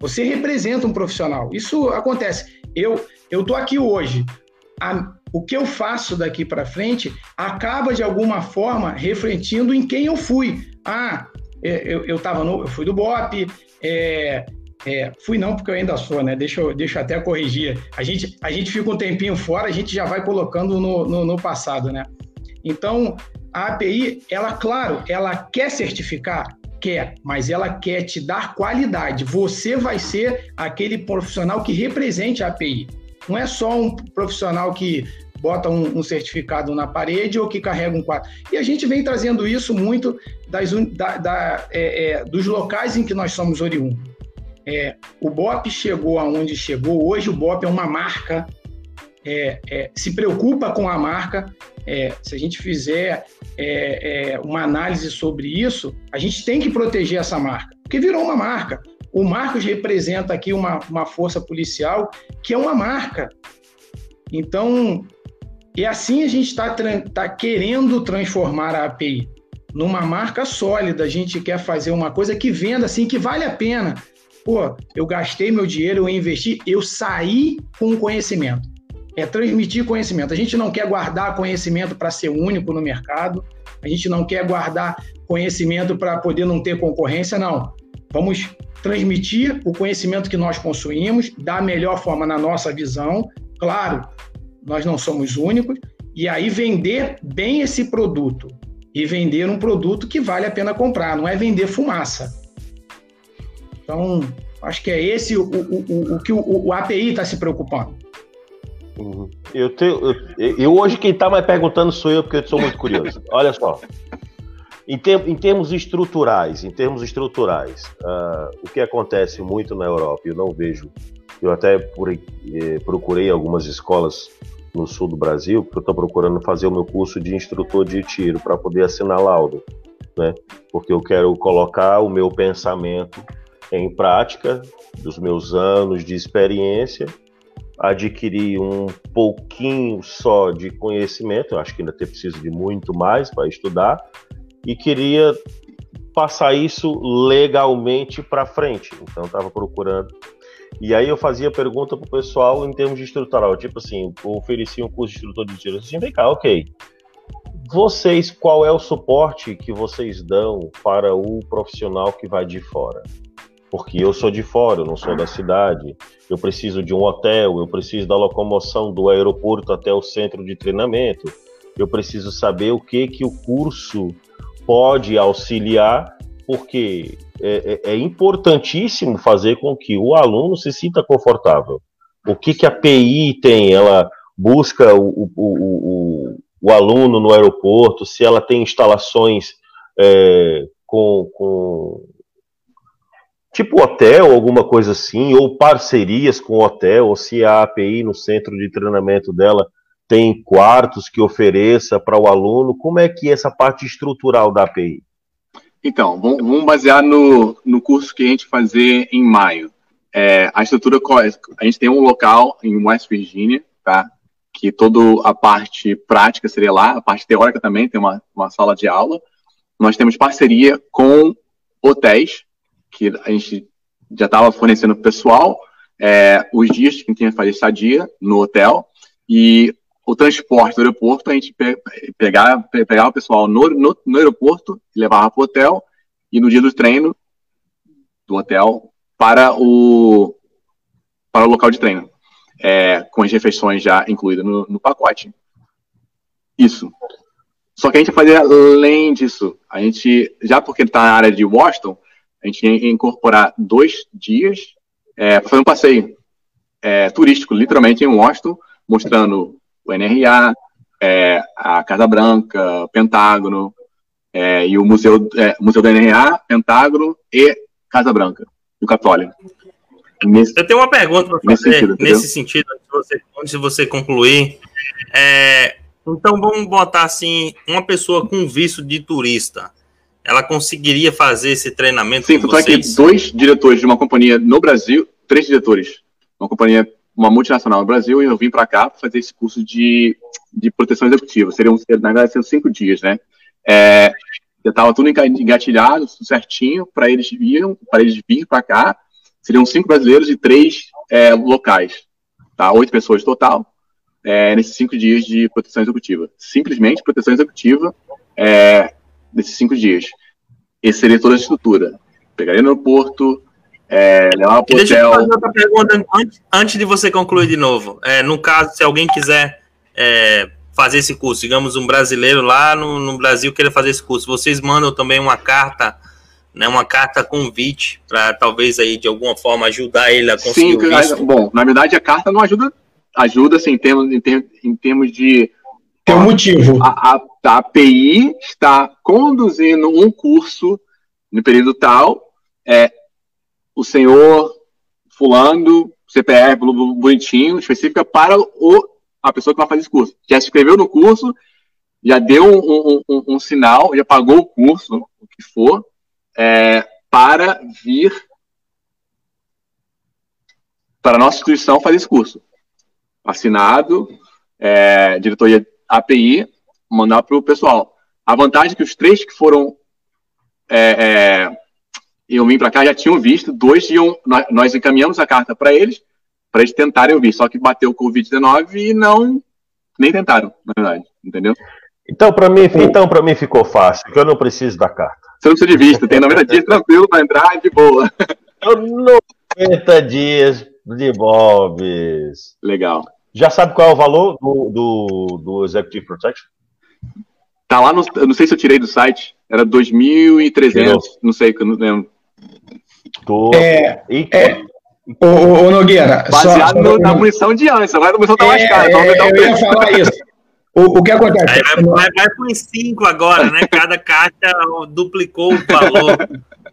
Você representa um profissional. Isso acontece. Eu eu tô aqui hoje. A, o que eu faço daqui para frente acaba de alguma forma refletindo em quem eu fui. Ah, é, eu, eu, tava no, eu fui do BOP, é, é, fui não, porque eu ainda sou, né? Deixa eu, deixa eu até corrigir. A gente, a gente fica um tempinho fora, a gente já vai colocando no, no, no passado, né? Então, a API, ela, claro, ela quer certificar? Quer, mas ela quer te dar qualidade. Você vai ser aquele profissional que represente a API. Não é só um profissional que bota um, um, certificado na parede ou que carrega um quadro. E a gente vem trazendo isso muito das, da, da, é, é, dos locais em que nós somos oriundos. É, o BOP chegou aonde chegou, hoje o BOP é uma marca, é, é, se preocupa com a marca. É, se a gente fizer uma análise sobre isso, a gente tem que proteger essa marca, porque virou uma marca. O Marcos representa aqui uma, uma força policial que é uma marca. Então, e assim a gente está tá querendo transformar a API numa marca sólida. A gente quer fazer uma coisa que venda assim, que vale a pena. Pô, eu gastei meu dinheiro, eu investi, eu saí com conhecimento. É transmitir conhecimento. A gente não quer guardar conhecimento para ser único no mercado. A gente não quer guardar conhecimento para poder não ter concorrência, não. Vamos transmitir o conhecimento que nós consumimos da melhor forma na nossa visão, claro, nós não somos únicos, e aí vender bem esse produto e vender um produto que vale a pena comprar, não é vender fumaça. Então, acho que é esse o, o, o, o que o, o API está se preocupando. Uhum. Eu, tenho, eu, eu, hoje quem está mais perguntando sou eu, porque eu sou muito curioso. Olha só. Em, ter, em, termos estruturais, em termos estruturais, uh, o que acontece muito na Europa, eu não vejo, eu até por, eh, procurei algumas escolas no sul do Brasil, porque eu estou procurando fazer o meu curso de instrutor de tiro para poder assinar laudo, né? Porque eu quero colocar o meu pensamento em prática dos meus anos de experiência, adquirir um pouquinho só de conhecimento, eu acho que ainda tem preciso de muito mais para estudar, e queria passar isso legalmente para frente. Então estava procurando e aí eu fazia pergunta pro pessoal em termos de estrutural, tipo assim, oferecia um curso de instrutor de tiro, assim, vem cá, ok. Vocês, qual é o suporte que vocês dão para o profissional que vai de fora? Porque eu sou de fora, eu não sou da cidade, eu preciso de um hotel, eu preciso da locomoção do aeroporto até o centro de treinamento, eu preciso saber o que que o curso pode auxiliar, porque é, é, é, importantíssimo fazer com que o aluno se sinta confortável. O que, que a PI tem? Ela busca o, o, o, o aluno no aeroporto, se ela tem instalações é, com, com tipo hotel, alguma coisa assim, ou parcerias com hotel, ou se a API no centro de treinamento dela tem quartos que ofereça para o aluno, como é que é essa parte estrutural da API? Então, vamos basear no, no curso que a gente fazer em maio. É, a estrutura, a gente tem um local em West Virginia, tá? Que toda a parte prática seria lá, a parte teórica também, tem uma, uma sala de aula. Nós temos parceria com hotéis, que a gente já estava fornecendo pessoal, é, os dias que tinha que fazer estadia no hotel, e o transporte do aeroporto, a gente pegava, pegava o pessoal no, no, no aeroporto, levava para o hotel, e no dia do treino, do hotel, para o, para o local de treino, é, com as refeições já incluídas no, no pacote. Isso. Só que a gente fazia além disso. A gente, já porque está na área de Washington, a gente ia incorporar dois dias é, para fazer um passeio é, turístico, literalmente em Washington, mostrando o NRA, é, a Casa Branca, o Pentágono, é, e o Museu, é, Museu do NRA, Pentágono e Casa Branca, do Capitólio. Nesse, Eu tenho uma pergunta para fazer nesse sentido, nesse sentido antes, de você, antes de você concluir. É, então vamos botar assim, uma pessoa com visto de turista, ela conseguiria fazer esse treinamento Sim, com vocês? que dois diretores de uma companhia no Brasil, três diretores, uma companhia, uma multinacional no Brasil, e eu vim para cá para fazer esse curso de, de proteção executiva. Seriam, na verdade, seriam cinco dias, né? É, já estava tudo engatilhado, tudo certinho, para eles virem, para eles virem para cá. Seriam cinco brasileiros e três é, locais, tá? Oito pessoas total é, nesses cinco dias de proteção executiva. Simplesmente proteção executiva é, nesses cinco dias. Seria toda a estrutura. Pegaria no aeroporto, é, levar para o hotel. Deixa eu fazer outra pergunta antes, antes de você concluir de novo. É, no caso, se alguém quiser é, fazer esse curso, digamos, um brasileiro lá no, no Brasil queira fazer esse curso, vocês mandam também uma carta né, uma carta convite para talvez aí de alguma forma ajudar ele a conseguir Sim, o visto. bom, na verdade a carta não ajuda ajuda assim, em, termos, em, termos, em termos de. Tem um motivo. A, a, a API está conduzindo um curso no período tal. É, o senhor fulano, CPR bonitinho, específica para o, a pessoa que vai fazer esse curso. Já se inscreveu no curso, já deu um, um, um, um sinal, já pagou o curso, o que for, é, para vir para a nossa instituição fazer esse curso assinado, é, diretoria API, mandar para o pessoal. A vantagem é que os três que foram é, é, iam vir para cá já tinham visto, dois iam, nós, nós encaminhamos a carta para eles, para eles tentarem ouvir, só que bateu o Covid-19 e não, nem tentaram, na verdade, entendeu? Então, para mim, então, mim ficou fácil, porque eu não preciso da carta. Você não precisa de vista, tem 90 dias tranquilo para entrar de boa. Eu 90 dias de Bobs. Legal. Já sabe qual é o valor do, do, do Executive Protection? Tá lá no. Não sei se eu tirei do site. Era 2.300. Não sei, que eu não lembro. Tô... É, e... é, Ô, Nogueira. Baseado só, no, na munição de antes, agora a munição tá mais cara. É, então eu ia falar isso. O, o que acontece? Aí vai, vai com 5 agora, né? Cada caixa duplicou o valor.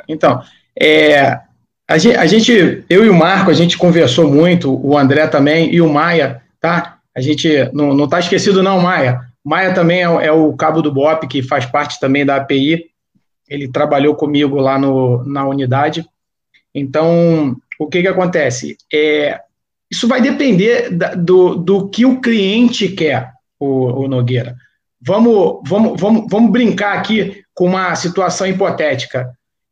Então, é, a gente, a gente, eu e o Marco, a gente conversou muito, o André também e o Maia tá? A gente não, não tá esquecido não, Maia. Maia também é, é, o cabo do BOP, que faz parte também da API. Ele trabalhou comigo lá no, na unidade. Então, o que que acontece? É, isso vai depender da, do, do que o cliente quer, o, o Nogueira. Vamos, vamos, vamos, vamos brincar aqui com uma situação hipotética.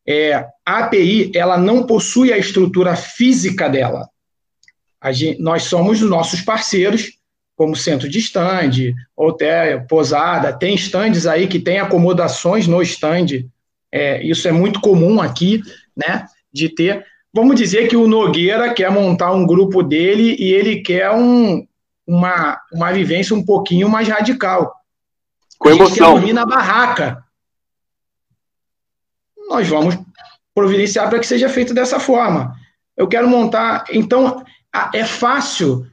É, a API ela não possui a estrutura física dela. Gente, nós somos os nossos parceiros, como centro de stand, hotel, posada, tem stands aí que tem acomodações no stand, é, isso é muito comum aqui, né, de ter. Vamos dizer que o Nogueira quer montar um grupo dele e ele quer um, uma, uma vivência um pouquinho mais radical. Com a emoção. Quer dormir na barraca. Nós vamos providenciar para que seja feito dessa forma. Eu quero montar. Então, é fácil,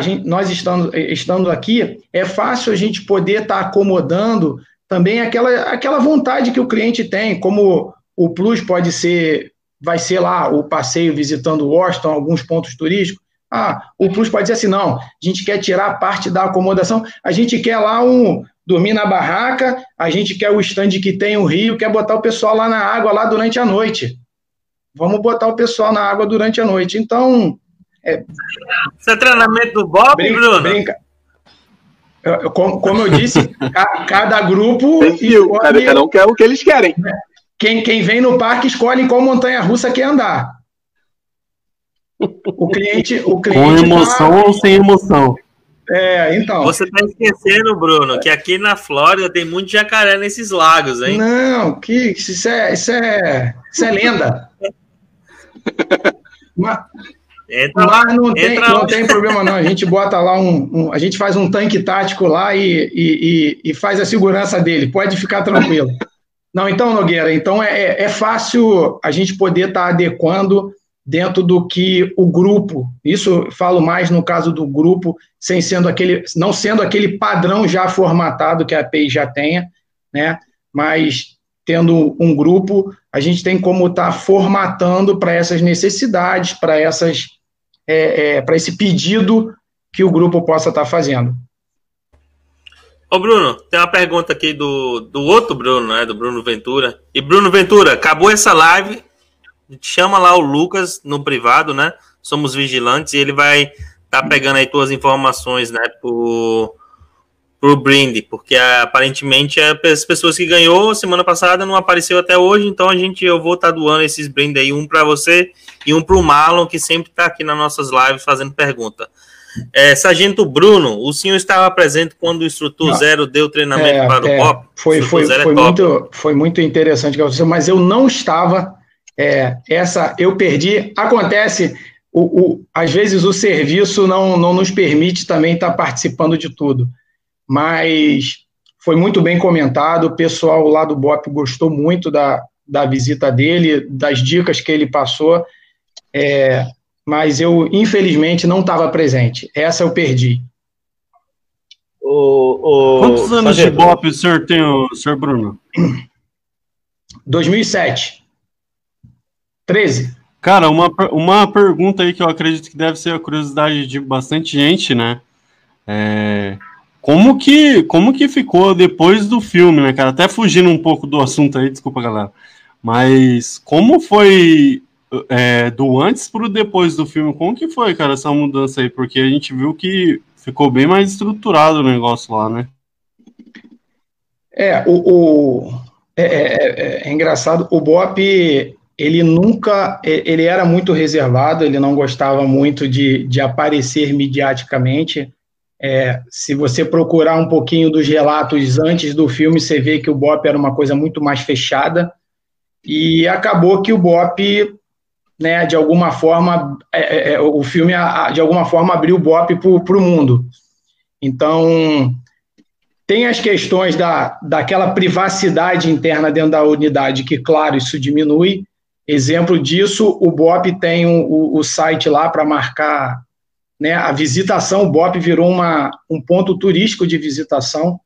gente, nós estando, estando aqui, é fácil a gente poder estar tá acomodando também aquela, aquela vontade que o cliente tem, como o Plus pode ser, vai ser lá o passeio visitando Washington, alguns pontos turísticos. Ah, o Plus pode dizer assim, não, a gente quer tirar parte da acomodação, a gente quer lá um dormir na barraca, a gente quer o stand que tem o rio, quer botar o pessoal lá na água lá durante a noite. Vamos botar o pessoal na água durante a noite. Então, é, Isso é treinamento do Bob, brinca, Bruno? Brinca. Eu, como, como, eu disse, cada grupo. Perfil, escolhe, cada um quer o que eles querem. Quem, quem vem no parque escolhe qual montanha russa quer andar. O cliente. O cliente Com emoção tá... ou sem emoção? É, então. Você tá esquecendo, Bruno, que aqui na Flórida tem muito jacaré nesses lagos, hein? Não, que isso é, isso é, isso é lenda. Mas, entra, mas não, tem, não tem problema não. A gente bota lá um, um, a gente faz um tanque tático lá e, e, e, e, faz a segurança dele. Pode ficar tranquilo. Não, então Nogueira, então é, é, é fácil a gente poder estar tá adequando dentro do que o grupo, isso falo mais no caso do grupo, sem sendo aquele, não sendo aquele padrão já formatado que a API já tenha, né? Mas tendo um grupo, a gente tem como estar tá formatando para essas necessidades, para essas, é, é, para esse pedido que o grupo possa estar tá fazendo. Ô Bruno, tem uma pergunta aqui do, do outro Bruno, né? Do Bruno Ventura. E Bruno Ventura, acabou essa live, chama lá o Lucas no privado, né? Somos vigilantes e ele vai estar tá pegando aí tuas informações, né? Por, por brinde, porque aparentemente é as pessoas que ganhou semana passada não apareceu até hoje, então a gente eu vou estar tá doando esses brindes aí, um para você e um para o Marlon, que sempre está aqui nas nossas lives fazendo pergunta. É, Sargento Bruno, o senhor estava presente quando o instrutor não. zero deu treinamento é, para o é, COP? Foi, foi, é foi, muito, foi muito interessante, mas eu não estava é, essa eu perdi. Acontece, o, o, às vezes o serviço não, não nos permite também estar participando de tudo, mas foi muito bem comentado. O pessoal lá do BOP gostou muito da, da visita dele, das dicas que ele passou, é, mas eu, infelizmente, não estava presente. Essa eu perdi. O, o... Quantos anos de BOP o senhor tem, o senhor Bruno? 2007. 13. Cara, uma, uma pergunta aí que eu acredito que deve ser a curiosidade de bastante gente, né? É, como que como que ficou depois do filme, né, cara? Até fugindo um pouco do assunto aí, desculpa, galera. Mas como foi é, do antes pro depois do filme? Como que foi, cara, essa mudança aí? Porque a gente viu que ficou bem mais estruturado o negócio lá, né? É, o, o é, é, é, é engraçado. O Bop ele nunca, ele era muito reservado, ele não gostava muito de, de aparecer mediaticamente. É, se você procurar um pouquinho dos relatos antes do filme, você vê que o Bop era uma coisa muito mais fechada, e acabou que o Bop, né, de alguma forma, é, é, é o filme, de alguma forma, abriu o Bop para o mundo. Então, tem as questões da, daquela privacidade interna dentro da unidade, que, claro, isso diminui, Exemplo disso, o BOP tem o, o site lá para marcar né, a visitação. O BOP virou uma, um ponto turístico de visitação.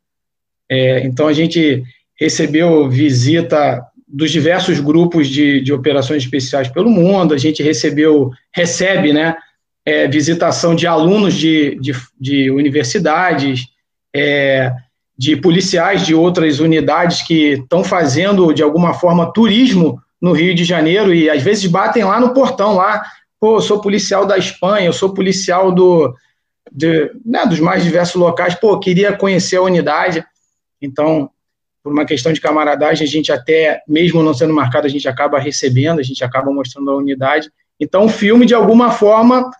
É, então, a gente recebeu visita dos diversos grupos de, de operações especiais pelo mundo, a gente recebeu, recebe, né, é, visitação de alunos de, de, de universidades, é, de policiais de outras unidades que estão fazendo, de alguma forma, turismo no Rio de Janeiro e às vezes batem lá no portão lá, pô, eu sou policial da Espanha, eu sou policial do de, né, dos mais diversos locais, pô, queria conhecer a unidade. Então, por uma questão de camaradagem, a gente até, mesmo não sendo marcado, a gente acaba recebendo, a gente acaba mostrando a unidade. Então, o filme, de alguma forma,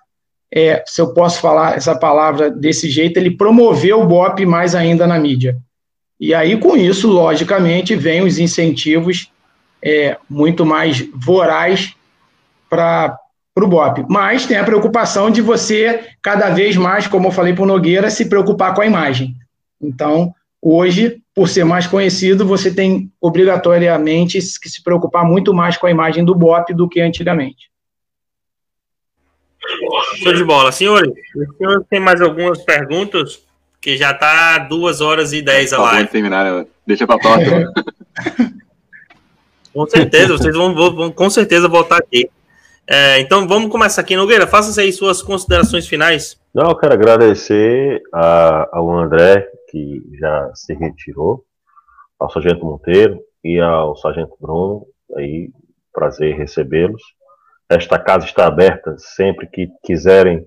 é, se eu posso falar essa palavra desse jeito, ele promoveu o BOP mais ainda na mídia. E aí, com isso, logicamente, vem os incentivos é, muito mais voraz para o BOP. Mas tem a preocupação de você, cada vez mais, como eu falei para o Nogueira, se preocupar com a imagem. Então, hoje, por ser mais conhecido, você tem obrigatoriamente que se preocupar muito mais com a imagem do BOP do que antigamente. Show de bola. Senhores, o senhor tem mais algumas perguntas? Que já está duas horas e dez a live. terminar, deixa para a próxima. Com certeza, vocês vão, vão, com certeza voltar aqui. É, então vamos começar aqui, Nogueira. Faça aí suas considerações finais. Não, eu quero agradecer a, ao André, que já se retirou, ao Sargento Monteiro e ao Sargento Bruno. Aí, prazer recebê-los. Esta casa está aberta sempre que quiserem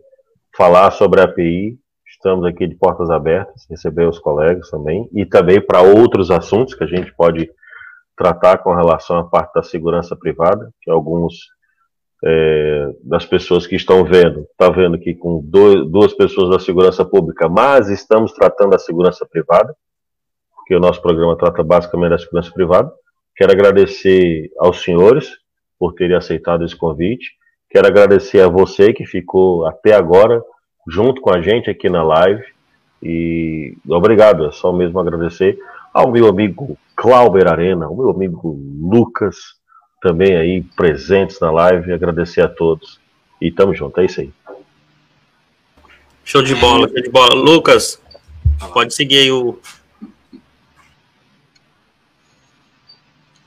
falar sobre a API. Estamos aqui de portas abertas, receber os colegas também, e também para outros assuntos que a gente pode tratar com relação à parte da segurança privada, que alguns é, das pessoas que estão vendo, está vendo aqui com dois, duas pessoas da segurança pública, mas estamos tratando da segurança privada, porque o nosso programa trata basicamente da segurança privada. Quero agradecer aos senhores por terem aceitado esse convite. Quero agradecer a você que ficou até agora junto com a gente aqui na live. E obrigado, é só mesmo agradecer ao meu amigo Clauber Arena, ao meu amigo Lucas, também aí presentes na live. Agradecer a todos. E tamo junto, é isso aí. Show de bola, show de bola. Lucas, pode seguir aí o.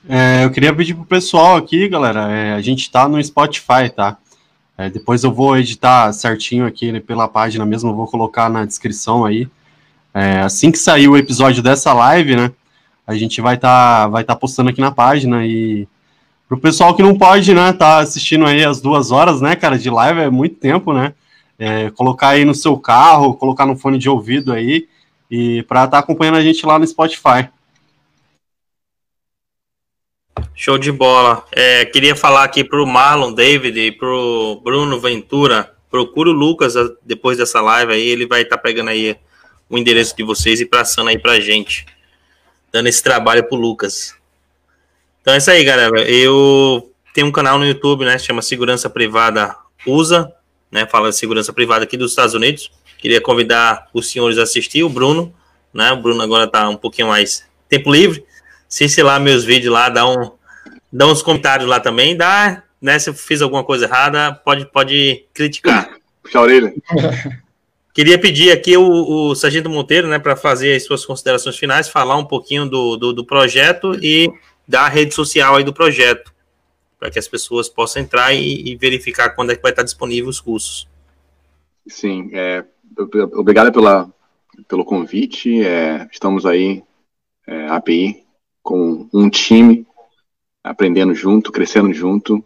É, eu queria pedir pro pessoal aqui, galera. É, a gente tá no Spotify, tá? É, depois eu vou editar certinho aqui né, pela página mesmo, eu vou colocar na descrição aí. É, assim que sair o episódio dessa live, né? A gente vai estar tá, vai tá postando aqui na página e pro pessoal que não pode, né, tá assistindo aí as duas horas, né, cara, de live é muito tempo, né? É, colocar aí no seu carro, colocar no fone de ouvido aí e para estar tá acompanhando a gente lá no Spotify. Show de bola. É, queria falar aqui pro Marlon David e pro Bruno Ventura. Procura o Lucas depois dessa live aí, ele vai estar tá pegando aí o endereço de vocês e passando aí pra gente. Dando esse trabalho pro Lucas. Então é isso aí, galera. Eu tenho um canal no YouTube, né? Chama Segurança Privada USA, né? Fala de segurança privada aqui dos Estados Unidos. Queria convidar os senhores a assistir, o Bruno, né? O Bruno agora tá um pouquinho mais tempo livre. Assiste lá meus vídeos lá, dá um, dá uns comentários lá também, dá, né? Se eu fiz alguma coisa errada, pode, pode criticar. Puxa a orelha. Queria pedir aqui o, o Sargento Monteiro, né, para fazer as suas considerações finais, falar um pouquinho do, do, do projeto e da rede social aí do projeto, para que as pessoas possam entrar e, e, verificar quando é que vai estar disponível os cursos. Sim, é, obrigado pela, pelo convite. É, estamos aí, é, API, com um time aprendendo junto, crescendo junto.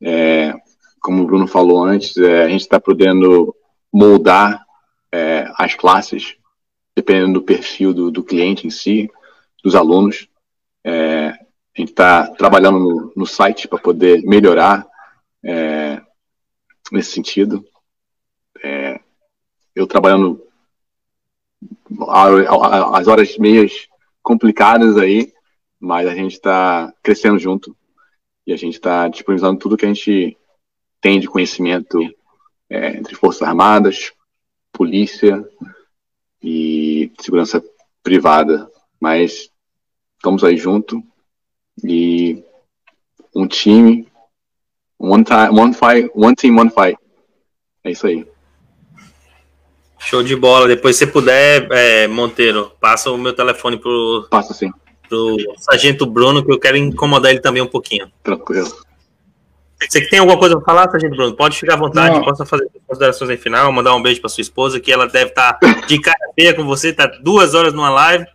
É, como o Bruno falou antes, é, a gente está podendo moldar é, as classes dependendo do perfil do, do cliente em si, dos alunos. É, a gente está trabalhando no, no site para poder melhorar é, nesse sentido. É, eu trabalhando as horas meias complicadas aí, mas a gente está crescendo junto e a gente está disponibilizando tudo que a gente tem de conhecimento é, entre Forças Armadas, polícia e segurança privada. Mas estamos aí junto e um time, one, time, one, fight, one team, one fight. É isso aí. Show de bola. Depois, se puder, é, Monteiro, passa o meu telefone pro. Passa sim pro Sargento Bruno, que eu quero incomodar ele também um pouquinho. Tranquilo. Você que tem alguma coisa para falar, Sargento Bruno? Pode ficar à vontade, Não. possa fazer considerações em final, mandar um beijo para sua esposa, que ela deve estar tá de cara feia com você, tá duas horas numa live.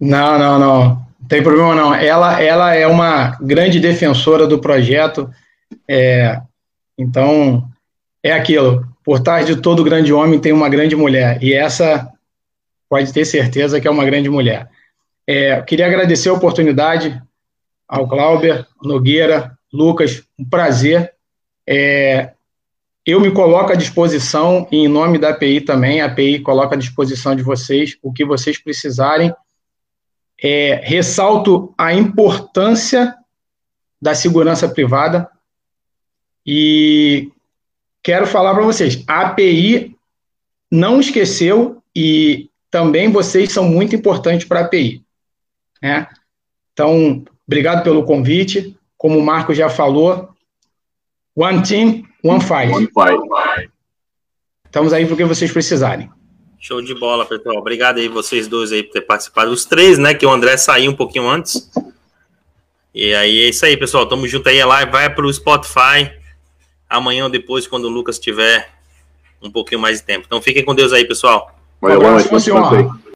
Não, não, não. Tem problema não. Ela, ela é uma grande defensora do projeto. É, então, é aquilo. Por trás de todo grande homem tem uma grande mulher. E essa pode ter certeza que é uma grande mulher. É, queria agradecer a oportunidade ao Clauber, Nogueira, Lucas, um prazer. É, eu me coloco à disposição, em nome da API também, a API coloca à disposição de vocês o que vocês precisarem. É, ressalto a importância da segurança privada e quero falar para vocês, a API não esqueceu e também vocês são muito importantes para a API. Né? Então, obrigado pelo convite. Como o Marco já falou, one team, one fight. One fight. Estamos aí para o que vocês precisarem. Show de bola, pessoal. Obrigado aí vocês dois aí por ter participado. Os três, né? Que o André saiu um pouquinho antes. E aí é isso aí, pessoal. Tamo junto aí. A live vai para o Spotify amanhã ou depois, quando o Lucas tiver um pouquinho mais de tempo. Então fiquem com Deus aí, pessoal. Valeu, um abraço,